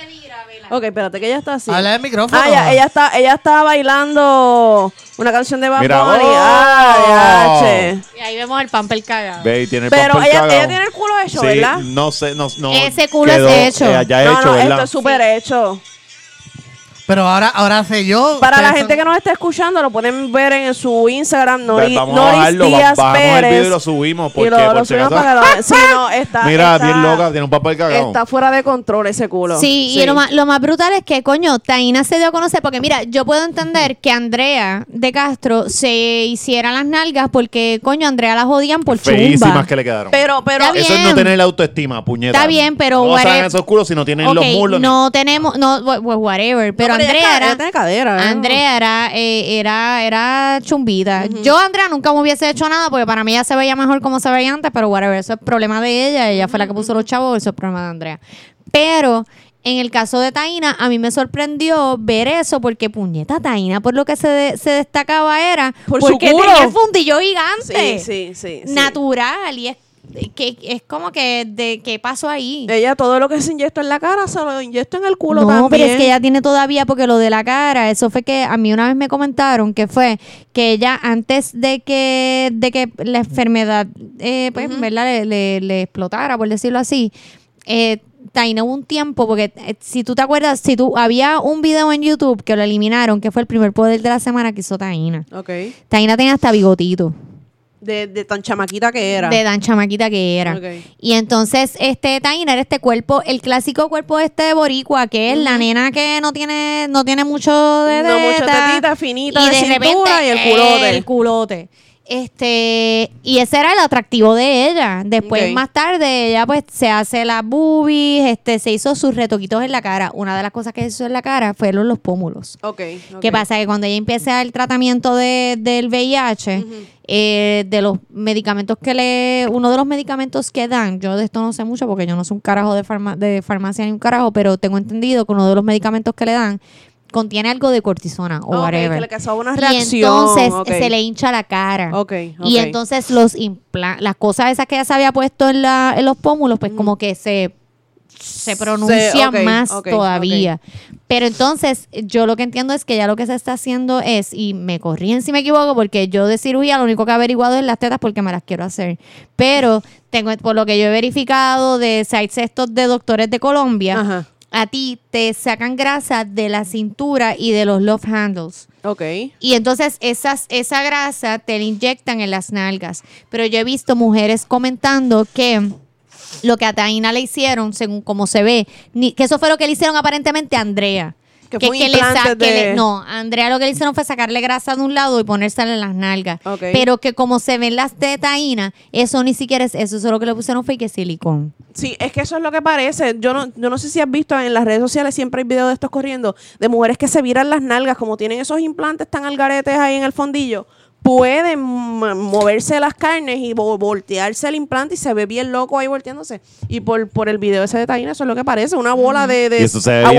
Speaker 2: Ok, espérate, que ella está así.
Speaker 1: habla del micrófono.
Speaker 2: Ah, ya, ella está, ella está bailando una canción de Bad
Speaker 4: Mira,
Speaker 2: Bunny.
Speaker 4: ¡oh!
Speaker 2: Ah, yache.
Speaker 3: Y ahí vemos el pamper cagado.
Speaker 4: Ve y tiene el
Speaker 2: Pero ella,
Speaker 4: cagado.
Speaker 2: ella tiene el culo hecho,
Speaker 4: Sí,
Speaker 2: ¿verdad?
Speaker 4: no sé, no, no.
Speaker 3: Ese culo es hecho.
Speaker 4: eh, ya
Speaker 2: no,
Speaker 4: hecho,
Speaker 2: no,
Speaker 4: ¿verdad?
Speaker 2: esto es súper hecho.
Speaker 1: Pero ahora, ahora sé yo.
Speaker 2: Para la gente
Speaker 1: son-
Speaker 2: que nos está escuchando, lo pueden ver en su Instagram,
Speaker 4: vamos a
Speaker 2: Noris
Speaker 4: bajarlo, ba-
Speaker 2: Díaz
Speaker 4: bajamos el video y lo subimos, porque
Speaker 2: y lo, lo subimos para que lo Sí, no, está,
Speaker 4: Mira,
Speaker 2: está-
Speaker 4: bien loca, tiene un papel cagado.
Speaker 2: Está fuera de control ese culo.
Speaker 3: Sí, y lo más, lo más brutal es que, coño, Taina se dio a conocer, porque mira, yo puedo entender que Andrea de Castro se hiciera las nalgas porque, coño, Andrea la jodían por
Speaker 4: Feísimas
Speaker 3: chumba.
Speaker 4: que le quedaron.
Speaker 2: Pero, pero,
Speaker 3: Está
Speaker 4: Eso es no tener la autoestima, puñeta.
Speaker 3: Está bien, pero
Speaker 4: No
Speaker 3: whatever-
Speaker 4: saben esos culos si no tienen los muslos.
Speaker 3: no tenemos, no, pues whatever, pero Andrea era...
Speaker 2: cadera, ¿eh?
Speaker 3: Andrea era, eh, era, era chumbita. Yo, Andrea, nunca me hubiese hecho nada porque para mí ella se veía mejor como se veía antes, pero whatever, eso es problema de ella. Ella fue la que puso los chavos, eso es problema de Andrea. Pero en el caso de Taina, a mí me sorprendió ver eso porque, puñeta, Taina, por lo que se, de- se destacaba era
Speaker 2: Por su
Speaker 3: porque
Speaker 2: culo.
Speaker 3: tenía el fundillo gigante.
Speaker 2: Sí, sí, sí. sí.
Speaker 3: Natural. Y es, que, es como que, de ¿qué pasó ahí?
Speaker 2: Ella todo lo que se inyecta en la cara se lo inyecta en el culo
Speaker 3: no,
Speaker 2: también.
Speaker 3: pero es que ella tiene todavía, porque lo de la cara, eso fue que a mí una vez me comentaron que fue que ella antes de que, de que la enfermedad, eh, pues, ¿verdad? Le, le- le explotara, por decirlo así, eh, Taina hubo un tiempo, porque eh, si tú te acuerdas, si tú, había un video en YouTube que lo eliminaron, que fue el primer poder de la semana que hizo Taina.
Speaker 2: Ok.
Speaker 3: Taina tenía hasta bigotito.
Speaker 2: De, de tan chamaquita que era.
Speaker 3: De tan chamaquita que era. Y entonces, este Taina era este cuerpo, el clásico cuerpo este de boricua, que es la nena que no tiene, no tiene mucho de
Speaker 2: No, mucha tetita, finita
Speaker 3: y
Speaker 2: de
Speaker 3: de
Speaker 2: cintura
Speaker 3: repente,
Speaker 2: y el culote.
Speaker 3: El culote. Este, y ese era el atractivo de ella. Después, más tarde, ella pues se hace las boobies, este, se hizo sus retoquitos en la cara. Una de las cosas que se hizo en la cara fueron los pómulos.
Speaker 2: Ok. ok.
Speaker 3: ¿Qué pasa? Que cuando ella empieza el tratamiento de, del VIH, eh, de los medicamentos que le. Uno de los medicamentos que dan, yo de esto no sé mucho porque yo no soy un carajo de, farma- de farmacia ni un carajo, pero tengo entendido que uno de los medicamentos que le dan contiene algo de cortisona o
Speaker 2: Ok,
Speaker 3: whatever.
Speaker 2: que le causaba una
Speaker 3: y
Speaker 2: reacción.
Speaker 3: entonces
Speaker 2: ok.
Speaker 3: se le hincha la cara.
Speaker 2: Ok,
Speaker 3: Y entonces los las cosas esas que ella se había puesto en, la, en los pómulos, pues como que se se pronuncia más todavía. Pero entonces, yo lo que entiendo es que ya lo que se está haciendo es, y me corrían si me equivoco, porque yo de cirugía lo único que he averiguado es las tetas porque me las quiero hacer. Pero tengo, por lo que yo he verificado de sites estos de doctores de Colombia,
Speaker 2: Ajá.
Speaker 3: A ti te sacan grasa de la cintura y de los love handles.
Speaker 2: Ok.
Speaker 3: Y entonces esas, esa grasa te la inyectan en las nalgas. Pero yo he visto mujeres comentando que lo que a Taina le hicieron, según como se ve, ni, que eso fue lo que le hicieron aparentemente a Andrea.
Speaker 2: Que fue
Speaker 3: le que le- no, a Andrea lo que le hicieron fue sacarle grasa de un lado y ponérsela en las nalgas. Pero que como se ven las de Taina, eso ni siquiera es eso, eso lo que le pusieron fue que silicón.
Speaker 2: Sí, es que eso es lo que parece. Yo no, yo no sé si has visto en las redes sociales, siempre hay videos de estos corriendo, de mujeres que se viran las nalgas, como tienen esos implantes tan algaretes ahí en el fondillo, pueden moverse las carnes y vo- voltearse el implante y se ve bien loco ahí volteándose. Y por, por el video ese de Taina, eso es lo que parece, una bola de, de ahí.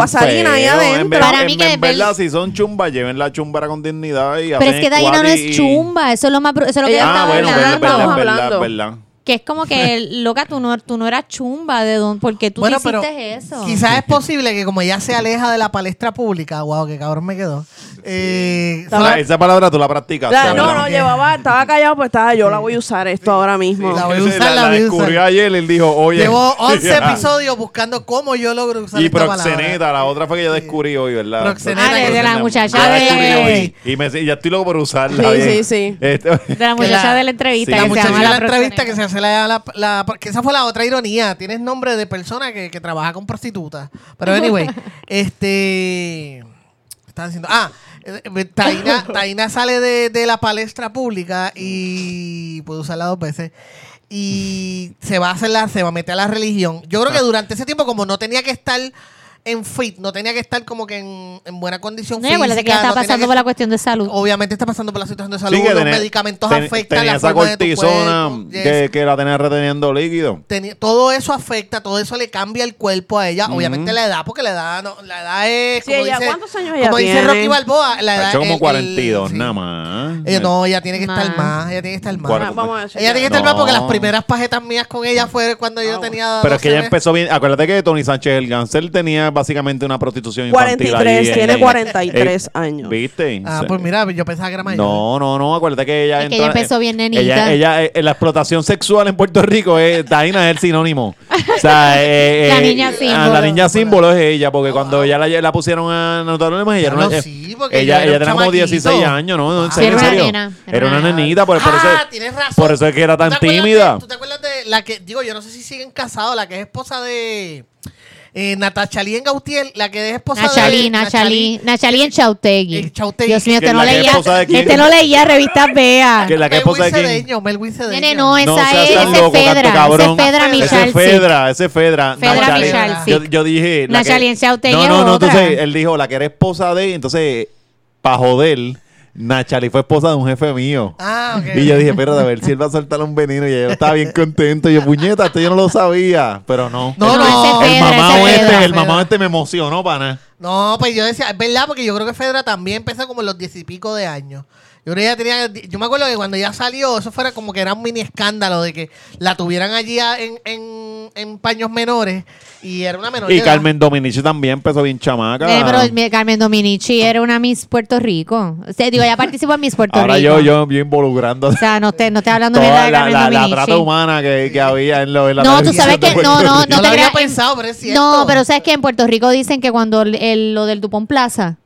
Speaker 4: En
Speaker 2: adentro.
Speaker 4: verdad,
Speaker 3: Para mí
Speaker 4: en-
Speaker 3: que
Speaker 4: en
Speaker 3: ver-
Speaker 4: verdad, si son chumbas, lleven la chumbara con dignidad y
Speaker 3: Pero es que Taina no es chumba, eso es lo más eso es lo que
Speaker 2: Ella
Speaker 3: yo
Speaker 4: Ah,
Speaker 3: estaba
Speaker 4: bueno,
Speaker 2: hablando.
Speaker 4: verdad, verdad,
Speaker 2: Estamos
Speaker 4: verdad,
Speaker 2: hablando.
Speaker 4: verdad.
Speaker 3: Que es como que, loca, tú no, tú no eras chumba, ¿de dónde? ¿Por qué tú
Speaker 1: Bueno,
Speaker 3: te
Speaker 1: pero
Speaker 3: hiciste eso?
Speaker 1: quizás es posible que como ella se aleja de la palestra pública, wow, que cabrón me quedó. Eh,
Speaker 2: Estaba-
Speaker 4: Esa palabra tú la practicaste.
Speaker 2: Ya, no, no, llevaba, estaba callado, pues estaba, yo la voy a usar esto ahora mismo.
Speaker 1: Sí, la voy a usar, la voy a
Speaker 4: descubrió
Speaker 1: usar.
Speaker 4: ayer, él dijo, oye.
Speaker 1: Llevo 11 episodios buscando cómo yo logro usar
Speaker 4: Y
Speaker 1: esta palabra.
Speaker 4: proxeneta, la otra fue que yo descubrí hoy, ¿verdad?
Speaker 1: Proxeneta,
Speaker 3: Ah, de- de la muchacha
Speaker 4: Yo la
Speaker 3: de-
Speaker 4: descubrí hoy. Y me, y ya estoy loco por usarla.
Speaker 2: Sí,
Speaker 4: bien.
Speaker 2: sí, sí.
Speaker 4: Este-
Speaker 3: De la muchacha de la entrevista
Speaker 4: sí.
Speaker 1: La
Speaker 3: que se
Speaker 1: muchacha
Speaker 3: llama
Speaker 1: de la entrevista que se hace la, la, la- porque esa fue la otra ironía. Tienes nombre de persona que, que trabaja con prostitutas. Pero anyway, este estaba diciendo, ah, Taina, Taina sale de, de la palestra pública y puede usarla dos veces. Y se va a hacer la, se va a meter a la religión. Yo creo que durante ese tiempo, como no tenía que estar en fit, no tenía que estar como que en, en buena condición
Speaker 3: No, acuérdate que ella
Speaker 1: física,
Speaker 3: está
Speaker 1: no
Speaker 3: pasando
Speaker 1: que
Speaker 3: por la cuestión de salud.
Speaker 1: Obviamente está pasando por la situación de salud,
Speaker 4: Sí, que
Speaker 1: los medicamentos
Speaker 4: ten-
Speaker 1: afectan
Speaker 4: tenía
Speaker 1: la
Speaker 4: esa
Speaker 1: forma de tu
Speaker 4: cortisona
Speaker 1: cuerpo.
Speaker 4: que, que la tenía reteniendo líquido.
Speaker 1: Tenía- todo eso afecta, todo eso le cambia el cuerpo a ella. Obviamente la edad, porque la edad, no, la edad es.
Speaker 2: Sí, ella- ¿cuántos años ella
Speaker 1: Como dice? Rocky Balboa, la edad
Speaker 4: hecho como
Speaker 1: el-
Speaker 4: 42
Speaker 1: el-
Speaker 4: nada
Speaker 1: sí.
Speaker 4: más.
Speaker 1: Ella no, ella tiene que estar
Speaker 3: Más.
Speaker 1: Ella tiene que estar más.
Speaker 2: Vamos a
Speaker 1: Ella tiene que estar
Speaker 4: No.
Speaker 1: más porque las primeras pajetas mías con ella fue cuando yo tenía.
Speaker 4: Pero es que
Speaker 1: 12
Speaker 4: ella empezó bien. Acuérdate que Tony Sánchez el Gansel tenía básicamente una prostitución infantil.
Speaker 2: 43,
Speaker 4: ahí en-
Speaker 2: tiene
Speaker 4: en-
Speaker 2: 43
Speaker 4: eh,
Speaker 2: años.
Speaker 4: ¿Viste?
Speaker 1: Ah, pues mira, yo pensaba que era mayor.
Speaker 4: No, no, no. Acuérdate que ella
Speaker 3: Es que ella empezó bien nenita.
Speaker 4: Ella, ella, eh, la explotación sexual en Puerto Rico es Taina es el sinónimo. O sea, eh,
Speaker 3: La
Speaker 4: eh,
Speaker 3: niña
Speaker 4: ah,
Speaker 3: símbolo.
Speaker 4: La niña símbolo es ella, porque cuando ella la, la pusieron a notar ella, no, eh,
Speaker 1: sí, porque
Speaker 4: ella, ella tenía como
Speaker 1: chamaquito.
Speaker 4: 16 años, ¿no? No, en
Speaker 1: Ah,
Speaker 4: serio,
Speaker 3: era
Speaker 4: en
Speaker 3: una
Speaker 4: serio.
Speaker 3: nena, era
Speaker 4: Era una
Speaker 3: nena.
Speaker 4: nenita, por, por
Speaker 1: ah,
Speaker 4: eso,
Speaker 1: tienes razón.
Speaker 4: por eso es que era
Speaker 1: ¿Tú
Speaker 4: tan tímida.
Speaker 1: ¿Tú te acuerdas de la que, digo, yo no sé si siguen casados, la que es esposa de eh, Natasha en Gautier, la que es esposa
Speaker 3: Nachalí,
Speaker 1: de
Speaker 3: Nachalí, Nachalí en Chautegui.
Speaker 1: En Chautegui.
Speaker 3: Dios mío,
Speaker 4: ¿Que
Speaker 3: este no leía,
Speaker 4: esposa de quién?
Speaker 3: este no leía revistas Bea.
Speaker 4: Que la que es esposa de
Speaker 1: Melwin
Speaker 4: quién?
Speaker 1: Cedeño, Melwin Cedeño.
Speaker 3: Nene, no, esa
Speaker 4: No
Speaker 3: es, ese
Speaker 4: loco,
Speaker 3: Fedra. Ese Fedra
Speaker 1: Ese
Speaker 4: Ese
Speaker 3: Michal.
Speaker 4: es Fedra, ese es Fedra.
Speaker 3: Fedra. Michal, sí.
Speaker 4: yo, yo dije.
Speaker 3: Nachalí
Speaker 4: que-
Speaker 3: en Chautegui
Speaker 4: No, no, no.
Speaker 3: otra.
Speaker 4: Entonces él dijo la que era esposa de. Entonces, para joder, Nachali fue esposa de un jefe mío.
Speaker 1: Ah, ok.
Speaker 4: Y yo dije, pero a ver si él va a soltar un veneno. Y yo estaba bien contento. Y yo, puñeta, esto yo no lo sabía. Pero no.
Speaker 1: No,
Speaker 3: No,
Speaker 1: no.
Speaker 3: ese es
Speaker 4: el mamá este, el mamá este me emocionó, pana.
Speaker 1: No, pues yo decía, es verdad, porque yo creo que Fedra también empezó como en los diez y pico de años. Yo creo que ella tenía, yo me acuerdo que cuando ella salió, eso fuera como que era un mini escándalo de que la tuvieran allí en, en, en paños menores y era una menor. de
Speaker 4: Y
Speaker 1: edad.
Speaker 4: Carmen Dominici también empezó bien chamaca.
Speaker 3: Nene, pero mi- Carmen Dominici era una Miss Puerto Rico. O sea, digo, ella participó en Miss Puerto
Speaker 4: Ahora
Speaker 3: Rico.
Speaker 4: yo, yo, yo involucrando
Speaker 3: O sea, no te, no te hablando
Speaker 4: toda
Speaker 3: de
Speaker 4: la,
Speaker 3: Carmen
Speaker 4: la, la
Speaker 3: Dominici.
Speaker 4: trata humana que, que había en, lo, en la
Speaker 3: No, tú
Speaker 4: televisión
Speaker 3: sabes
Speaker 4: de
Speaker 3: que-
Speaker 4: Puerto
Speaker 3: no, no,
Speaker 4: Rico.
Speaker 1: No,
Speaker 3: no
Speaker 1: lo
Speaker 3: te
Speaker 1: había
Speaker 3: creas,
Speaker 1: pensado, pero es cierto.
Speaker 3: No, pero sabes que en Puerto Rico dicen que cuando el- el- lo del Dupont Plaza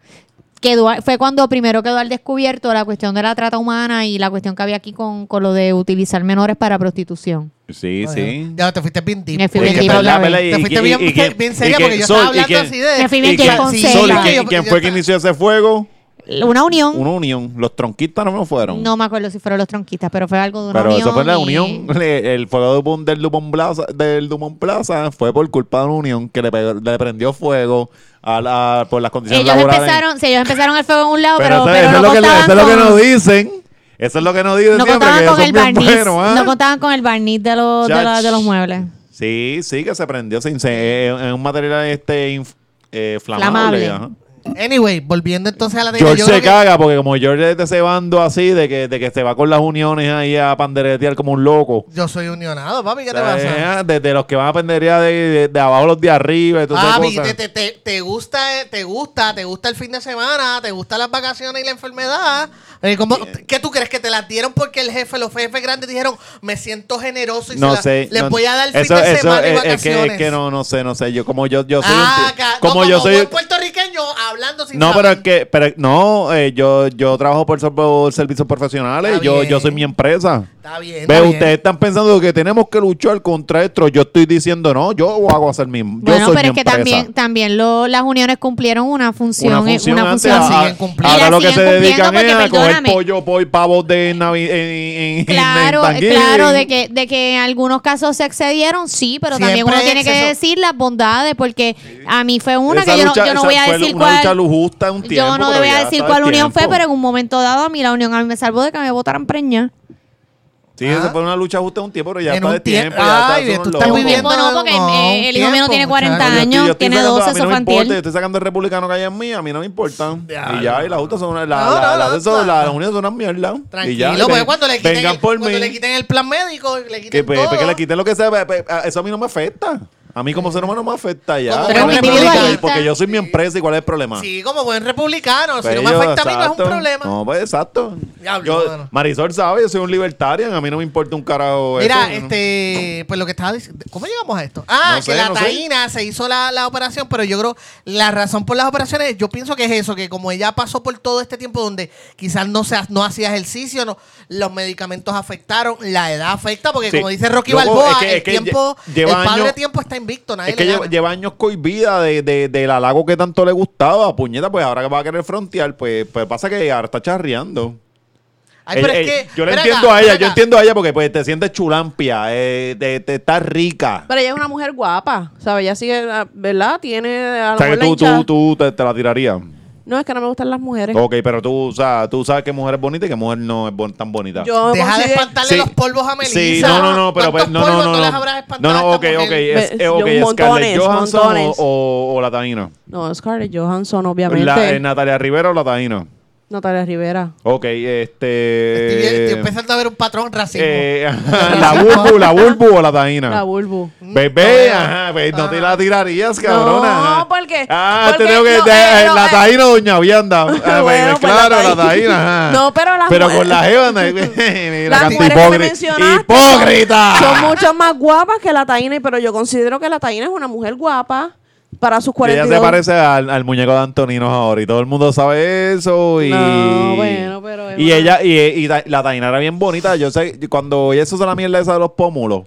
Speaker 3: quedó, fue cuando primero quedó al descubierto la cuestión de la trata humana y la cuestión que había aquí con, con lo de utilizar menores para prostitución.
Speaker 4: Sí, sí.
Speaker 1: Ya te fuiste bien deep.
Speaker 3: Me fui bien deep
Speaker 1: Te fuiste bien, seria porque yo estaba hablando así de...
Speaker 3: Me fui bien
Speaker 4: ¿Y
Speaker 3: Jay
Speaker 4: quién-
Speaker 3: Fonseca.
Speaker 4: Sol, ¿y
Speaker 1: Yo-
Speaker 4: quién,
Speaker 1: yo-
Speaker 4: quién
Speaker 1: yo
Speaker 4: fue que inició ese fuego?
Speaker 3: Una unión.
Speaker 4: Una unión. Los tronquistas no me fueron.
Speaker 3: No me acuerdo si fueron los tronquistas, pero fue algo de una
Speaker 4: Pero
Speaker 3: unión.
Speaker 4: eso fue la
Speaker 3: y-
Speaker 4: unión. Le- El fuego de Dupont- del Dumont Plaza, del Dumont Plaza fue por culpa de una unión que le, pegó- le prendió fuego a la, por las condiciones
Speaker 3: Ellos
Speaker 4: laborales.
Speaker 3: empezaron, sí, ellos empezaron el fuego en un lado, pero,
Speaker 4: eso,
Speaker 3: pero,
Speaker 4: eso
Speaker 3: no
Speaker 4: es lo que, eso es lo que
Speaker 3: con-
Speaker 4: nos dicen. Eso es lo que nos dicen
Speaker 3: no
Speaker 4: siempre,
Speaker 3: contaban con el barniz.
Speaker 4: buenos, ¿ah?
Speaker 3: No contaban con el barniz de los, de, la- de los muebles.
Speaker 4: Sí, sí, que se prendió. Se, se- es un material este eh, flamable.
Speaker 3: Flamable.
Speaker 4: ajá.
Speaker 1: Anyway, volviendo entonces a la
Speaker 4: George se
Speaker 1: que-
Speaker 4: caga porque como George es de ese bando así, de que, de que se va con las uniones ahí a panderetear como un loco.
Speaker 1: Yo soy unionado, papi, ¿qué te pasa?
Speaker 4: eh, Desde los que van a penderear de, de, de abajo los de arriba y esas
Speaker 1: Papi, te, te, te, te gusta, eh, te gusta, te gusta el fin de semana, te gustan las vacaciones y la enfermedad. Eh, ¿cómo- ¿Qué tú crees? ¿Que te las dieron porque el jefe, los jefes grandes dijeron, me siento generoso y
Speaker 4: No
Speaker 1: se la-
Speaker 4: sé.
Speaker 1: les
Speaker 4: no-
Speaker 1: voy a dar fin
Speaker 4: eso,
Speaker 1: de
Speaker 4: eso
Speaker 1: semana y
Speaker 4: es, es
Speaker 1: vacaciones?
Speaker 4: que, es que no, no sé, no sé. Yo como yo, yo soy un
Speaker 1: Ah,
Speaker 4: como yo soy
Speaker 1: buen puertorriqueño hablando sin
Speaker 4: No,
Speaker 1: saber.
Speaker 4: pero es que, pero no, eh, yo, yo trabajo por, por servicios profesionales, yo, yo soy mi empresa.
Speaker 1: Está bien,
Speaker 4: Ve,
Speaker 1: está bien.
Speaker 4: ustedes están pensando que tenemos que luchar contra esto. Yo estoy diciendo, no, yo hago hacer mismo. Yo
Speaker 3: Bueno,
Speaker 4: soy
Speaker 3: pero
Speaker 4: mi
Speaker 3: es que
Speaker 4: empresa.
Speaker 3: también, también lo- las uniones cumplieron una función.
Speaker 4: una
Speaker 3: eh,
Speaker 4: función,
Speaker 3: una
Speaker 4: antes, a- a- ahora
Speaker 3: Y
Speaker 4: lo que se dedican es a coger
Speaker 3: perdóname.
Speaker 4: pollo, pollo, pavos de Navi en, en-
Speaker 3: Claro,
Speaker 4: en
Speaker 3: claro, de que, de que en algunos casos se excedieron, sí, pero también uno tiene que decir las bondades, porque a mí fue una
Speaker 4: Esa
Speaker 3: que yo no,
Speaker 4: lucha-
Speaker 3: yo no voy a decir cuál.
Speaker 4: lu- justa un tiempo,
Speaker 3: Yo no voy a decir cuál unión fue, pero en un momento dado a mí la unión a mí me salvó de que me votaran preña.
Speaker 4: Sí,
Speaker 1: Ah.
Speaker 4: esa fue una lucha justa un tiempo, pero ya
Speaker 1: En
Speaker 4: está de tiempo.
Speaker 1: tie-
Speaker 4: ya está,
Speaker 1: Ay, tú
Speaker 4: es
Speaker 1: estás
Speaker 4: loco.
Speaker 1: viviendo-
Speaker 3: no, porque
Speaker 1: No,
Speaker 3: el hijo mío tiene 40
Speaker 1: muchacho.
Speaker 4: Yo estoy- yo
Speaker 3: años, tiene
Speaker 4: sacando-
Speaker 3: 12,
Speaker 4: a mí
Speaker 3: eso
Speaker 4: no importa, yo estoy sacando el republicano que hay en mí, a mí no me importa.
Speaker 1: Diablo.
Speaker 4: Y ya, y las justas son una, la,
Speaker 1: No,
Speaker 4: la,
Speaker 1: no,
Speaker 4: la-
Speaker 1: no,
Speaker 4: eso,
Speaker 1: no.
Speaker 4: la- las uniones son una mierda. y
Speaker 1: Tranquilo,
Speaker 4: ya, y
Speaker 1: porque
Speaker 4: ven-
Speaker 1: cuando le quiten,
Speaker 4: vengan
Speaker 1: el,
Speaker 4: por
Speaker 1: cuando
Speaker 4: mí.
Speaker 1: le quiten el plan médico, le
Speaker 4: que,
Speaker 1: quiten
Speaker 4: pues,
Speaker 1: todo.
Speaker 4: que le quiten lo que sea, pues, pues, eso a mí no me afecta. A mí como ser humano me afecta ya.
Speaker 3: Pero
Speaker 1: buen
Speaker 4: Porque- yo soy mi empresa y cuál es el problema.
Speaker 1: Sí, como buen republicano. Si
Speaker 4: Pues
Speaker 1: no me
Speaker 4: yo,
Speaker 1: afecta a mí, no es un
Speaker 4: exacto.
Speaker 1: problema.
Speaker 4: No, pues exacto.
Speaker 1: Diablo,
Speaker 4: Yo-
Speaker 1: mano.
Speaker 4: Marisol sabe, yo soy un libertarian, a mí no me importa un carajo
Speaker 1: Mira,
Speaker 4: eso, ¿no?
Speaker 1: este, pues lo que estaba diciendo, ¿cómo llegamos a esto? Ah,
Speaker 4: No
Speaker 1: que la
Speaker 4: no sé.
Speaker 1: taína se hizo la, la operación, pero yo creo la razón por las operaciones, yo pienso que es eso, que como ella pasó por todo este tiempo donde quizás no se, ha- no hacía ejercicio, no, los medicamentos afectaron, la edad afecta, porque
Speaker 4: Sí.
Speaker 1: como dice Rocky
Speaker 4: Loco,
Speaker 1: Balboa,
Speaker 4: es que-
Speaker 1: el
Speaker 4: que
Speaker 1: tiempo,
Speaker 4: lle- lleva
Speaker 1: el padre
Speaker 4: años-
Speaker 1: tiempo está invicto, nadie
Speaker 4: Es que
Speaker 1: le
Speaker 4: lleva, años cohibida de, de, del halago que tanto le gustaba. Puñeta, pues ahora que va a querer frontear, pues, pues pasa que ahora está charreando.
Speaker 1: Ay, pero
Speaker 4: Ella-
Speaker 1: es
Speaker 4: eh,
Speaker 1: que,
Speaker 4: yo le entiendo
Speaker 1: acá,
Speaker 4: a ella, yo entiendo a ella porque pues te sientes chulampia, eh, te, te estás rica.
Speaker 2: Pero ella es una mujer guapa, ¿sabes? Ella sigue, ah, ¿verdad? Tiene a
Speaker 4: O sea que tú, tú, tú te, te la tirarías.
Speaker 2: No, es que no me gustan las mujeres.
Speaker 4: Ok, pero tú, o sea, tú sabes que mujer es bonita y que mujer no es bon- tan bonita.
Speaker 2: Yo
Speaker 1: Deja de espantarle
Speaker 4: Sí.
Speaker 1: los polvos a Melissa.
Speaker 4: Sí, no, no, no, pero pues,
Speaker 1: ¿Cuántos
Speaker 4: no, no, no, no. No, no,
Speaker 1: a
Speaker 4: ok, ok, es,
Speaker 2: Ve-
Speaker 4: eh, ok,
Speaker 2: yo
Speaker 4: es
Speaker 2: montones,
Speaker 4: Scarlett Johansson o, o, o la Taína.
Speaker 2: No, Scarlett Johansson, obviamente.
Speaker 4: La, eh, Natalia Rivera o la Taína.
Speaker 2: Natalia Rivera.
Speaker 4: Ok,
Speaker 1: Estoy,
Speaker 4: este...
Speaker 1: estoy empezando a ver un patrón racismo.
Speaker 4: Eh, la bulbu, la bulbu o la taína.
Speaker 2: La Bulbu.
Speaker 4: Bebé, ajá, ve, no te la tirarías, cabrona.
Speaker 2: No, porque-
Speaker 4: Ah,
Speaker 2: porque
Speaker 4: te tengo que.
Speaker 2: no,
Speaker 4: de-
Speaker 2: eh, no,
Speaker 4: la
Speaker 2: eh.
Speaker 4: taína o Doña Vianda. Ah,
Speaker 2: Bueno,
Speaker 4: pues,
Speaker 2: pues,
Speaker 4: claro,
Speaker 2: la taína.
Speaker 4: ajá.
Speaker 2: No, pero las
Speaker 4: Pero con la jeva, mira, hipócrita.
Speaker 2: mencionaste
Speaker 4: ¡Hipócrita!
Speaker 2: Son mucho más guapas que la Taína, pero yo considero que la Taína es una mujer guapa para sus
Speaker 4: Que Ella
Speaker 2: 42.
Speaker 4: se parece al, al muñeco de Antonino ahora y todo el mundo sabe eso. Y,
Speaker 2: No, bueno, pero es
Speaker 4: y ella, y, la Taina era bien bonita. Yo sé, cuando ella se usa la mierda esa de los pómulos.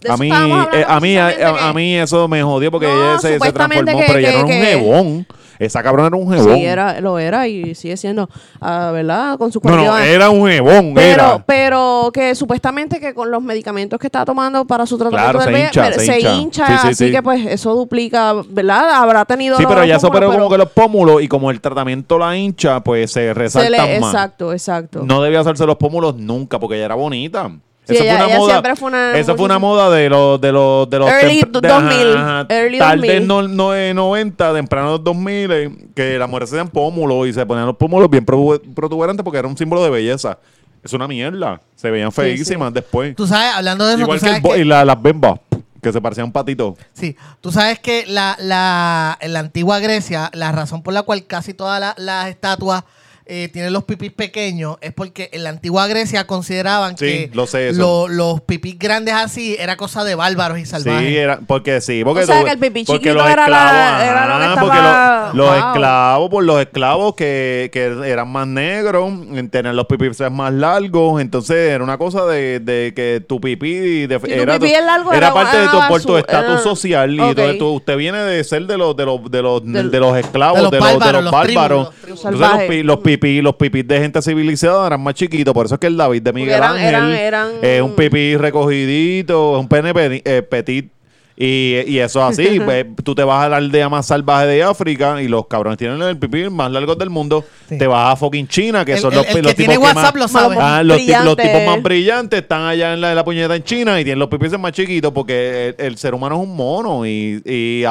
Speaker 2: De
Speaker 4: A mí, eh, a, mí, a, a
Speaker 2: que-
Speaker 4: mí eso me jodió porque
Speaker 2: No,
Speaker 4: ella se, se transformó,
Speaker 2: que-
Speaker 4: pero ella
Speaker 2: que-
Speaker 4: era un
Speaker 2: que-
Speaker 4: jebón. Esa cabrona era un jebón.
Speaker 2: Sí, era, lo era y sigue siendo, ah, ¿verdad? Con sus
Speaker 4: no, no,
Speaker 2: 42 años.
Speaker 4: era un jebón.
Speaker 2: Pero,
Speaker 4: era.
Speaker 2: pero que supuestamente que con los medicamentos que está tomando para su tratamiento
Speaker 4: Claro,
Speaker 2: del
Speaker 4: se hincha,
Speaker 2: se,
Speaker 4: se hincha.
Speaker 2: hincha,
Speaker 4: Sí, sí,
Speaker 2: así
Speaker 4: sí.
Speaker 2: que pues eso duplica, ¿verdad? Habrá tenido
Speaker 4: Sí, pero ya se operó como que los pómulos y como el tratamiento la hincha, pues se
Speaker 2: le-
Speaker 4: más.
Speaker 2: Exacto, exacto.
Speaker 4: No debía hacerse los pómulos nunca porque ella era bonita.
Speaker 2: Sí, ella- ella siempre fue una-
Speaker 4: Esa fue una moda de los de los de los
Speaker 2: Early
Speaker 4: de-
Speaker 2: 2000,
Speaker 4: ajá,
Speaker 2: early
Speaker 4: tarde
Speaker 2: 2000.
Speaker 4: no, no, eh, 90, temprano 2000 eh, que las mujeres se hacían pómulos y se ponían los pómulos bien protu- protuberantes porque era un símbolo de belleza. Es una mierda. Se veían
Speaker 2: Sí,
Speaker 4: feísimas después.
Speaker 1: Tú sabes, hablando de eso,
Speaker 4: Igual
Speaker 1: tú
Speaker 4: que el
Speaker 1: que,
Speaker 4: y la- las bembas que se parecían patitos.
Speaker 1: sí, tú sabes que la, la, en la antigua Grecia, la razón por la cual casi todas la- las estatuas eh, tienen los pipis pequeños es porque en la antigua Grecia consideraban
Speaker 4: Sí,
Speaker 1: que
Speaker 4: lo sé eso.
Speaker 1: lo- los pipis grandes así era cosa de bárbaros y salvajes.
Speaker 4: Sí, era, porque sí, porque
Speaker 2: O sea,
Speaker 4: tú-
Speaker 2: que el pipí
Speaker 4: porque
Speaker 2: chiquito
Speaker 4: los
Speaker 2: era la-
Speaker 4: esclavos,
Speaker 2: era lo que
Speaker 4: ajá, porque
Speaker 2: estaba-
Speaker 4: los, los
Speaker 2: Wow.
Speaker 4: esclavos, por los esclavos que, que eran más negros, en tener los pipis más largos, entonces era una cosa de, de que tu pipí de-
Speaker 2: tu
Speaker 4: era,
Speaker 2: pipí es largo,
Speaker 4: era
Speaker 2: era
Speaker 4: parte de
Speaker 2: una
Speaker 4: tu, por
Speaker 2: basura,
Speaker 4: tu estatus
Speaker 2: era-
Speaker 4: social y
Speaker 2: Ok.
Speaker 4: entonces tú- usted viene de ser de los de los de los,
Speaker 2: Del-
Speaker 4: de los esclavos,
Speaker 1: de los
Speaker 4: de los, de
Speaker 1: bárbaros,
Speaker 4: los
Speaker 1: tribus,
Speaker 4: bárbaros.
Speaker 1: los tribus.
Speaker 4: Entonces los,
Speaker 2: Salvajes.
Speaker 4: pi- los pipí, los pipís de gente civilizada eran más chiquitos, por eso es que el David de Miguel
Speaker 2: eran-
Speaker 4: Ángel
Speaker 2: eran- eran-
Speaker 4: es un pipí recogidito, es un pene eh, petit. Y, y eso es así. pues, tú te vas a la aldea más salvaje de África y los cabrones tienen el pipí más largo del mundo.
Speaker 1: Sí.
Speaker 4: Te vas a fucking China, que
Speaker 1: El-
Speaker 4: son
Speaker 1: el-
Speaker 4: los,
Speaker 1: el
Speaker 4: los
Speaker 1: que tiene
Speaker 4: tipos que
Speaker 1: WhatsApp
Speaker 4: más-
Speaker 1: lo sabe.
Speaker 4: Ah, los, tipos, los
Speaker 2: Brillante.
Speaker 4: tipos más brillantes están allá en la, en la puñeta en China y tienen los pipis más chiquitos porque el, el ser humano es un mono y, y,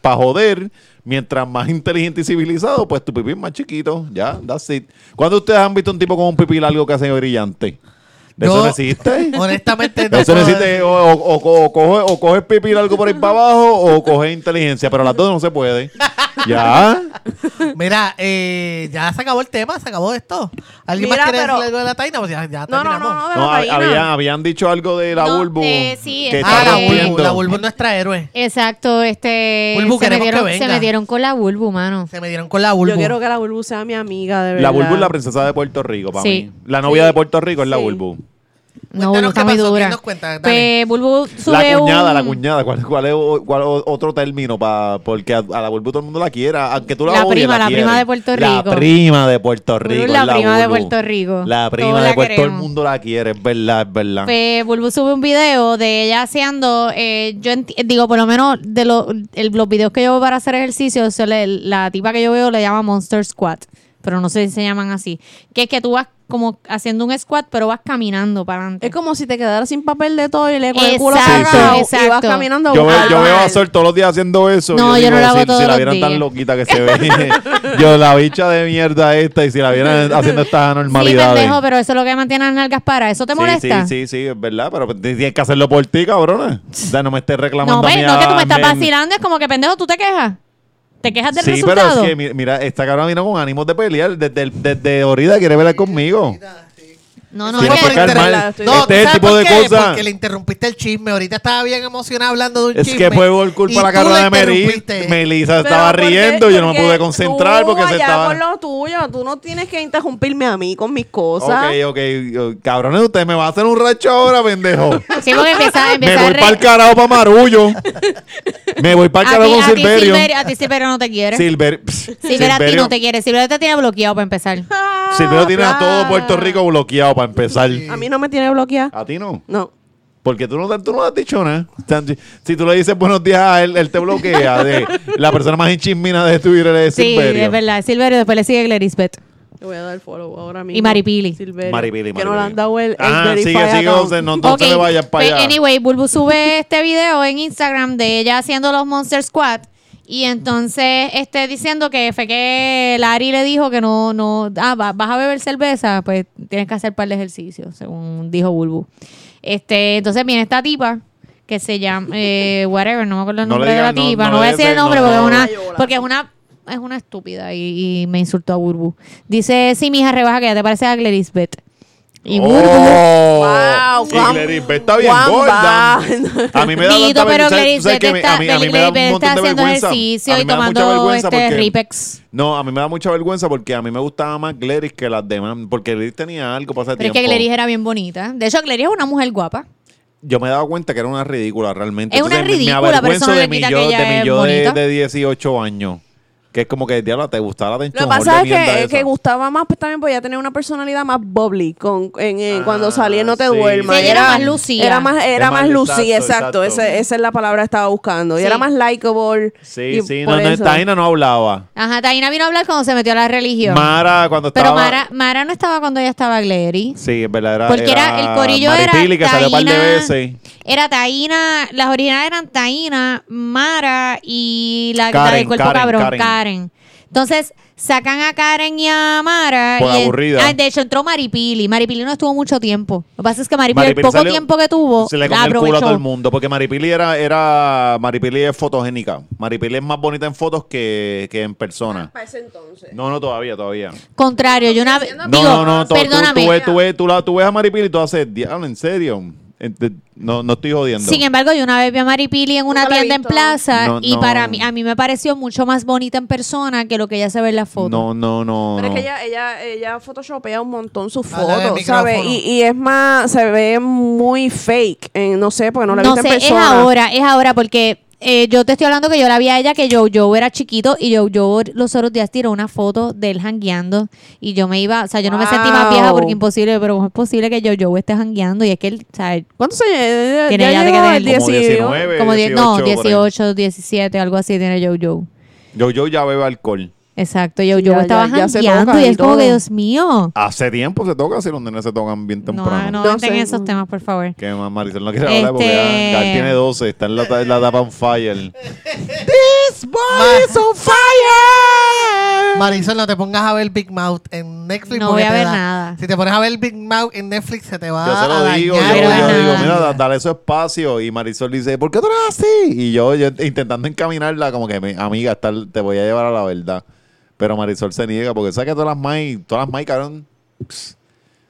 Speaker 4: para joder, mientras más inteligente y civilizado, pues tu pipí es más chiquito. Ya, that's it. ¿Cuándo ustedes han visto un tipo con un pipí largo que hace brillante? ¿De eso
Speaker 1: Yo-
Speaker 4: no existe?
Speaker 1: Honestamente,
Speaker 4: De eso
Speaker 1: puedo
Speaker 4: necesita
Speaker 1: decir.
Speaker 4: o, o, o, o coge, o coge pipí algo por ahí para abajo o coge inteligencia, pero las dos no se puede. Ya.
Speaker 1: Mira, eh, ya se acabó el tema, se acabó esto. ¿Alguien
Speaker 2: Mira,
Speaker 1: más quiere
Speaker 2: pero-
Speaker 1: decir algo de la taina? Pues ya, ya
Speaker 2: No, no, no, no, de
Speaker 4: No,
Speaker 2: la
Speaker 4: hab-
Speaker 2: taína.
Speaker 4: había- habían dicho algo de la
Speaker 3: No,
Speaker 4: Bulbu.
Speaker 3: eh, sí,
Speaker 4: que
Speaker 3: está
Speaker 1: Ah,
Speaker 4: está
Speaker 1: la. Bulbu, la Bulbu es nuestra héroe.
Speaker 3: Exacto, este.
Speaker 1: Bulbu,
Speaker 3: se,
Speaker 1: queremos que
Speaker 3: metieron, se
Speaker 1: venga.
Speaker 3: metieron con la Bulbu, mano.
Speaker 1: Se me dieron con la Bulbu.
Speaker 2: Yo quiero que la Bulbu sea mi amiga, de verdad.
Speaker 4: La Bulbu es la princesa de Puerto Rico, para
Speaker 3: Sí.
Speaker 4: mí. La novia
Speaker 2: Sí.
Speaker 4: de Puerto Rico es la
Speaker 2: Sí.
Speaker 4: Bulbu.
Speaker 3: No,
Speaker 1: Cuéntanos
Speaker 3: está muy dura. Pues Bulbu sube
Speaker 4: La cuñada,
Speaker 3: un-
Speaker 4: la cuñada. ¿Cuál, cuál es cuál otro término? Pa, porque a, a la Bulbu todo el mundo la quiere. Aunque tú la,
Speaker 3: La
Speaker 4: odies,
Speaker 3: prima, la
Speaker 4: quiere.
Speaker 3: prima de Puerto
Speaker 4: La
Speaker 3: Rico.
Speaker 4: prima de Puerto Rico.
Speaker 3: la
Speaker 4: es
Speaker 3: prima de
Speaker 4: Bulbu.
Speaker 3: Puerto Rico.
Speaker 4: La prima
Speaker 3: Todos
Speaker 4: de
Speaker 3: la
Speaker 4: Puerto Todo el mundo la quiere, es verdad, es verdad.
Speaker 3: Pues Bulbu sube un video de ella haciendo, eh, yo digo, por lo menos de lo- el- los videos que yo veo para hacer ejercicio, la tipa que yo veo le llama Monster Squat, pero no sé si se llaman así. Que es que tú vas como haciendo un squat, pero vas caminando para adelante.
Speaker 2: Es como si te quedaras sin papel de toile con el culo cerrado y vas caminando
Speaker 4: Yo, veo- yo veo a. Sol todos los días haciendo eso.
Speaker 3: No,
Speaker 4: y
Speaker 3: yo no lo hago
Speaker 4: si,
Speaker 3: todos
Speaker 4: si la vieran tan loquita que se ve. yo, la bicha de mierda esta, y si la vieran haciendo estas
Speaker 3: Sí,
Speaker 4: anormalidades.
Speaker 3: pendejo, pero eso es lo que mantiene las nalgas para. ¿Eso te molesta?
Speaker 4: Sí, sí, sí, es verdad, pero tienes que hacerlo por ti, cabrona. O sea, no me estés reclamando
Speaker 3: No,
Speaker 4: a
Speaker 3: ves,
Speaker 4: mí
Speaker 3: no, que tú me estás vacilando, es como que pendejo, tú te quejas. ¿Te quejas del
Speaker 4: Sí, pero
Speaker 3: resultado?
Speaker 4: es que, mi- mira, esta cabrona vino con ánimos de pelear. Desde, el- desde ahorita quiere pelear conmigo.
Speaker 3: No, no,
Speaker 4: caer
Speaker 2: internet-
Speaker 4: mal.
Speaker 2: estoy-
Speaker 1: No,
Speaker 4: este
Speaker 1: ¿tú
Speaker 4: es el
Speaker 1: sabes
Speaker 4: tipo
Speaker 1: por
Speaker 4: de
Speaker 1: qué?
Speaker 4: cosas.
Speaker 1: Porque le interrumpiste el chisme. Ahorita estaba bien emocionada hablando de un
Speaker 4: Es
Speaker 1: chisme.
Speaker 4: que fue por culpa de la
Speaker 1: le
Speaker 4: de. Melissa
Speaker 2: Pero
Speaker 4: estaba
Speaker 2: porque-
Speaker 4: riendo y yo no me
Speaker 2: porque
Speaker 4: pude concentrar
Speaker 2: tú
Speaker 4: porque se
Speaker 2: allá
Speaker 4: estaba.
Speaker 2: con lo tuyo, tú no tienes que interrumpirme a mí con mis cosas.
Speaker 4: Ok, ok. yo- Cabrones, usted me va a hacer un racho ahora, pendejo.
Speaker 3: Sí, porque empieza,
Speaker 4: me voy para el carajo para Marullo. me voy para el carajo con
Speaker 3: a ti
Speaker 4: Silverio.
Speaker 3: Silverio, a ti Silverio no te quiere.
Speaker 4: Silver, pss,
Speaker 3: Silverio a ti no te quiere. Silverio te tiene bloqueado para empezar.
Speaker 4: Silverio tiene a todo. Puerto Rico bloqueado para empezar.
Speaker 2: A mí no me tiene bloqueada.
Speaker 4: A ti no.
Speaker 2: No.
Speaker 4: Porque tú no, tú no has dicho nada. Si- tú le dices buenos días a él, él te bloquea. De, la persona más hinchismina de Twitter es
Speaker 3: Sí,
Speaker 4: Silverio.
Speaker 3: es verdad. Silverio después le sigue Glerisbet.
Speaker 2: Le voy a dar follow ahora mismo.
Speaker 3: Y Maripili.
Speaker 2: Silverio,
Speaker 4: Maripili,
Speaker 2: Que no le han
Speaker 4: Maripili.
Speaker 2: dado el, el
Speaker 4: Ah, sigue, sigue. José, no, no
Speaker 3: Ok,
Speaker 4: se le vayas para
Speaker 3: pues,
Speaker 4: allá.
Speaker 3: Anyway, Bulbu sube este video en Instagram de ella haciendo los Monster Squad. Y entonces este diciendo que fue que Larry le dijo que no, no, ah, va- vas a beber cerveza, pues tienes que hacer par de ejercicios, según dijo Bulbu. Este, entonces viene esta tipa que se llama, eh, whatever, no me acuerdo el
Speaker 4: No le
Speaker 3: nombre de la
Speaker 4: no,
Speaker 3: tipa,
Speaker 4: no
Speaker 3: no, voy a decir el nombre
Speaker 4: no,
Speaker 3: porque,
Speaker 4: no.
Speaker 3: es una, porque es una es una estúpida y, y me insultó a Bulbu. Dice, sí, mija, rebaja que ya te parece a Gladys Beth. Y
Speaker 4: Oh,
Speaker 2: Wow,
Speaker 4: y
Speaker 2: Juan-
Speaker 4: está bien
Speaker 2: Juan
Speaker 4: gorda.
Speaker 2: va.
Speaker 4: A mí me da
Speaker 3: Dito, pero.
Speaker 4: Me-
Speaker 3: está,
Speaker 4: a mí, a mí me da un montón
Speaker 3: está
Speaker 4: de
Speaker 3: haciendo
Speaker 4: vergüenza.
Speaker 3: ejercicio
Speaker 4: A mí
Speaker 3: y
Speaker 4: me da mucha
Speaker 3: tomando
Speaker 4: vergüenza
Speaker 3: este
Speaker 4: porque-
Speaker 3: Ripex.
Speaker 4: No, a mí me da mucha vergüenza porque a mí me gustaba más Gladys que las demás. Porque Gladys tenía algo para ese
Speaker 3: Pero es
Speaker 4: tiempo.
Speaker 3: que Gladys era bien bonita. De hecho, Gladys es una mujer guapa.
Speaker 4: Yo me he dado cuenta que era una ridícula realmente.
Speaker 3: Es una
Speaker 4: Entonces, me-
Speaker 3: ridícula,
Speaker 4: me
Speaker 3: pero eso
Speaker 4: avergüenzo
Speaker 3: no le
Speaker 4: de mi
Speaker 3: quita
Speaker 4: yo,
Speaker 3: que ella
Speaker 4: de mi
Speaker 3: es
Speaker 4: yo de, de 18 años. Que es como que, diablo, te gustaba la
Speaker 2: Lo que pasa es que, que gustaba más, pues también podía tener una personalidad más bubbly con, en, en-
Speaker 4: Ah,
Speaker 2: cuando salía No Te
Speaker 4: sí.
Speaker 2: Duermas.
Speaker 3: Sí, era más lucía.
Speaker 2: Era más, era más
Speaker 4: más-
Speaker 2: lucía,
Speaker 4: exacto,
Speaker 2: exacto.
Speaker 4: exacto.
Speaker 2: Ese- esa es la palabra que estaba buscando. Y era más likable.
Speaker 4: Sí,
Speaker 2: y
Speaker 4: sí. No, no. Taina no hablaba.
Speaker 3: Ajá, Taina vino a hablar cuando se metió a la religión.
Speaker 4: Mara, cuando estaba...
Speaker 3: pero Mara, Mara no estaba cuando ella estaba Gladys.
Speaker 4: Sí, es verdad. Era,
Speaker 3: Porque era, el corillo
Speaker 4: Maripili,
Speaker 3: era
Speaker 4: que salió un par de veces.
Speaker 3: Era Taína, las originales eran Taína, Mara y la, la
Speaker 4: Karen,
Speaker 3: del cuerpo
Speaker 4: Karen,
Speaker 3: cabrón,
Speaker 4: Karen.
Speaker 3: Karen. Entonces, sacan a Karen y a Mara.
Speaker 4: Por
Speaker 3: y en-
Speaker 4: aburrida.
Speaker 3: ah, de hecho, entró Maripili. Maripili no estuvo mucho tiempo. Lo que pasa es que Maripili,
Speaker 4: Maripili
Speaker 3: el poco
Speaker 4: salió-
Speaker 3: tiempo que tuvo,
Speaker 4: Se le
Speaker 3: la
Speaker 4: comió el culo a todo el mundo. Porque Maripili era, era... Maripili es fotogénica. Maripili es más bonita en fotos que, que en persona.
Speaker 2: Para ese entonces.
Speaker 4: No, no, todavía, todavía.
Speaker 3: Contrario, yo una vez.
Speaker 4: No,
Speaker 3: Digo,
Speaker 4: no, no. tú- tú-
Speaker 3: perdóname.
Speaker 4: Tú, ves, tú, ves, tú, la- tú ves a Maripili y tú haces, diablo, en serio. No, no estoy jodiendo.
Speaker 3: Sin embargo, yo una vez vi a Maripili en una tienda en plaza
Speaker 4: No,
Speaker 3: y
Speaker 4: no.
Speaker 3: para mí, a mí me pareció mucho más bonita en persona que lo que ella se ve en la foto.
Speaker 4: No, no, no.
Speaker 2: Pero
Speaker 4: no.
Speaker 2: es que ella, ella, ella photoshopea un montón sus
Speaker 1: Ah,
Speaker 2: fotos, ¿sabes? Y, y es más, se ve muy fake. eh, no sé, porque no la he
Speaker 3: no
Speaker 2: visto
Speaker 3: sé,
Speaker 2: en
Speaker 3: es
Speaker 2: persona.
Speaker 3: ahora, es ahora porque eh, yo te estoy hablando que yo la vi a ella que Joe era chiquito y Joe los otros días tiró una foto de él jangueando y yo me iba, o sea, yo no me sentí más vieja porque imposible, pero ¿cómo es posible que Joe esté jangueando? Y es que él, o sea,
Speaker 2: ¿Cuántos años?
Speaker 3: Tiene
Speaker 2: ya
Speaker 3: ya que tener
Speaker 4: como
Speaker 2: 19.
Speaker 4: 19.
Speaker 3: como no,
Speaker 4: 18 por ahí.
Speaker 3: 18, 17, algo así tiene Joe
Speaker 4: Yo, yo ya bebo alcohol.
Speaker 3: Exacto, Joe
Speaker 2: Ya-
Speaker 3: estaba
Speaker 2: ya- ya se
Speaker 3: jangueando
Speaker 2: tocan
Speaker 3: y
Speaker 2: y
Speaker 3: es como que. Dios mío.
Speaker 4: Hace tiempo se toca, si los nenes se tocan bien
Speaker 3: No,
Speaker 4: temprano.
Speaker 3: no,
Speaker 2: No
Speaker 3: entren
Speaker 2: sé.
Speaker 3: en esos temas, por favor.
Speaker 4: Que más Marisol no quiere hablar porque
Speaker 3: Este-
Speaker 4: ya, ya tiene 12, está en la, en la tapa on fire.
Speaker 1: This boy is on fire. Marisol, no te pongas a ver Big Mouth en Netflix.
Speaker 3: No
Speaker 1: porque
Speaker 3: voy a
Speaker 1: te
Speaker 3: ver
Speaker 1: da-
Speaker 3: nada.
Speaker 1: Si te pones a ver Big Mouth en Netflix, se te va
Speaker 4: Yo se
Speaker 1: a
Speaker 4: lo digo, yo,
Speaker 1: dañar
Speaker 3: Pero
Speaker 1: la
Speaker 4: yo
Speaker 3: nada.
Speaker 4: digo, mira, da- dale su espacio. Y Marisol dice, ¿por qué tú eres así? Y yo, yo intentando encaminarla, como que, mi- amiga, tal, te voy a llevar a la verdad. Pero Marisol se niega, porque sabe que todas las mai, todas las mai, cabrón, pss,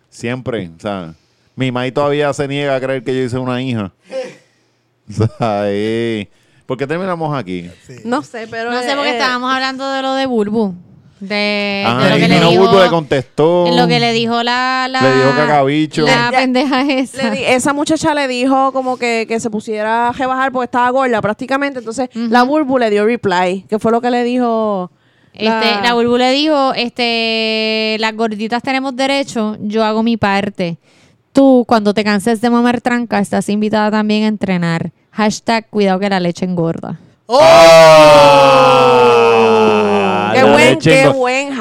Speaker 4: siempre, o sea, mi mai todavía se niega a creer que yo hice una hija. O sea, eh, ¿por qué terminamos aquí?
Speaker 2: No sé, pero.
Speaker 3: No sé por qué
Speaker 2: eh,
Speaker 3: estábamos hablando de lo de Bulbu. De,
Speaker 4: Ajá,
Speaker 3: de lo
Speaker 4: y
Speaker 3: que le dijo.
Speaker 4: Le contestó.
Speaker 3: Lo que le dijo la. la
Speaker 4: Le dijo cacabicho.
Speaker 3: La pendeja esa.
Speaker 2: le di- esa muchacha le dijo como que, que se pusiera a rebajar porque estaba gorda prácticamente. Entonces la Burbu le dio reply. Que fue lo que le dijo.
Speaker 3: Este, la Bulbu le dijo, este, las gorditas tenemos derecho, yo hago mi parte. Tú, cuando te canses de mamar tranca, estás invitada también a entrenar. Hashtag cuidado que la leche engorda.
Speaker 4: Ah,
Speaker 2: Qué
Speaker 4: la
Speaker 2: buen-
Speaker 4: leche
Speaker 2: qué buen
Speaker 4: Eh,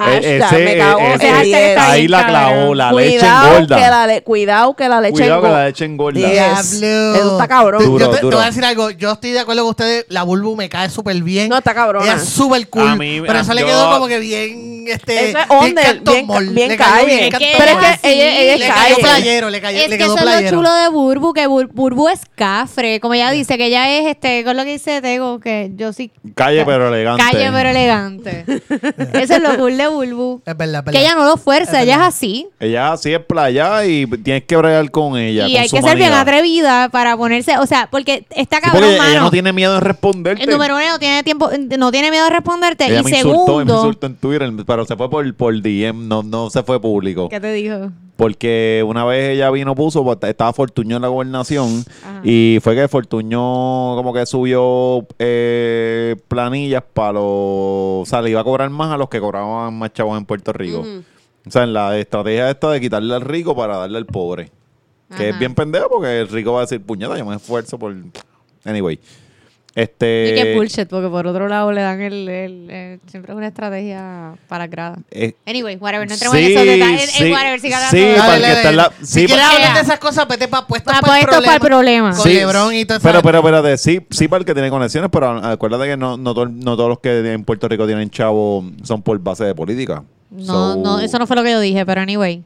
Speaker 2: hashtag, me cago en
Speaker 3: Ese hashtag está
Speaker 4: Ahí
Speaker 3: bien
Speaker 4: la clavó, la leche
Speaker 2: cuidado,
Speaker 4: engorda.
Speaker 2: que la le- cuidado que la leche
Speaker 4: Cuidado que
Speaker 2: engorda.
Speaker 4: la leche engorda.
Speaker 1: Diablo.
Speaker 2: Eso está cabrón.
Speaker 1: Yo
Speaker 4: Duro,
Speaker 1: te, te
Speaker 4: duro.
Speaker 1: voy a decir algo. Yo estoy de acuerdo con ustedes. La Bulbu me cae súper bien.
Speaker 2: No, está cabrona.
Speaker 1: Ella es súper cool.
Speaker 4: A mí-
Speaker 1: pero
Speaker 4: a-
Speaker 1: eso le
Speaker 4: yo-
Speaker 1: quedó como que bien. Este,
Speaker 2: Eso es under, bien ca-
Speaker 1: Mall.
Speaker 2: bien
Speaker 1: Le cayó
Speaker 2: calle.
Speaker 3: Es que
Speaker 2: Pero es que ella- ella es
Speaker 1: le
Speaker 2: calle.
Speaker 1: cayó playero, le cayó,
Speaker 3: Es
Speaker 1: le
Speaker 3: que
Speaker 1: quedó
Speaker 3: eso es lo
Speaker 1: playero.
Speaker 3: chulo de Burbu, que Bur- Burbu es cafre, como ella dice, que ella es, este, con lo que dice Tego, que yo sí...
Speaker 4: Calle pero elegante.
Speaker 3: Calle pero elegante. eso es lo cool de Burbu.
Speaker 1: Es verdad, es verdad.
Speaker 3: Que ella no lo fuerza, ella es así.
Speaker 4: Ella sí es playa y tienes que bregar con ella.
Speaker 3: y
Speaker 4: con
Speaker 3: hay
Speaker 4: su
Speaker 3: que ser bien atrevida para ponerse, o sea, porque está
Speaker 4: Sí,
Speaker 3: cabrón,
Speaker 4: porque ella no tiene miedo en responderte.
Speaker 3: El número uno no tiene tiempo, no tiene miedo de responderte.
Speaker 4: ella
Speaker 3: y
Speaker 4: me insultó, me
Speaker 3: segundo,
Speaker 4: insultó en Twitter, pero se fue por, por DM, no, no se fue público.
Speaker 3: ¿qué te dijo?
Speaker 4: Porque una vez ella vino, puso, pues, estaba Fortuño en la gobernación
Speaker 3: Ajá.
Speaker 4: y fue que Fortuño como que subió eh, planillas para los... O sea, le iba a cobrar más a los que cobraban más chavos en Puerto Rico. O sea, en la estrategia esta de quitarle al rico para darle al pobre. Que es bien pendejo porque el rico va a decir, puñeta, yo me esfuerzo por... Anyway. Este...
Speaker 3: y qué bullshit, porque por otro lado le dan el, el- el- siempre es una estrategia para grada.
Speaker 4: eh,
Speaker 3: Anyway, whatever, no entremos
Speaker 4: sí,
Speaker 3: en esos detalles. En- en
Speaker 4: sí,
Speaker 3: whatever, siga
Speaker 4: sí, para que
Speaker 1: dale.
Speaker 4: está en la-
Speaker 1: Si
Speaker 4: sí,
Speaker 1: quieres
Speaker 3: para-
Speaker 1: hablar de esas cosas, vete para puestos
Speaker 3: Pa'
Speaker 1: para el
Speaker 3: puestos
Speaker 1: problema. Con
Speaker 4: Sí,
Speaker 1: LeBron y todo eso.
Speaker 4: Pero, pero, espérate, sí, sí para el que tiene conexiones, pero acuérdate que no, no, todo- no todos los que en Puerto Rico tienen chavo son por base de política.
Speaker 3: No,
Speaker 4: So-
Speaker 3: no, eso no fue lo que yo dije, pero anyway.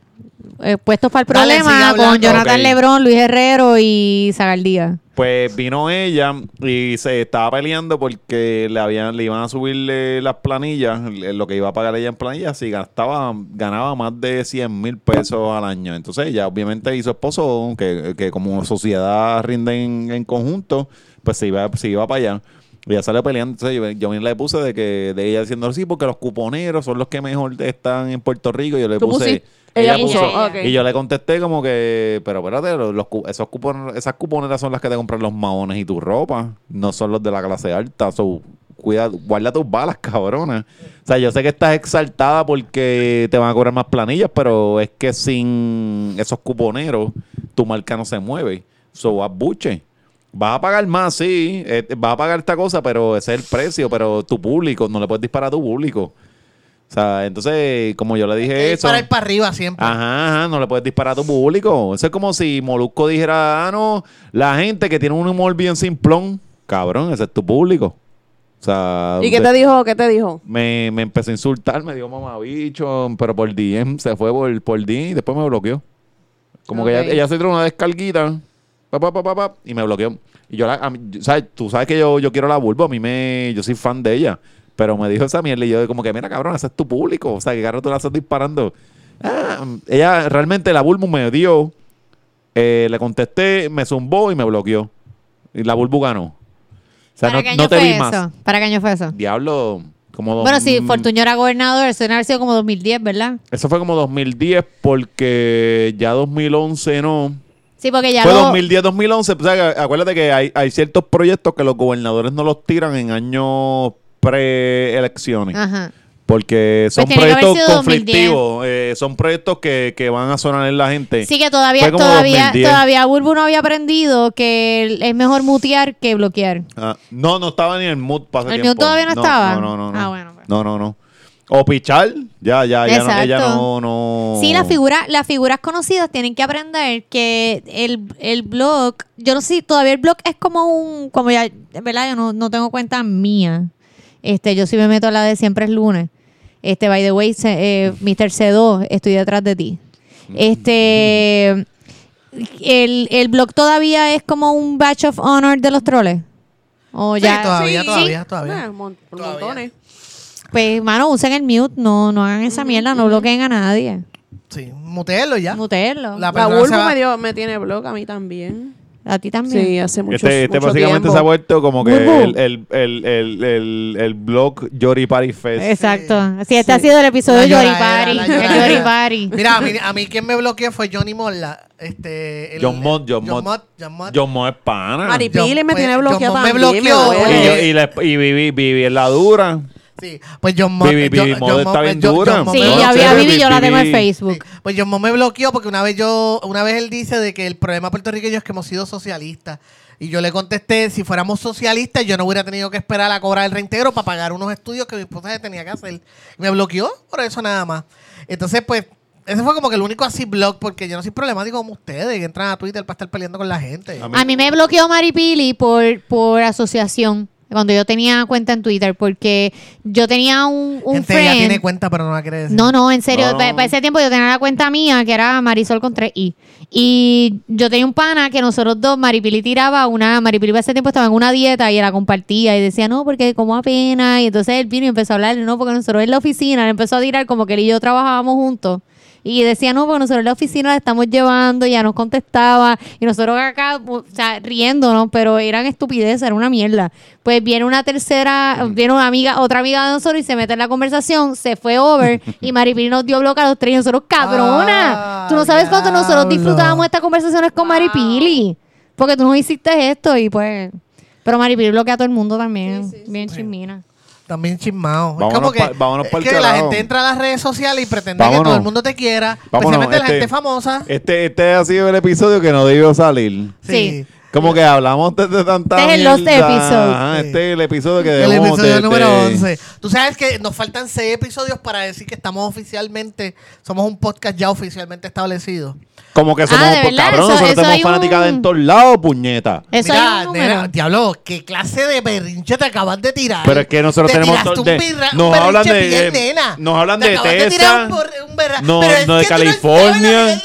Speaker 3: Eh, puestos para el
Speaker 1: Dale, sigue
Speaker 3: problema con. Jonathan
Speaker 4: Ok.
Speaker 3: Lebrón, Luis Herrero y Zagaldía.
Speaker 4: Pues vino ella y se estaba peleando porque le habían le iban a subirle las planillas, le- lo que iba a pagar ella en planillas, si gastaba, ganaba más de 100 mil pesos al año. Entonces ella obviamente y su esposo, que, que como sociedad rinden en conjunto, pues se iba, se iba para allá. Y ella salió peleando. Entonces yo, yo le puse de que de ella diciendo sí, porque los cuponeros son los que mejor están en Puerto Rico. Yo le
Speaker 2: Tú
Speaker 4: puse...
Speaker 2: pusiste- ella
Speaker 3: puso.
Speaker 4: Y yo le contesté como que, pero espérate, los, los cu- esos cupon- esas cuponeras son las que te compran los maones y tu ropa, no son los de la clase alta. So, cuida, guarda tus balas, cabrona. O sea, yo sé que estás exaltada porque te van a cobrar más planillas, pero es que sin esos cuponeros, tu marca no se mueve. So, abuche. Vas a pagar más, sí. eh, vas a pagar esta cosa, pero ese es el precio. Pero tu público, no le puedes disparar a tu público. O sea, entonces, como yo le dije eso.
Speaker 1: Para ir para arriba siempre.
Speaker 4: Ajá, ajá, no le puedes disparar a tu público. Eso es como si Molusco dijera, ah, no, la gente que tiene un humor bien simplón, cabrón, ese es tu público. O sea,
Speaker 2: ¿Y qué te dijo? ¿Qué te dijo?
Speaker 4: me, me empezó a insultar, me dio mamabicho, pero por DM, se fue por, por DM y después me bloqueó. Como que
Speaker 3: Ok.
Speaker 4: ella, ella se tiró una descarguita, pa, pa, pa, pa, pa, y me bloqueó. Y yo, la, a mí- yo- ¿sabes? tú sabes que yo, yo quiero la Bulbo, a mí me, yo soy fan de ella. Pero me dijo esa mierda y yo como que, mira, cabrón, ese es tu público. O sea, que carro tú la estás disparando. Ah, ella realmente la Bulbo me dio, eh, le contesté, me zumbó y me bloqueó. Y la Bulbo ganó. O sea,
Speaker 3: ¿Para
Speaker 4: no,
Speaker 3: qué año
Speaker 4: no te
Speaker 3: fue
Speaker 4: vi
Speaker 3: eso?
Speaker 4: más.
Speaker 3: ¿Para qué año fue eso?
Speaker 4: Diablo, como
Speaker 3: Bueno, si Fortuño era gobernador, eso debe haber sido como 2010, ¿verdad?
Speaker 4: Eso fue como 2010 porque ya 2011 no.
Speaker 3: Sí, porque ya
Speaker 4: Fue
Speaker 3: lo-
Speaker 4: 2010, 2011. O sea, acuérdate que hay, hay ciertos proyectos que los gobernadores no los tiran en años pre-elecciones.
Speaker 3: Ajá.
Speaker 4: Porque son
Speaker 3: Pues
Speaker 4: proyectos
Speaker 3: sido 2010.
Speaker 4: conflictivos. eh, son proyectos que, que van a sonar en la gente.
Speaker 3: Sí, que todavía, todavía,
Speaker 4: 2010.
Speaker 3: todavía Bulbu no había aprendido que es mejor mutear que bloquear.
Speaker 4: Ah, no, no estaba ni en el mood para
Speaker 3: ¿El mood todavía no estaba?
Speaker 4: No, no, no. no.
Speaker 3: Ah, bueno, pues.
Speaker 4: No, no, no. O pichar. Ya, ya, ya no, ella no, no.
Speaker 3: Sí, las figuras, las figuras conocidas tienen que aprender que el, el blog, yo no sé todavía el blog es como un, como ya, verdad, yo no, no tengo cuenta mía. Este, yo sí me meto a la de siempre es lunes. Este, by the way, se- eh, Mr. C2, estoy detrás de ti. Este, el, el blog todavía es como un batch of honor de los troles. O
Speaker 1: Sí, todavía,
Speaker 2: Sí.
Speaker 1: todavía, todavía.
Speaker 2: Ah, mon- por
Speaker 1: Todavía.
Speaker 2: montones.
Speaker 3: Pues, mano, usen el mute, no, no hagan esa mierda, no bloqueen a nadie.
Speaker 1: Sí, mutearlo ya.
Speaker 3: Mutenlo.
Speaker 1: La
Speaker 2: La Bulbo me, dio, me tiene blog a mí también.
Speaker 3: A ti también.
Speaker 2: Sí, hace mucho,
Speaker 4: Este, este
Speaker 2: mucho
Speaker 4: básicamente
Speaker 2: tiempo.
Speaker 4: se ha vuelto como que el, el, el, el, el, el blog Yori Party Fest.
Speaker 3: Exacto. Sí, este
Speaker 2: Sí.
Speaker 3: ha sido el episodio de Yori Party. Yori Party.
Speaker 1: Mira, a mí, a mí quien me bloqueó fue Johnny Molla. Este, el-
Speaker 4: John Mott, John
Speaker 1: John
Speaker 4: Mott.
Speaker 1: Mott, John Mott.
Speaker 4: Es pana.
Speaker 2: Mari
Speaker 1: John-
Speaker 2: Pili me
Speaker 1: pues,
Speaker 2: tiene
Speaker 1: John
Speaker 2: bloqueado
Speaker 1: me bloqueó.
Speaker 4: y, yo- y, la- y viví, viví en la dura.
Speaker 1: Sí, pues John Mott.
Speaker 4: Vivi- Vivi
Speaker 1: John
Speaker 4: Mod
Speaker 1: Mott-
Speaker 4: está bien dura.
Speaker 3: Sí,
Speaker 1: bloqueó.
Speaker 3: había
Speaker 4: serio,
Speaker 3: Vivi, yo la tengo en Facebook.
Speaker 1: Sí, Pues John Mo me bloqueó porque una vez yo, una vez él dice de que el problema puertorriqueño es que hemos sido socialistas. Y yo le contesté, si fuéramos socialistas, yo no hubiera tenido que esperar a cobrar el reintegro para pagar unos estudios que mi esposa tenía que hacer. Y me bloqueó por eso nada más. Entonces, pues, ese fue como que el único así blog, porque yo no soy problemático como ustedes, que entran a Twitter para estar peleando con la gente.
Speaker 4: A
Speaker 3: A mí me bloqueó Maripili por, por asociación. Cuando yo tenía cuenta en Twitter, porque yo tenía un, un
Speaker 1: gente ya
Speaker 3: friend.
Speaker 1: tiene cuenta, pero no la quiere decir.
Speaker 3: No, no, en serio.
Speaker 4: No, no.
Speaker 3: pa- Para ese tiempo yo tenía la cuenta mía, que era Marisol con 3i. Y yo tenía un pana que nosotros dos, Maripili tiraba una. Maripili para ese tiempo estaba en una dieta y la compartía y decía, no, porque como apenas. Y entonces él vino y empezó a hablar, no, porque nosotros en la oficina, le empezó a tirar como que él y yo trabajábamos juntos. Y decía, no, porque nosotros en la oficina la estamos llevando, ya nos contestaba, y nosotros acá, o sea, riéndonos, pero eran estupideces, era una mierda. Pues viene una tercera, viene una amiga, otra amiga de nosotros y se mete en la conversación, se fue over, y Maripili nos dio bloque a los tres, y nosotros, cabrona,
Speaker 1: Ah,
Speaker 3: tú no sabes cuánto nosotros disfrutábamos estas conversaciones con Maripili, porque tú nos hiciste esto, y pues, pero Maripili bloquea a todo el mundo también, bien chismina.
Speaker 1: También chismado. Es como que,
Speaker 4: pa- vámonos
Speaker 1: es
Speaker 4: pa'l
Speaker 1: que la gente entra a las redes sociales y pretende que todo el mundo te quiera.
Speaker 4: Vámonos,
Speaker 1: especialmente la
Speaker 4: este-
Speaker 1: gente famosa.
Speaker 4: Este, este ha sido el episodio que no debió salir.
Speaker 3: Sí.
Speaker 4: Como que hablamos de, de tanta
Speaker 3: Este es el Lost
Speaker 4: mierda.
Speaker 3: Episode.
Speaker 4: Ajá,
Speaker 1: Sí.
Speaker 4: Este es el episodio que
Speaker 1: El
Speaker 4: debemos
Speaker 1: episodio
Speaker 4: de-
Speaker 1: número
Speaker 4: de-
Speaker 1: 11. Tú sabes que nos faltan seis episodios para decir que estamos oficialmente, somos un podcast ya oficialmente establecido.
Speaker 4: Como que somos,
Speaker 3: Ah, ¿de
Speaker 4: pues,
Speaker 3: verdad?
Speaker 4: cabrón,
Speaker 3: Eso-
Speaker 4: nosotros
Speaker 3: eso
Speaker 4: tenemos fanáticas
Speaker 3: un-
Speaker 4: en todos lados, puñeta.
Speaker 3: Eso
Speaker 1: Mira,
Speaker 3: hay un número.
Speaker 1: nena, diablo, ¿qué clase de berrinche te acabas de tirar?
Speaker 4: Pero es que nosotros
Speaker 1: Te
Speaker 4: tenemos
Speaker 1: tiraste
Speaker 4: to-
Speaker 1: un
Speaker 4: de-
Speaker 1: birra- un
Speaker 4: nos
Speaker 1: berrinche
Speaker 4: hablan de-
Speaker 1: bien,
Speaker 4: eh,
Speaker 1: nena.
Speaker 4: nos hablan
Speaker 1: Te
Speaker 4: de
Speaker 1: acabas tirar un bor- un berra-
Speaker 4: no-
Speaker 1: pero es
Speaker 4: no de
Speaker 1: que tú no
Speaker 4: California,
Speaker 1: yo trabajo aquí.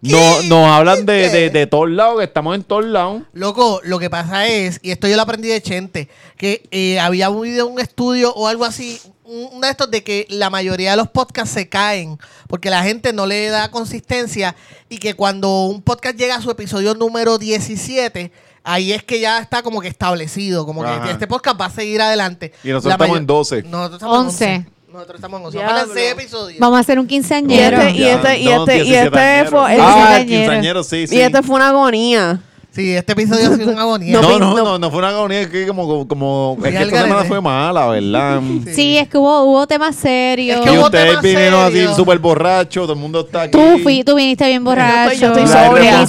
Speaker 4: No, nos hablan de, de, de todos lados, que estamos en todos lados.
Speaker 1: Loco, lo que pasa es, y esto yo lo aprendí de Chente, que eh, había habido un estudio o algo así, un- uno de estos de que la mayoría de los podcasts se caen porque la gente no le da consistencia y que cuando un podcast llega a su episodio número 17, ahí es que ya está como que establecido, como
Speaker 4: Ajá.
Speaker 1: que este podcast va a seguir adelante.
Speaker 4: Y nosotros
Speaker 1: La
Speaker 4: estamos en 12.
Speaker 1: Nosotros estamos en
Speaker 3: 11.
Speaker 1: 11. Nosotros estamos en 11.
Speaker 2: Diablo.
Speaker 1: Faltan 6 episodios.
Speaker 3: Vamos a hacer un
Speaker 2: Y
Speaker 3: quinceañero.
Speaker 2: este, y este, y
Speaker 4: no,
Speaker 2: este, y
Speaker 4: 17
Speaker 2: este fue, el-
Speaker 4: Ah,
Speaker 3: quinceañero.
Speaker 4: sí, sí.
Speaker 2: y este fue una agonía.
Speaker 1: Sí, este episodio ha sido una agonía.
Speaker 2: No,
Speaker 4: No, no,
Speaker 2: no.
Speaker 4: fue una agonía, es que como, como, es que esta semana
Speaker 1: garete.
Speaker 4: fue mala, ¿verdad?
Speaker 3: Sí, es que hubo, hubo temas serios.
Speaker 1: Es que
Speaker 4: y
Speaker 1: hubo
Speaker 4: ustedes
Speaker 1: temas
Speaker 4: vinieron así
Speaker 1: serios.
Speaker 4: súper borrachos, todo el mundo está aquí.
Speaker 3: Tú, fui, tú viniste bien borracho.
Speaker 2: yo estoy
Speaker 4: La
Speaker 2: sobria.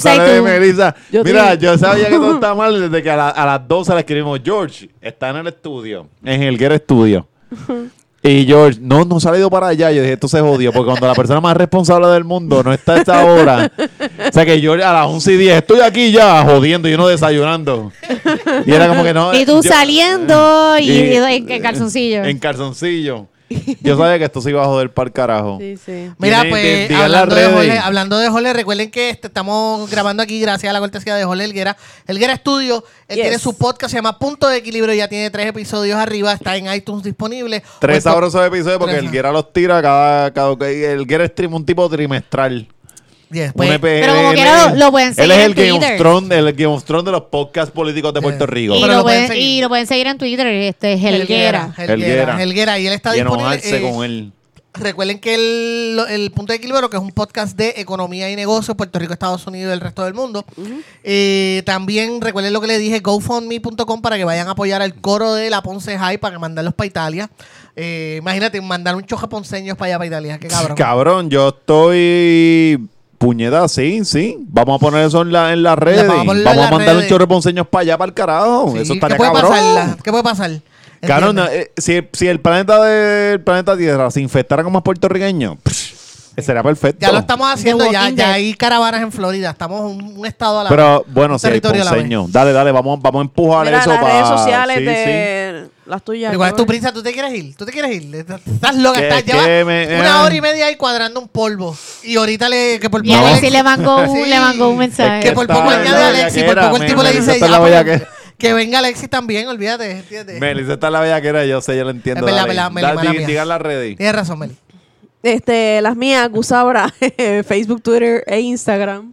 Speaker 4: Mira,
Speaker 2: estoy-
Speaker 4: yo sabía que todo estaba mal desde que a, la- a las 12 le escribimos, George, está en el estudio, en el Get Studio. Y George, no, no ha salido para allá. Yo dije, esto se jodió, porque cuando la persona más responsable del mundo no está a esta hora. O sea que George a las 11 y 10, estoy aquí ya jodiendo y uno desayunando. Y era como que no.
Speaker 3: Y tú
Speaker 4: yo-
Speaker 3: saliendo y,
Speaker 4: y-
Speaker 3: en calzoncillo.
Speaker 4: En calzoncillo. Yo sabía que esto se iba a joder para el carajo.
Speaker 2: Sí, sí.
Speaker 1: Mira, pues, hablando de. Jorge, hablando de Jorge, recuerden que este- estamos grabando aquí gracias a la cortesía de Jorge Helguera. Helguera Studio, él
Speaker 2: Yes.
Speaker 1: tiene su podcast, se llama Punto de Equilibrio, ya tiene tres episodios arriba, está en iTunes disponible.
Speaker 4: Tres
Speaker 1: Pues,
Speaker 4: sabrosos episodios porque
Speaker 1: Tres.
Speaker 4: el Guerra los tira cada, cada el Guerra stream un tipo trimestral. Un
Speaker 1: pues,
Speaker 4: EP,
Speaker 3: pero como
Speaker 4: él
Speaker 3: quiera
Speaker 4: es-
Speaker 3: lo- lo pueden
Speaker 4: Él
Speaker 3: seguir
Speaker 4: es
Speaker 3: en
Speaker 4: el Game of. Thrones, el Game of Thrones de los podcasts políticos de Puerto Rico.
Speaker 3: y,
Speaker 1: Pero
Speaker 3: lo
Speaker 1: lo pueden
Speaker 3: pueden,
Speaker 1: seguir.
Speaker 3: y lo pueden seguir en Twitter, este es Helguera.
Speaker 1: Helguera,
Speaker 4: Helguera.
Speaker 1: Helguera, y él está
Speaker 4: y
Speaker 1: disponible.
Speaker 4: enojarse
Speaker 1: eh,
Speaker 4: con él.
Speaker 1: Recuerden que el, el Punto de Equilibrio, que es un podcast de economía y negocios, Puerto Rico, Estados Unidos y el resto del mundo. Eh, también recuerden lo que le dije, gofundme.com para que vayan a apoyar al coro de la Ponce High para mandarlos para Italia. Eh, imagínate, mandar un choja ponceños para allá, para Italia. Qué cabrón.
Speaker 4: Cabrón, yo estoy. Puñeta, sí, sí. Vamos a poner eso en, la, en las redes.
Speaker 1: vamos a
Speaker 4: Vamos, mandar un chorro de ponceños para allá, para el carajo.
Speaker 1: Sí,
Speaker 4: eso
Speaker 1: ¿Qué
Speaker 4: estaría
Speaker 1: puede
Speaker 4: cabrón.
Speaker 1: pasar? ¿Qué puede pasar?
Speaker 4: Cabrón,
Speaker 1: ¿Entiendes?
Speaker 4: eh, si, si el planeta del planeta Tierra se infectara con más puertorriqueños, sería perfecto.
Speaker 1: Ya lo estamos haciendo, ya, ya hay caravanas en Florida. Estamos un, un estado a la
Speaker 4: Pero bueno, si hay ponceños. Dale, dale, vamos, vamos a empujar
Speaker 2: Mira,
Speaker 4: eso
Speaker 2: las
Speaker 4: para.
Speaker 2: redes sociales
Speaker 4: sí,
Speaker 2: de las tuyas.
Speaker 1: Pero ¿Cuál es tu prisa? ¿Tú te quieres ir? ¿Tú te quieres ir? Estás loca. Estás,
Speaker 4: que
Speaker 1: llevas
Speaker 4: me-
Speaker 1: una
Speaker 4: eh.
Speaker 1: hora y media ahí cuadrando un polvo. Y ahorita le... Que por
Speaker 3: Y a
Speaker 1: poco
Speaker 3: Alexi
Speaker 1: le-
Speaker 3: mandó un,
Speaker 1: Sí.
Speaker 3: le mandó un
Speaker 4: Es
Speaker 3: mensaje.
Speaker 1: Que por
Speaker 4: está
Speaker 1: poco
Speaker 4: en
Speaker 1: añade
Speaker 4: la
Speaker 1: a Alexi. Por
Speaker 4: bellaquera,
Speaker 1: poco el tipo le dice...
Speaker 4: está la
Speaker 1: "Ah, pero
Speaker 4: bellaquera".
Speaker 1: que venga Alexis también, olvídate. ¿entiendes?
Speaker 4: Melissa está la bellaquera, yo sé, yo lo entiendo.
Speaker 1: Es verdad,
Speaker 4: dale.
Speaker 1: verdad, Meli,
Speaker 4: Dale,
Speaker 1: mala
Speaker 4: di-
Speaker 1: mía.
Speaker 4: digan las redes.
Speaker 1: Tienes razón, Meli.
Speaker 2: Este, las mías, Gusabra, Facebook, Twitter e Instagram.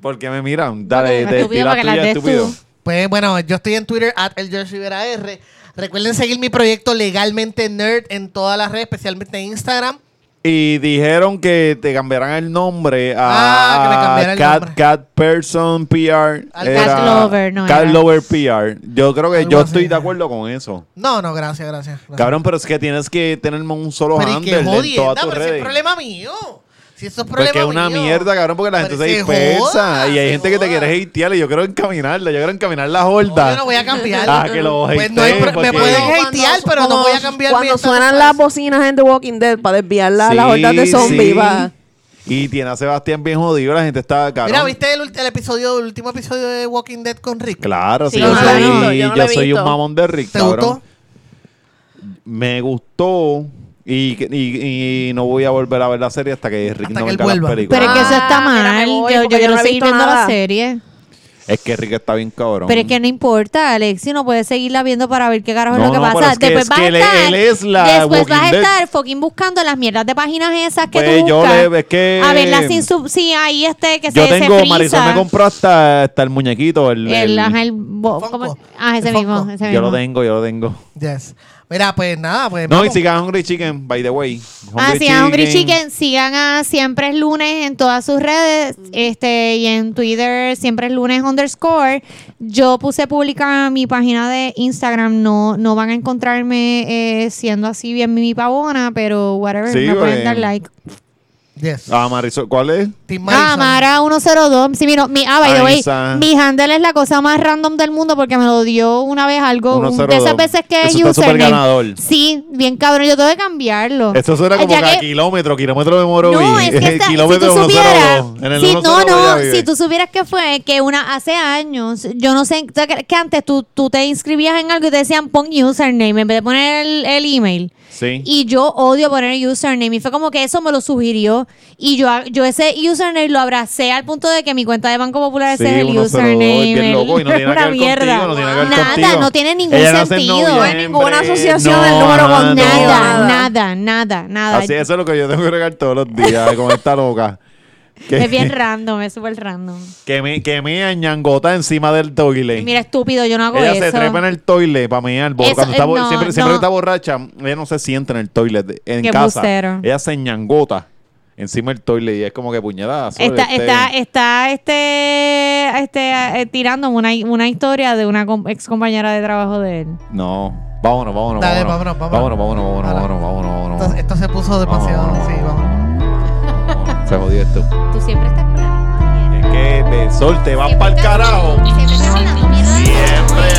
Speaker 4: ¿Por qué me miran? Dale,
Speaker 3: Porque
Speaker 4: te,
Speaker 3: estúpido,
Speaker 4: la
Speaker 3: las
Speaker 4: tuya,
Speaker 3: des
Speaker 4: estúpido.
Speaker 1: Pues bueno, yo estoy en Twitter, at el George Rivera R. Recuerden seguir mi proyecto Legalmente Nerd en todas las redes, especialmente en Instagram.
Speaker 4: Y dijeron que te cambiarán el nombre a
Speaker 1: Ah, que me cambiara el
Speaker 4: Cat,
Speaker 1: nombre.
Speaker 4: Cat Person PR.
Speaker 1: Al
Speaker 4: Era
Speaker 3: Cat Lover, no
Speaker 4: Cat
Speaker 3: era.
Speaker 4: Lover PR. Yo creo que
Speaker 1: Algo
Speaker 4: yo
Speaker 1: así.
Speaker 4: estoy de acuerdo con eso.
Speaker 1: No, no, gracias, gracias. gracias.
Speaker 4: Cabrón, pero es que tienes que tener un solo
Speaker 1: Pero
Speaker 4: handle en todas tus
Speaker 1: pero si es
Speaker 4: redes.
Speaker 1: problema mío. Si eso es problema
Speaker 4: Porque es una
Speaker 1: mío.
Speaker 4: mierda, cabrón, porque la gente
Speaker 1: Pero
Speaker 4: se dispersa.
Speaker 1: joda,
Speaker 4: y hay gente que te quiere hatear y yo quiero encaminarla. Yo quiero encaminar la
Speaker 1: No,
Speaker 4: horda.
Speaker 1: yo no voy a cambiar.
Speaker 4: Ah, que lo
Speaker 1: Pues no hay me pueden hatear, pero no voy a cambiar mi
Speaker 2: Cuando suenan las bocinas en The Walking Dead para desviar la- las
Speaker 4: Sí,
Speaker 2: hordas de zombies.
Speaker 4: sí.
Speaker 2: va.
Speaker 4: Y tiene a Sebastián bien jodido. La gente está cabrón.
Speaker 1: Mira, ¿viste el, el episodio, el último episodio de Walking Dead con Rick?
Speaker 4: Claro,
Speaker 2: Sí,
Speaker 4: sí,
Speaker 1: yo no
Speaker 4: soy,
Speaker 2: visto, yo no
Speaker 4: soy un mamón de Rick,
Speaker 1: ¿Te
Speaker 4: cabrón.
Speaker 1: gustó?
Speaker 4: Me gustó y, y, y no voy a volver a ver la serie hasta que Rick
Speaker 1: Hasta
Speaker 4: no
Speaker 1: que
Speaker 4: venga a las películas.
Speaker 3: Pero es que eso está
Speaker 2: Ah,
Speaker 3: mal.
Speaker 2: voy,
Speaker 3: yo yo
Speaker 2: yo
Speaker 3: quiero
Speaker 2: no
Speaker 3: seguir viendo la serie.
Speaker 4: Es que Rick está bien cabrón.
Speaker 3: Pero es que no importa, Alexi, no puedes seguirla viendo para ver qué carajo
Speaker 4: No,
Speaker 3: es lo que
Speaker 4: no,
Speaker 3: pasa.
Speaker 4: es que-
Speaker 3: después
Speaker 4: es
Speaker 3: vas
Speaker 4: que
Speaker 3: a
Speaker 4: él-
Speaker 3: estar,
Speaker 4: él es la
Speaker 3: después vas a estar fucking buscando las mierdas de páginas esas que
Speaker 4: Pues
Speaker 3: tú
Speaker 4: yo
Speaker 3: buscas.
Speaker 4: le- es que-
Speaker 3: A verlas sin sub, sí, ahí este que
Speaker 4: Yo
Speaker 3: se,
Speaker 4: tengo,
Speaker 3: se frisa.
Speaker 4: Marisol me compró hasta, hasta el muñequito. El,
Speaker 3: el,
Speaker 4: el-
Speaker 3: el. Ah, ese
Speaker 1: El
Speaker 3: mismo, ese
Speaker 4: yo lo
Speaker 3: mismo.
Speaker 4: tengo, yo lo tengo.
Speaker 1: Yes. Mira, pues nada, pues
Speaker 4: No, y
Speaker 1: vamos.
Speaker 4: sigan Hungry Chicken, by the way.
Speaker 3: Ah, sigan Hungry Chicken, sigan a Siempre es Lunes en todas sus redes, este, y en Twitter Siempre es Lunes underscore. Yo puse pública mi página de Instagram, no, no van a encontrarme eh, siendo así bien mi pavona, pero whatever,
Speaker 4: Sí,
Speaker 3: me pueden
Speaker 4: güey.
Speaker 3: dar like.
Speaker 1: Yes.
Speaker 4: Ah, Marisol, ¿cuál es?
Speaker 1: Team
Speaker 3: Ah,
Speaker 1: Madison.
Speaker 3: Mara 102. Sí, mira, mi, ah, by the way, mi handle es la cosa más random del mundo porque me lo dio una vez algo. un-
Speaker 4: 102.
Speaker 3: De esas veces que es
Speaker 4: está súper
Speaker 3: username.
Speaker 4: ganador.
Speaker 3: Sí, bien cabrón, yo tengo que cambiarlo.
Speaker 4: Esto suena como
Speaker 3: Ya
Speaker 4: que a
Speaker 3: que-
Speaker 4: kilómetro, kilómetro de Morovi.
Speaker 3: No, es que esta- si
Speaker 4: kilómetro
Speaker 3: tú supieras,
Speaker 4: 102. En el
Speaker 3: si,
Speaker 4: 102
Speaker 3: no,
Speaker 4: ella
Speaker 3: no,
Speaker 4: vive.
Speaker 3: si tú supieras que fue que una hace años, yo no sé, ¿tú crees que antes tú, tú te inscribías en algo y te decían pon username en vez de poner el, el email.
Speaker 4: Sí.
Speaker 3: Y yo odio poner username. Y fue como que eso me lo sugirió. Y yo, yo ese username lo abracé al punto de que mi cuenta de Banco Popular
Speaker 4: Sí,
Speaker 3: ese es el
Speaker 4: 102,
Speaker 3: username.
Speaker 4: bien loco, y no tiene nada
Speaker 3: una
Speaker 4: que ver
Speaker 3: mierda.
Speaker 4: contigo, no tiene nada que ver
Speaker 3: nada,
Speaker 4: contigo.
Speaker 3: no tiene ningún
Speaker 4: Ella
Speaker 3: sentido.
Speaker 2: No hay ninguna asociación
Speaker 4: no,
Speaker 2: del número con
Speaker 4: no.
Speaker 3: Nada,
Speaker 2: Nada.
Speaker 3: nada, nada.
Speaker 4: Así eso es lo que yo tengo que regar todos los días con esta loca. Que,
Speaker 3: Es bien random, es súper random.
Speaker 4: que me, que me ñangota encima del toilet.
Speaker 3: Mira, estúpido, yo no hago
Speaker 4: ella
Speaker 3: eso.
Speaker 4: se trepa en el toilet para mear.
Speaker 3: Eso,
Speaker 4: Cuando está,
Speaker 3: eh, no,
Speaker 4: siempre,
Speaker 3: no.
Speaker 4: siempre que está borracha, ella no se sienta en el toilet de- en
Speaker 3: Qué
Speaker 4: casa.
Speaker 3: bustero.
Speaker 4: Ella se ñangota encima del toilet y es como que puñalada.
Speaker 3: Está,
Speaker 4: este-
Speaker 3: está, está este, este eh, tirando una, una historia de una com- ex compañera de trabajo de él.
Speaker 4: No. Vámonos, vámonos,
Speaker 1: Dale,
Speaker 4: vámonos.
Speaker 1: vámonos,
Speaker 4: Vámonos,
Speaker 1: vámonos.
Speaker 4: vámonos, vámonos, vámonos, vámonos, vámonos,
Speaker 1: Esto, esto se puso demasiado. Sí, vamos.
Speaker 4: Se jodió esto.
Speaker 3: Tú siempre estás con la.
Speaker 4: Es que de sol te vas para el carajo.
Speaker 3: Siempre.
Speaker 4: Siempre,